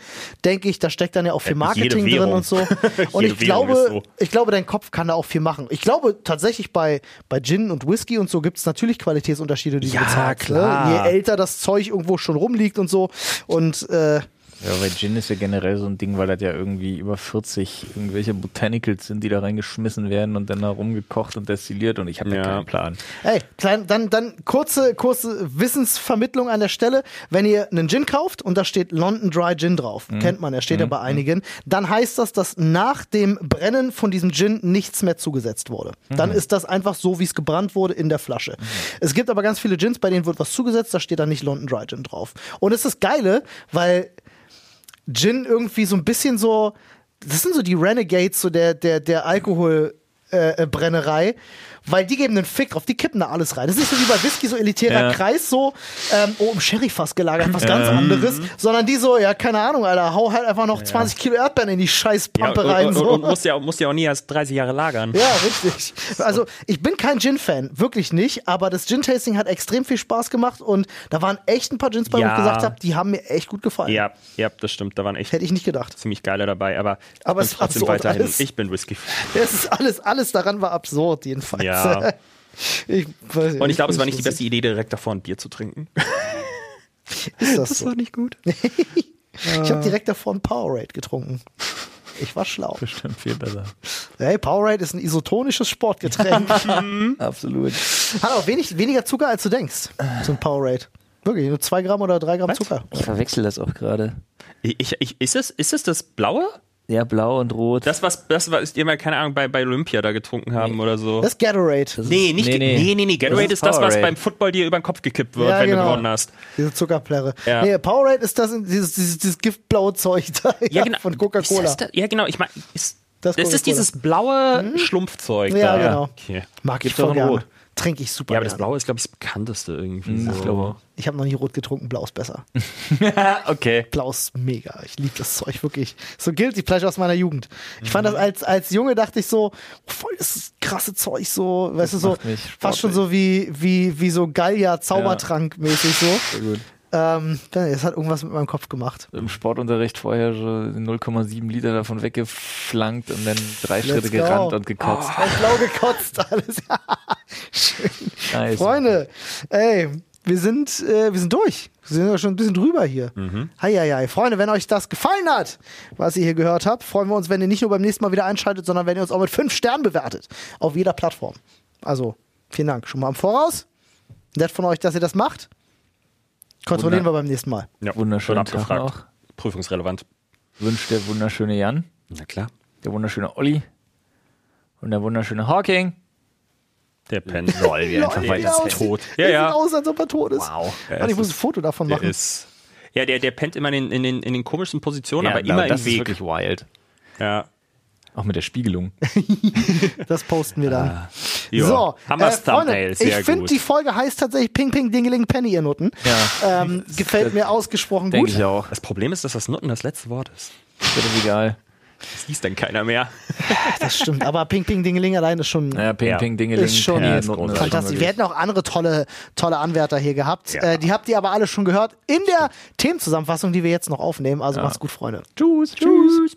Speaker 3: Denke ich, da steckt dann ja auch viel
Speaker 2: Ja,
Speaker 3: Marketing drin und so. Und ich glaube,
Speaker 2: so.
Speaker 3: ich glaube, dein Kopf kann da auch viel machen. Ich glaube tatsächlich bei, bei Gin und Whisky und so gibt es natürlich Qualitätsunterschiede, die
Speaker 2: Ja,
Speaker 3: du bezahlst. Ne?
Speaker 2: klar.
Speaker 3: Je älter das Zeug irgendwo schon rumliegt und so. Und äh,
Speaker 1: Ja, weil Gin ist ja generell so ein Ding, weil das ja irgendwie über 40 irgendwelche Botanicals sind, die da reingeschmissen werden und dann da rumgekocht und destilliert und ich habe ja. Keinen Plan.
Speaker 3: Hey, klein, dann, dann kurze, kurze Wissensvermittlung an der Stelle. Wenn ihr einen Gin kauft und da steht London Dry Gin drauf, kennt man, er steht ja bei einigen, dann heißt das, dass nach dem Brennen von diesem Gin nichts mehr zugesetzt wurde. Dann ist das einfach so, wie es gebrannt wurde in der Flasche. Es gibt aber ganz viele Gins, bei denen wird was zugesetzt, da steht dann nicht London Dry Gin drauf. Und es ist Geile, weil Gin irgendwie so ein bisschen so, das sind so die Renegades so der, der, der Alkohol, äh, äh, weil die geben einen Fick drauf, die kippen da alles rein. Das ist nicht so wie bei Whisky, so elitärer
Speaker 1: Ja.
Speaker 3: Kreis, so, ähm, oh, im Sherryfass gelagert, was ganz anderes, sondern die so, ja, keine Ahnung, Alter, hau halt einfach noch 20 Kilo Erdbeeren in die scheiß
Speaker 2: Ja, und,
Speaker 3: rein.
Speaker 2: und,
Speaker 3: so.
Speaker 2: und, und musst ja, musst ja auch nie erst 30 Jahre lagern.
Speaker 3: Ja, richtig. Also, ich bin kein Gin-Fan, wirklich nicht, aber das Gin-Tasting hat extrem viel Spaß gemacht und da waren echt ein paar Gins bei, wo
Speaker 2: Ja.
Speaker 3: ich gesagt habe, die haben mir echt gut gefallen.
Speaker 2: Ja, ja, das stimmt. Da waren echt
Speaker 3: Hätte ich nicht gedacht.
Speaker 2: ziemlich geile dabei, aber,
Speaker 3: Aber es war
Speaker 2: trotzdem weiterhin.
Speaker 3: alles.
Speaker 2: Ich bin Whisky-Fan.
Speaker 3: Es ist alles, alles daran war absurd, jedenfalls.
Speaker 2: Ja.
Speaker 3: Ich, weiß
Speaker 2: Und ich glaube, es war nicht die beste Idee, direkt davor ein Bier zu trinken.
Speaker 3: Ist das so?
Speaker 2: nicht gut.
Speaker 3: Ich habe direkt davor ein Powerade getrunken. Ich war schlau.
Speaker 1: Bestimmt viel besser.
Speaker 3: Hey, Powerade ist ein isotonisches Sportgetränk. Hat
Speaker 1: Absolut.
Speaker 3: auch wenig, weniger Zucker, als du denkst. So ein Powerade. Wirklich, nur zwei Gramm oder drei Gramm
Speaker 2: Was?
Speaker 3: Zucker.
Speaker 1: Ich verwechsel das auch gerade.
Speaker 2: Ich, ich, ist, es, ist es das Blaue?
Speaker 1: Ja, blau und rot.
Speaker 2: Das, was, das, was ihr mal, keine Ahnung, bei, bei Olympia da getrunken haben oder so.
Speaker 3: Das ist Gatorade.
Speaker 2: nee, nicht,
Speaker 1: nee,
Speaker 2: nee,
Speaker 1: nee.
Speaker 2: nee, nee, Gatorade
Speaker 1: Das
Speaker 2: ist
Speaker 1: ist
Speaker 2: das, was beim Football dir über den Kopf gekippt wird,
Speaker 3: Ja,
Speaker 2: wenn
Speaker 3: genau.
Speaker 2: du gewonnen hast.
Speaker 3: Diese Zuckerplärre.
Speaker 2: Ja.
Speaker 3: Nee, Powerade ist das, dieses, dieses, dieses giftblaue Zeug da
Speaker 2: Ja, genau.
Speaker 3: von
Speaker 2: Ist
Speaker 3: Coca-Cola.
Speaker 2: Ja, genau. Ich meine, ist,
Speaker 3: Das
Speaker 2: das, ist dieses blaue Schlumpfzeug
Speaker 3: Ja,
Speaker 2: da.
Speaker 3: genau.
Speaker 2: Okay.
Speaker 3: Mag ich
Speaker 1: Gibt's auch
Speaker 3: voll gerne.
Speaker 1: Rot.
Speaker 3: Trinke ich super
Speaker 2: Ja, aber das
Speaker 3: gerne.
Speaker 2: Blaue ist, glaube ich, das bekannteste irgendwie.
Speaker 1: Hm,
Speaker 2: so.
Speaker 1: ich glaube.
Speaker 3: Ich habe noch nie rot getrunken, blau ist besser.
Speaker 1: okay.
Speaker 3: Blau ist mega. Ich liebe das Zeug wirklich. So guilty pleasure aus meiner Jugend. Ich fand das als, als Junge dachte ich so, oh, voll das krasse Zeug so, weißt du, so fast schon so wie, wie, wie so Gallier Zaubertrank mäßig so.
Speaker 1: Sehr gut.
Speaker 3: Ähm, es hat irgendwas mit meinem Kopf gemacht.
Speaker 1: Im Sportunterricht vorher so 0,7 Liter davon weggeflankt und dann drei Schritte
Speaker 3: Let's go.
Speaker 1: gerannt und gekotzt.
Speaker 3: Oh, blau gekotzt alles. Schön.
Speaker 1: Nice.
Speaker 3: Freunde, ey, wir sind, äh, wir sind durch. Wir sind ja schon ein bisschen drüber hier. Heieiei. Freunde, wenn euch das gefallen hat, was ihr hier gehört habt, freuen wir uns, wenn ihr nicht nur beim nächsten Mal wieder einschaltet, sondern wenn ihr uns auch mit fünf Sternen bewertet. Auf jeder Plattform. Also, vielen Dank schon mal im Voraus. Nett von euch, dass ihr das macht. Kontrollieren
Speaker 1: Wunder-
Speaker 3: wir beim nächsten Mal.
Speaker 2: Ja,
Speaker 1: Tag
Speaker 2: abgefragt.
Speaker 1: noch.
Speaker 2: Prüfungsrelevant.
Speaker 1: Wünscht der wunderschöne Jan,
Speaker 2: Na klar.
Speaker 1: der wunderschöne Olli und der wunderschöne Hawking.
Speaker 2: Der pennt.
Speaker 1: Lol, wie einfach weiter
Speaker 3: ja,
Speaker 1: pennt.
Speaker 2: tot.
Speaker 3: Der
Speaker 2: Ja, ja.
Speaker 3: sieht aus, als ob er tot ist.
Speaker 1: Wow.
Speaker 2: Ja,
Speaker 3: Mann, ich muss ein
Speaker 2: ist-
Speaker 3: Foto davon
Speaker 2: Der
Speaker 3: machen.
Speaker 2: ist. Ja, der, der pennt immer in, in, den, in den komischen Positionen, aber
Speaker 1: Ja,
Speaker 2: immer
Speaker 1: das
Speaker 2: im
Speaker 1: ist
Speaker 2: Weg.
Speaker 1: wirklich wild.
Speaker 2: Ja.
Speaker 1: Auch mit der Spiegelung.
Speaker 3: Das posten wir dann.
Speaker 2: Ah.
Speaker 3: So,
Speaker 2: haben wir
Speaker 3: äh,
Speaker 2: das
Speaker 3: Freunde,
Speaker 2: Thumbnail,
Speaker 3: ich finde, die Folge heißt tatsächlich Ping Ping Dingeling Penny, ihr Nutten.
Speaker 1: Ja,
Speaker 3: Ähm, gefällt mir ausgesprochen
Speaker 1: denke
Speaker 3: gut.
Speaker 1: ich auch.
Speaker 2: Das Problem ist, dass das Nutten das letzte Wort ist.
Speaker 1: Das ist egal.
Speaker 2: Das liest dann keiner mehr.
Speaker 3: Das stimmt, aber Ping Ping Dingeling allein ist schon
Speaker 1: Naja, Ping,
Speaker 2: Ja.
Speaker 1: Ping, Dingeling,
Speaker 3: Ist schon- Ja,
Speaker 2: ist
Speaker 1: das
Speaker 3: fantastisch. Wir hätten auch andere tolle, tolle Anwärter hier gehabt.
Speaker 2: Ja.
Speaker 3: Äh, die habt ihr aber alle schon gehört in der Themenzusammenfassung, die wir jetzt noch aufnehmen. Also macht's gut, Freunde.
Speaker 1: Tschüss. Tschüss.